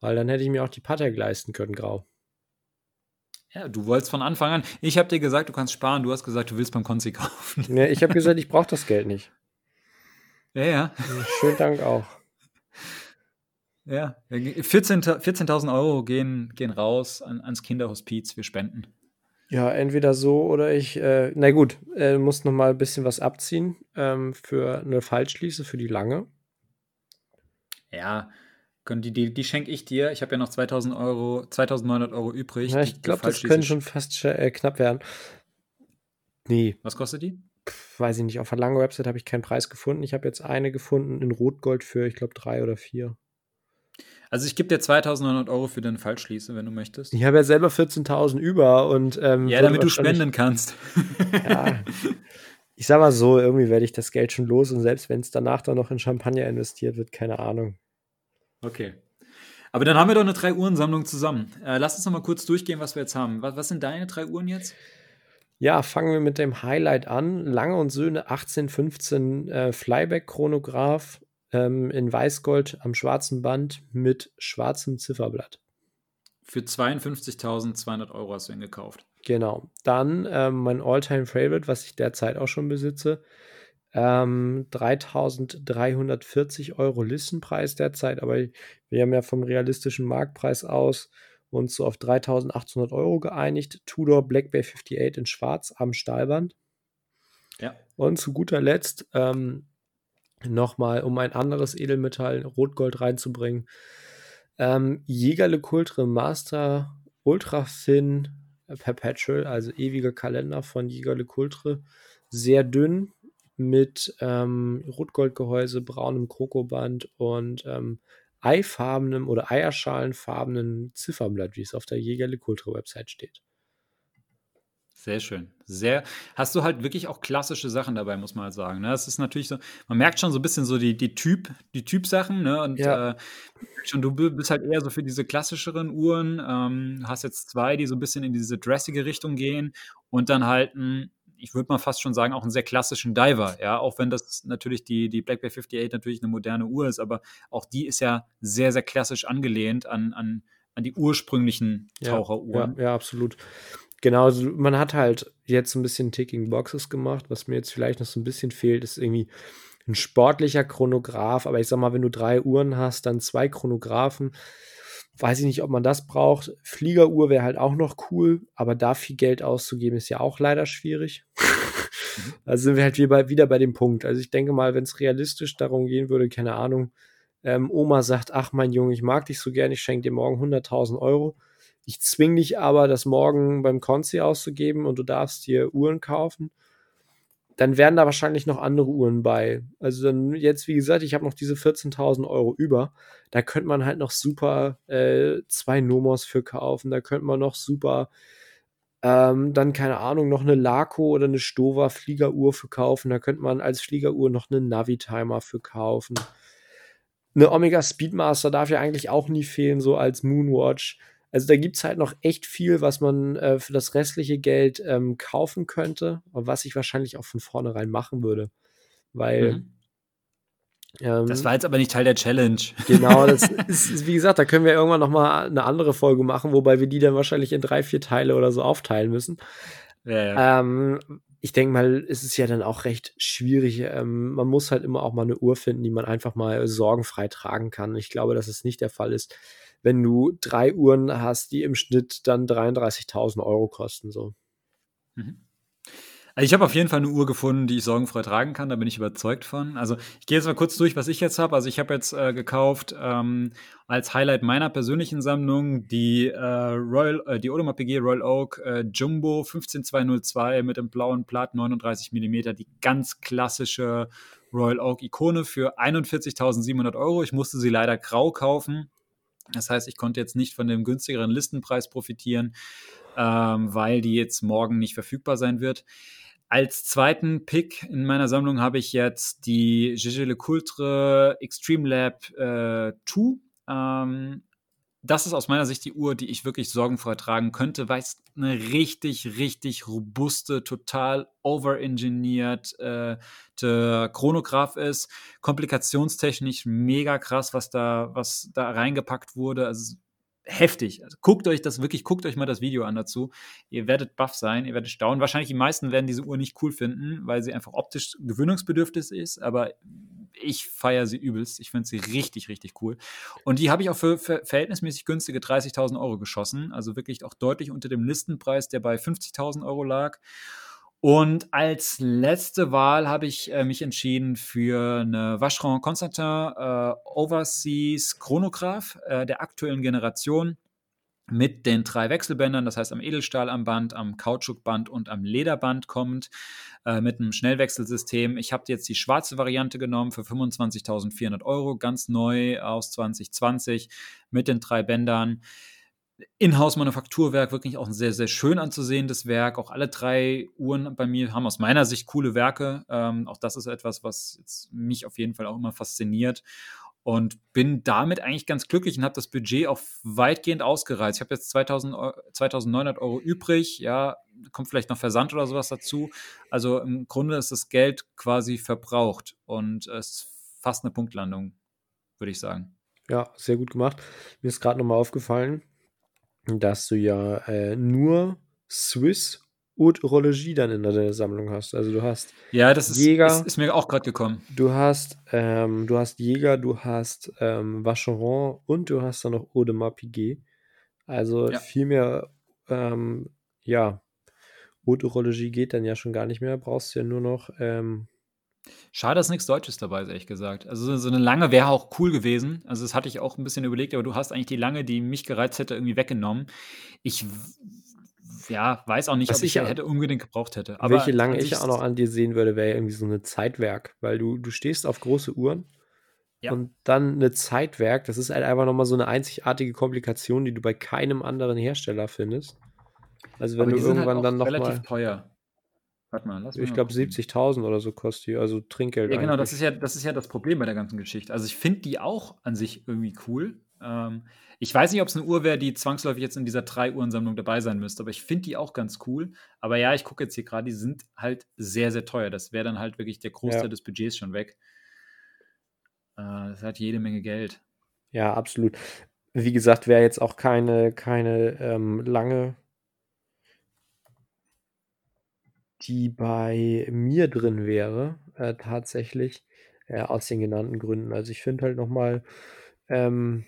[SPEAKER 1] Weil dann hätte ich mir auch die Patek leisten können, grau.
[SPEAKER 2] Ja, du wolltest von Anfang an. Ich habe dir gesagt, du kannst sparen. Du hast gesagt, du willst beim Konzi kaufen.
[SPEAKER 1] Ja, ich habe gesagt, ich brauche das Geld nicht.
[SPEAKER 2] Ja, ja.
[SPEAKER 1] Schönen Dank auch.
[SPEAKER 2] Ja, 14.000 14 Euro gehen, gehen raus an, ans Kinderhospiz. Wir spenden.
[SPEAKER 1] Ja, entweder so oder ich, äh, na gut, äh, muss noch mal ein bisschen was abziehen ähm, für eine Fallschließe, für die lange.
[SPEAKER 2] Ja, die, die, die schenke ich dir. Ich habe ja noch 2000 Euro, 2900 Euro übrig.
[SPEAKER 1] Ja, ich glaube, das könnte schon fast äh, knapp werden.
[SPEAKER 2] Nee. Was kostet die?
[SPEAKER 1] Pff, weiß ich nicht. Auf der langen Website habe ich keinen Preis gefunden. Ich habe jetzt eine gefunden in Rotgold für, ich glaube, drei oder vier.
[SPEAKER 2] Also ich gebe dir 2.900 Euro für den Fallschließe, wenn du möchtest.
[SPEAKER 1] Ich habe ja selber 14.000 über und
[SPEAKER 2] ähm, ja, damit du spenden kannst.
[SPEAKER 1] ja, ich sag mal so, irgendwie werde ich das Geld schon los und selbst wenn es danach dann noch in Champagner investiert wird, keine Ahnung.
[SPEAKER 2] Okay. Aber dann haben wir doch eine drei Uhren-Sammlung zusammen. Äh, lass uns noch mal kurz durchgehen, was wir jetzt haben. Was, was sind deine drei Uhren jetzt?
[SPEAKER 1] Ja, fangen wir mit dem Highlight an. Lange und Söhne 1815 äh, Flyback-Chronograph ähm, in Weißgold am schwarzen Band mit schwarzem Zifferblatt.
[SPEAKER 2] Für 52.200 Euro hast du ihn gekauft.
[SPEAKER 1] Genau. Dann ähm, mein Alltime favorite was ich derzeit auch schon besitze. Ähm, 3.340 Euro Listenpreis derzeit, aber wir haben ja vom realistischen Marktpreis aus uns so auf 3.800 Euro geeinigt. Tudor Black Bay 58 in schwarz am Stahlband.
[SPEAKER 2] Ja.
[SPEAKER 1] Und zu guter Letzt ähm, nochmal, um ein anderes Edelmetall, Rotgold reinzubringen. Ähm, Jäger Le Coultre Master Ultra Thin Perpetual, also ewiger Kalender von Jäger Le Coultre. Sehr dünn mit ähm, Rotgoldgehäuse, braunem Krokoband und ähm, eifarbenem oder eierschalenfarbenen Zifferblatt, wie es auf der Jäger Le Coultre Website steht.
[SPEAKER 2] Sehr schön. Sehr. Hast du halt wirklich auch klassische Sachen dabei, muss man halt sagen. Ne? Das ist natürlich so, man merkt schon so ein bisschen so die, die Typ, die Typsachen, ne? Und ja. äh, schon, du bist halt eher so für diese klassischeren Uhren. Ähm, hast jetzt zwei, die so ein bisschen in diese dressige Richtung gehen und dann halt ein, ich würde mal fast schon sagen, auch einen sehr klassischen Diver, ja, auch wenn das natürlich die, die Black Bay 58 natürlich eine moderne Uhr ist, aber auch die ist ja sehr, sehr klassisch angelehnt an, an, an die ursprünglichen Taucheruhren.
[SPEAKER 1] Ja, ja, ja, absolut. Genau, also man hat halt jetzt ein bisschen Ticking Boxes gemacht. Was mir jetzt vielleicht noch so ein bisschen fehlt, ist irgendwie ein sportlicher Chronograph. Aber ich sag mal, wenn du drei Uhren hast, dann zwei Chronographen. Weiß ich nicht, ob man das braucht. Fliegeruhr wäre halt auch noch cool, aber da viel Geld auszugeben, ist ja auch leider schwierig. Also sind wir halt wieder bei, wieder bei dem Punkt. Also ich denke mal, wenn es realistisch darum gehen würde, keine Ahnung, ähm, Oma sagt, ach mein Junge, ich mag dich so gern, ich schenke dir morgen 100.000 Euro ich zwinge dich aber, das morgen beim Konzi auszugeben und du darfst dir Uhren kaufen. Dann werden da wahrscheinlich noch andere Uhren bei. Also dann jetzt, wie gesagt, ich habe noch diese 14.000 Euro über. Da könnte man halt noch super äh, zwei Nomos für kaufen. Da könnte man noch super Ähm, dann, keine Ahnung, noch eine Laco oder eine Stover Fliegeruhr für kaufen. Da könnte man als Fliegeruhr noch einen Navi-Timer für kaufen. Eine Omega Speedmaster darf ja eigentlich auch nie fehlen, so als Moonwatch. Also da gibt es halt noch echt viel, was man äh, für das restliche Geld ähm, kaufen könnte und was ich wahrscheinlich auch von vornherein machen würde. Weil
[SPEAKER 2] Mhm. Ähm, das war jetzt aber nicht Teil der Challenge.
[SPEAKER 1] Genau, das ist, wie gesagt, da können wir irgendwann noch mal eine andere Folge machen, wobei wir die dann wahrscheinlich in drei, vier Teile oder so aufteilen müssen. Ja, ja. Ähm, ich denke mal, ist es ja dann auch recht schwierig. Ähm, man muss halt immer auch mal eine Uhr finden, die man einfach mal sorgenfrei tragen kann. Ich glaube, dass es nicht der Fall ist, wenn du drei Uhren hast, die im Schnitt dann 33.000 Euro kosten. So.
[SPEAKER 2] Mhm. Also ich habe auf jeden Fall eine Uhr gefunden, die ich sorgenfrei tragen kann. Da bin ich überzeugt von. Also ich gehe jetzt mal kurz durch, was ich jetzt habe. Also ich habe jetzt äh, gekauft ähm, als Highlight meiner persönlichen Sammlung die äh, Royal, äh, die Audemars Piguet Royal Oak äh, Jumbo 15202 mit dem blauen Blatt 39 mm. Die ganz klassische Royal Oak Ikone für 41.700 Euro. Ich musste sie leider grau kaufen. Das heißt, ich konnte jetzt nicht von dem günstigeren Listenpreis profitieren, ähm, weil die jetzt morgen nicht verfügbar sein wird. Als zweiten Pick in meiner Sammlung habe ich jetzt die Gégé Le Coultre Extreme Lab äh, 2. Ähm, das ist aus meiner Sicht die Uhr, die ich wirklich sorgenfrei tragen könnte, weil es eine richtig, richtig robuste, total overengineert äh, Chronograph ist. Komplikationstechnisch mega krass, was da, was da reingepackt wurde. Also heftig. Also guckt euch das wirklich, guckt euch mal das Video an dazu. Ihr werdet baff sein, ihr werdet staunen. Wahrscheinlich die meisten werden diese Uhr nicht cool finden, weil sie einfach optisch gewöhnungsbedürftig ist, aber ich feiere sie übelst. Ich finde sie richtig, richtig cool. Und die habe ich auch für, für verhältnismäßig günstige 30.000 Euro geschossen. Also wirklich auch deutlich unter dem Listenpreis, der bei 50.000 Euro lag. Und als letzte Wahl habe ich äh, mich entschieden für eine Vacheron Constantin äh, Overseas Chronograph äh, der aktuellen Generation mit den drei Wechselbändern, das heißt am Edelstahl am Band, am Kautschukband und am Lederband kommt, äh, mit einem Schnellwechselsystem. Ich habe jetzt die schwarze Variante genommen für 25.400 Euro, ganz neu aus 2020 mit den drei Bändern. Inhouse-Manufakturwerk, wirklich auch ein sehr, sehr schön anzusehendes Werk. Auch alle drei Uhren bei mir haben aus meiner Sicht coole Werke. Ähm, auch das ist etwas, was mich auf jeden Fall auch immer fasziniert. Und bin damit eigentlich ganz glücklich und habe das Budget auch weitgehend ausgereizt. Ich habe jetzt 2000, 2900 Euro übrig. Ja, kommt vielleicht noch Versand oder sowas dazu. Also im Grunde ist das Geld quasi verbraucht und es ist fast eine Punktlandung, würde ich sagen.
[SPEAKER 1] Ja, sehr gut gemacht. Mir ist gerade nochmal aufgefallen, dass du ja äh, nur Swiss Urologie dann in deiner Sammlung hast. Also du hast
[SPEAKER 2] ja, das ist, Jäger, ist, ist mir auch gerade gekommen.
[SPEAKER 1] Du hast, ähm, du hast Jäger, du hast ähm, Vacheron und du hast dann noch Audemars Piguet. Also ja. viel mehr, ähm, ja, Urologie geht dann ja schon gar nicht mehr. Brauchst du ja nur noch ähm,
[SPEAKER 2] Schade, dass nichts Deutsches dabei ist, ehrlich gesagt. Also so eine lange wäre auch cool gewesen. Also das hatte ich auch ein bisschen überlegt, aber du hast eigentlich die lange, die mich gereizt hätte, irgendwie weggenommen. Ich ja, weiß auch nicht, Was ob ich, ich hätte unbedingt gebraucht hätte.
[SPEAKER 1] Aber welche lange ich auch noch an dir sehen würde, wäre irgendwie so eine Zeitwerk, weil du, du stehst auf große Uhren ja. und dann eine Zeitwerk, das ist halt einfach nochmal so eine einzigartige Komplikation, die du bei keinem anderen Hersteller findest. Also wenn aber du halt irgendwann halt dann noch
[SPEAKER 2] relativ
[SPEAKER 1] mal
[SPEAKER 2] teuer. Warte mal, lass
[SPEAKER 1] Ich glaube 70.000 oder so kostet die, also Trinkgeld.
[SPEAKER 2] Ja, genau, das ist ja, das ist ja das Problem bei der ganzen Geschichte. Also ich finde die auch an sich irgendwie cool. Ähm, ich weiß nicht, ob es eine Uhr wäre, die zwangsläufig jetzt in dieser drei Uhrensammlung dabei sein müsste, aber ich finde die auch ganz cool. Aber ja, ich gucke jetzt hier gerade, die sind halt sehr, sehr teuer. Das wäre dann halt wirklich der Großteil ja. des Budgets schon weg. Äh, das hat jede Menge Geld.
[SPEAKER 1] Ja, absolut. Wie gesagt, wäre jetzt auch keine, keine ähm, lange die bei mir drin wäre, äh, tatsächlich, äh, aus den genannten Gründen. Also ich finde halt nochmal ähm,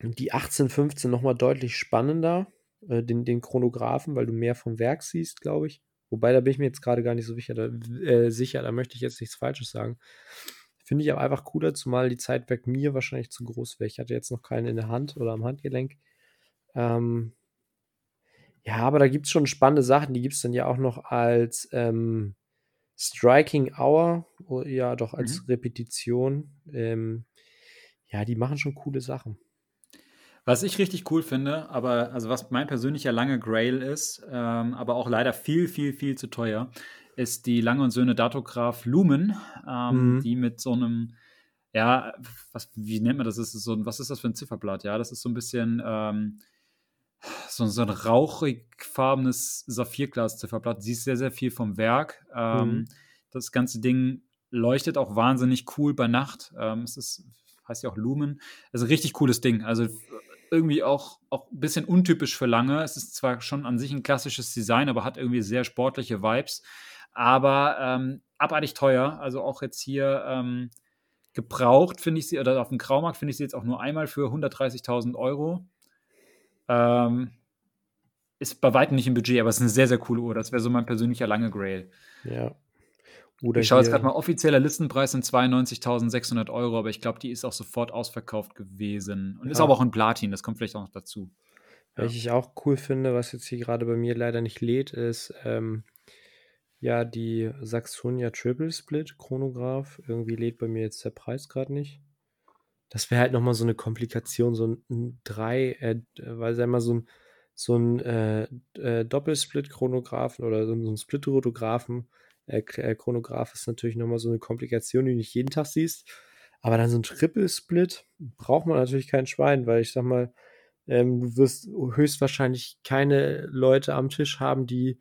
[SPEAKER 1] die 1815 nochmal deutlich spannender, äh, den, den Chronographen, weil du mehr vom Werk siehst, glaube ich. Wobei, da bin ich mir jetzt gerade gar nicht so sicher da, äh, sicher, da möchte ich jetzt nichts Falsches sagen. Finde ich aber einfach cooler, zumal die Zeitwerk mir wahrscheinlich zu groß wäre. Ich hatte jetzt noch keine in der Hand oder am Handgelenk. Ähm, ja, aber da gibt es schon spannende Sachen. Die gibt es dann ja auch noch als ähm, Striking Hour, ja, doch als mhm. Repetition. Ähm, ja, die machen schon coole Sachen.
[SPEAKER 2] Was ich richtig cool finde, aber also was mein persönlicher lange Grail ist, ähm, aber auch leider viel, viel, viel zu teuer, ist die Lange und Söhne Datograph Lumen, ähm, mhm. die mit so einem, ja, was, wie nennt man das? Ist so ein, was ist das für ein Zifferblatt? Ja, das ist so ein bisschen ähm, so, so ein rauchigfarbenes Saphirglas-Zifferblatt. Siehst sehr, sehr viel vom Werk. Ähm, mhm. Das ganze Ding leuchtet auch wahnsinnig cool bei Nacht. Ähm, es ist, heißt ja auch Lumen. Also richtig cooles Ding. Also irgendwie auch, auch ein bisschen untypisch für lange. Es ist zwar schon an sich ein klassisches Design, aber hat irgendwie sehr sportliche Vibes. Aber ähm, abartig teuer. Also auch jetzt hier ähm, gebraucht finde ich sie, oder auf dem Graumarkt finde ich sie jetzt auch nur einmal für 130.000 Euro. Ähm, ist bei weitem nicht im Budget, aber es ist eine sehr, sehr coole Uhr. Das wäre so mein persönlicher lange Grail.
[SPEAKER 1] Ja.
[SPEAKER 2] Oder ich schaue jetzt gerade mal, offizieller Listenpreis sind 92.600 Euro, aber ich glaube, die ist auch sofort ausverkauft gewesen. Und ja. ist aber auch in Platin, das kommt vielleicht auch noch dazu.
[SPEAKER 1] Ja. Was ich auch cool finde, was jetzt hier gerade bei mir leider nicht lädt, ist ähm, ja die Saxonia Triple Split Chronograph. Irgendwie lädt bei mir jetzt der Preis gerade nicht. Das wäre halt nochmal so eine Komplikation, so ein 3, äh, weil es einmal so ein, so ein äh, äh, Doppelsplit-Chronographen oder so ein Split-Rotographen äh, äh, Chronograph ist natürlich nochmal so eine Komplikation, die du nicht jeden Tag siehst. Aber dann so ein Triple-Split braucht man natürlich kein Schwein, weil ich sag mal, ähm, du wirst höchstwahrscheinlich keine Leute am Tisch haben, die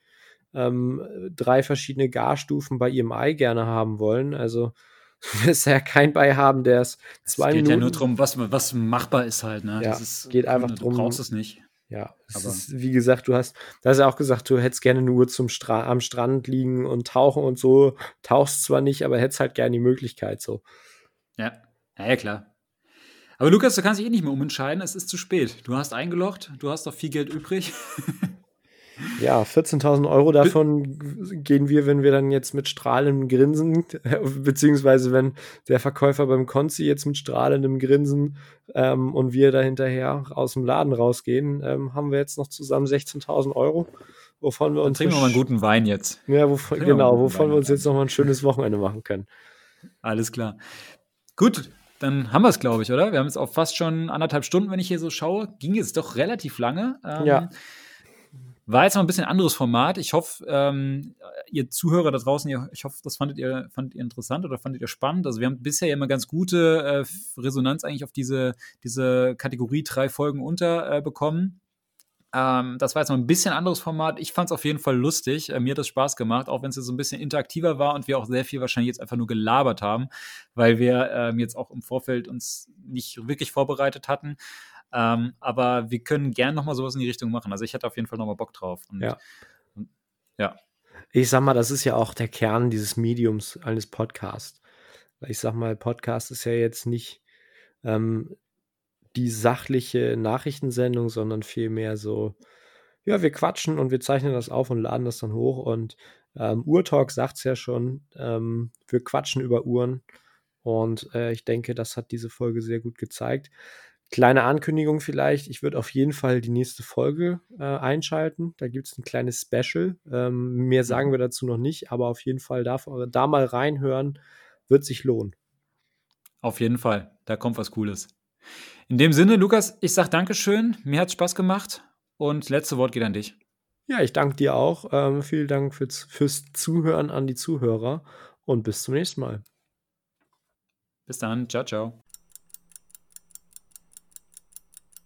[SPEAKER 1] ähm, drei verschiedene Garstufen bei ihrem Ei gerne haben wollen. Also du wirst ja kein bei haben, der es zwei Minuten. Es geht
[SPEAKER 2] ja nur darum, was, was machbar ist halt. Ne?
[SPEAKER 1] Ja,
[SPEAKER 2] ist,
[SPEAKER 1] geht einfach darum.
[SPEAKER 2] Du brauchst es nicht.
[SPEAKER 1] Ja, ist, wie gesagt, du hast, da hast ja auch gesagt, du hättest gerne nur zum Stra am Strand liegen und tauchen und so. Tauchst zwar nicht, aber hättest halt gerne die Möglichkeit so.
[SPEAKER 2] Ja, ja, ja klar. Aber Lukas, du kannst dich eh nicht mehr umentscheiden, es ist zu spät. Du hast eingeloggt, du hast doch viel Geld übrig.
[SPEAKER 1] Ja, 14.000 Euro davon gehen wir, wenn wir dann jetzt mit strahlendem Grinsen, beziehungsweise wenn der Verkäufer beim Konzi jetzt mit strahlendem Grinsen ähm, und wir da hinterher aus dem Laden rausgehen, ähm, haben wir jetzt noch zusammen 16.000 Euro, wovon wir uns.
[SPEAKER 2] Dann trinken wir mal einen guten Wein jetzt.
[SPEAKER 1] Ja, wovon, genau, wovon Wein wir uns jetzt noch mal ein schönes Wochenende machen können.
[SPEAKER 2] Alles klar. Gut, dann haben wir es, glaube ich, oder? Wir haben jetzt auch fast schon anderthalb Stunden, wenn ich hier so schaue. Ging jetzt doch relativ lange.
[SPEAKER 1] Ähm, ja.
[SPEAKER 2] War jetzt mal ein bisschen anderes Format. Ich hoffe, ähm, ihr Zuhörer da draußen, ihr, ich hoffe, das fandet ihr, fandet ihr interessant oder fandet ihr spannend. Also wir haben bisher immer ganz gute äh, Resonanz eigentlich auf diese, diese Kategorie drei Folgen unterbekommen. Äh, ähm, das war jetzt mal ein bisschen anderes Format. Ich fand es auf jeden Fall lustig. Äh, mir hat das Spaß gemacht, auch wenn es jetzt so ein bisschen interaktiver war und wir auch sehr viel wahrscheinlich jetzt einfach nur gelabert haben, weil wir ähm, jetzt auch im Vorfeld uns nicht wirklich vorbereitet hatten. Ähm, aber wir können gern nochmal sowas in die Richtung machen. Also ich hätte auf jeden Fall nochmal Bock drauf.
[SPEAKER 1] Und, ja.
[SPEAKER 2] Und, ja.
[SPEAKER 1] Ich sag mal, das ist ja auch der Kern dieses Mediums eines Podcasts. Weil ich sag mal, Podcast ist ja jetzt nicht ähm, die sachliche Nachrichtensendung, sondern vielmehr so, ja, wir quatschen und wir zeichnen das auf und laden das dann hoch. Und ähm, Urtalk sagt es ja schon, ähm, wir quatschen über Uhren. Und äh, ich denke, das hat diese Folge sehr gut gezeigt. Kleine Ankündigung vielleicht, ich würde auf jeden Fall die nächste Folge äh, einschalten. Da gibt es ein kleines Special. Ähm, mehr sagen mhm. wir dazu noch nicht, aber auf jeden Fall da, da mal reinhören, wird sich lohnen.
[SPEAKER 2] Auf jeden Fall, da kommt was Cooles. In dem Sinne, Lukas, ich sage Dankeschön, mir hat Spaß gemacht und letzte Wort geht an dich.
[SPEAKER 1] Ja, ich danke dir auch. Ähm, vielen Dank fürs, fürs Zuhören an die Zuhörer und bis zum nächsten Mal.
[SPEAKER 2] Bis dann, ciao, ciao.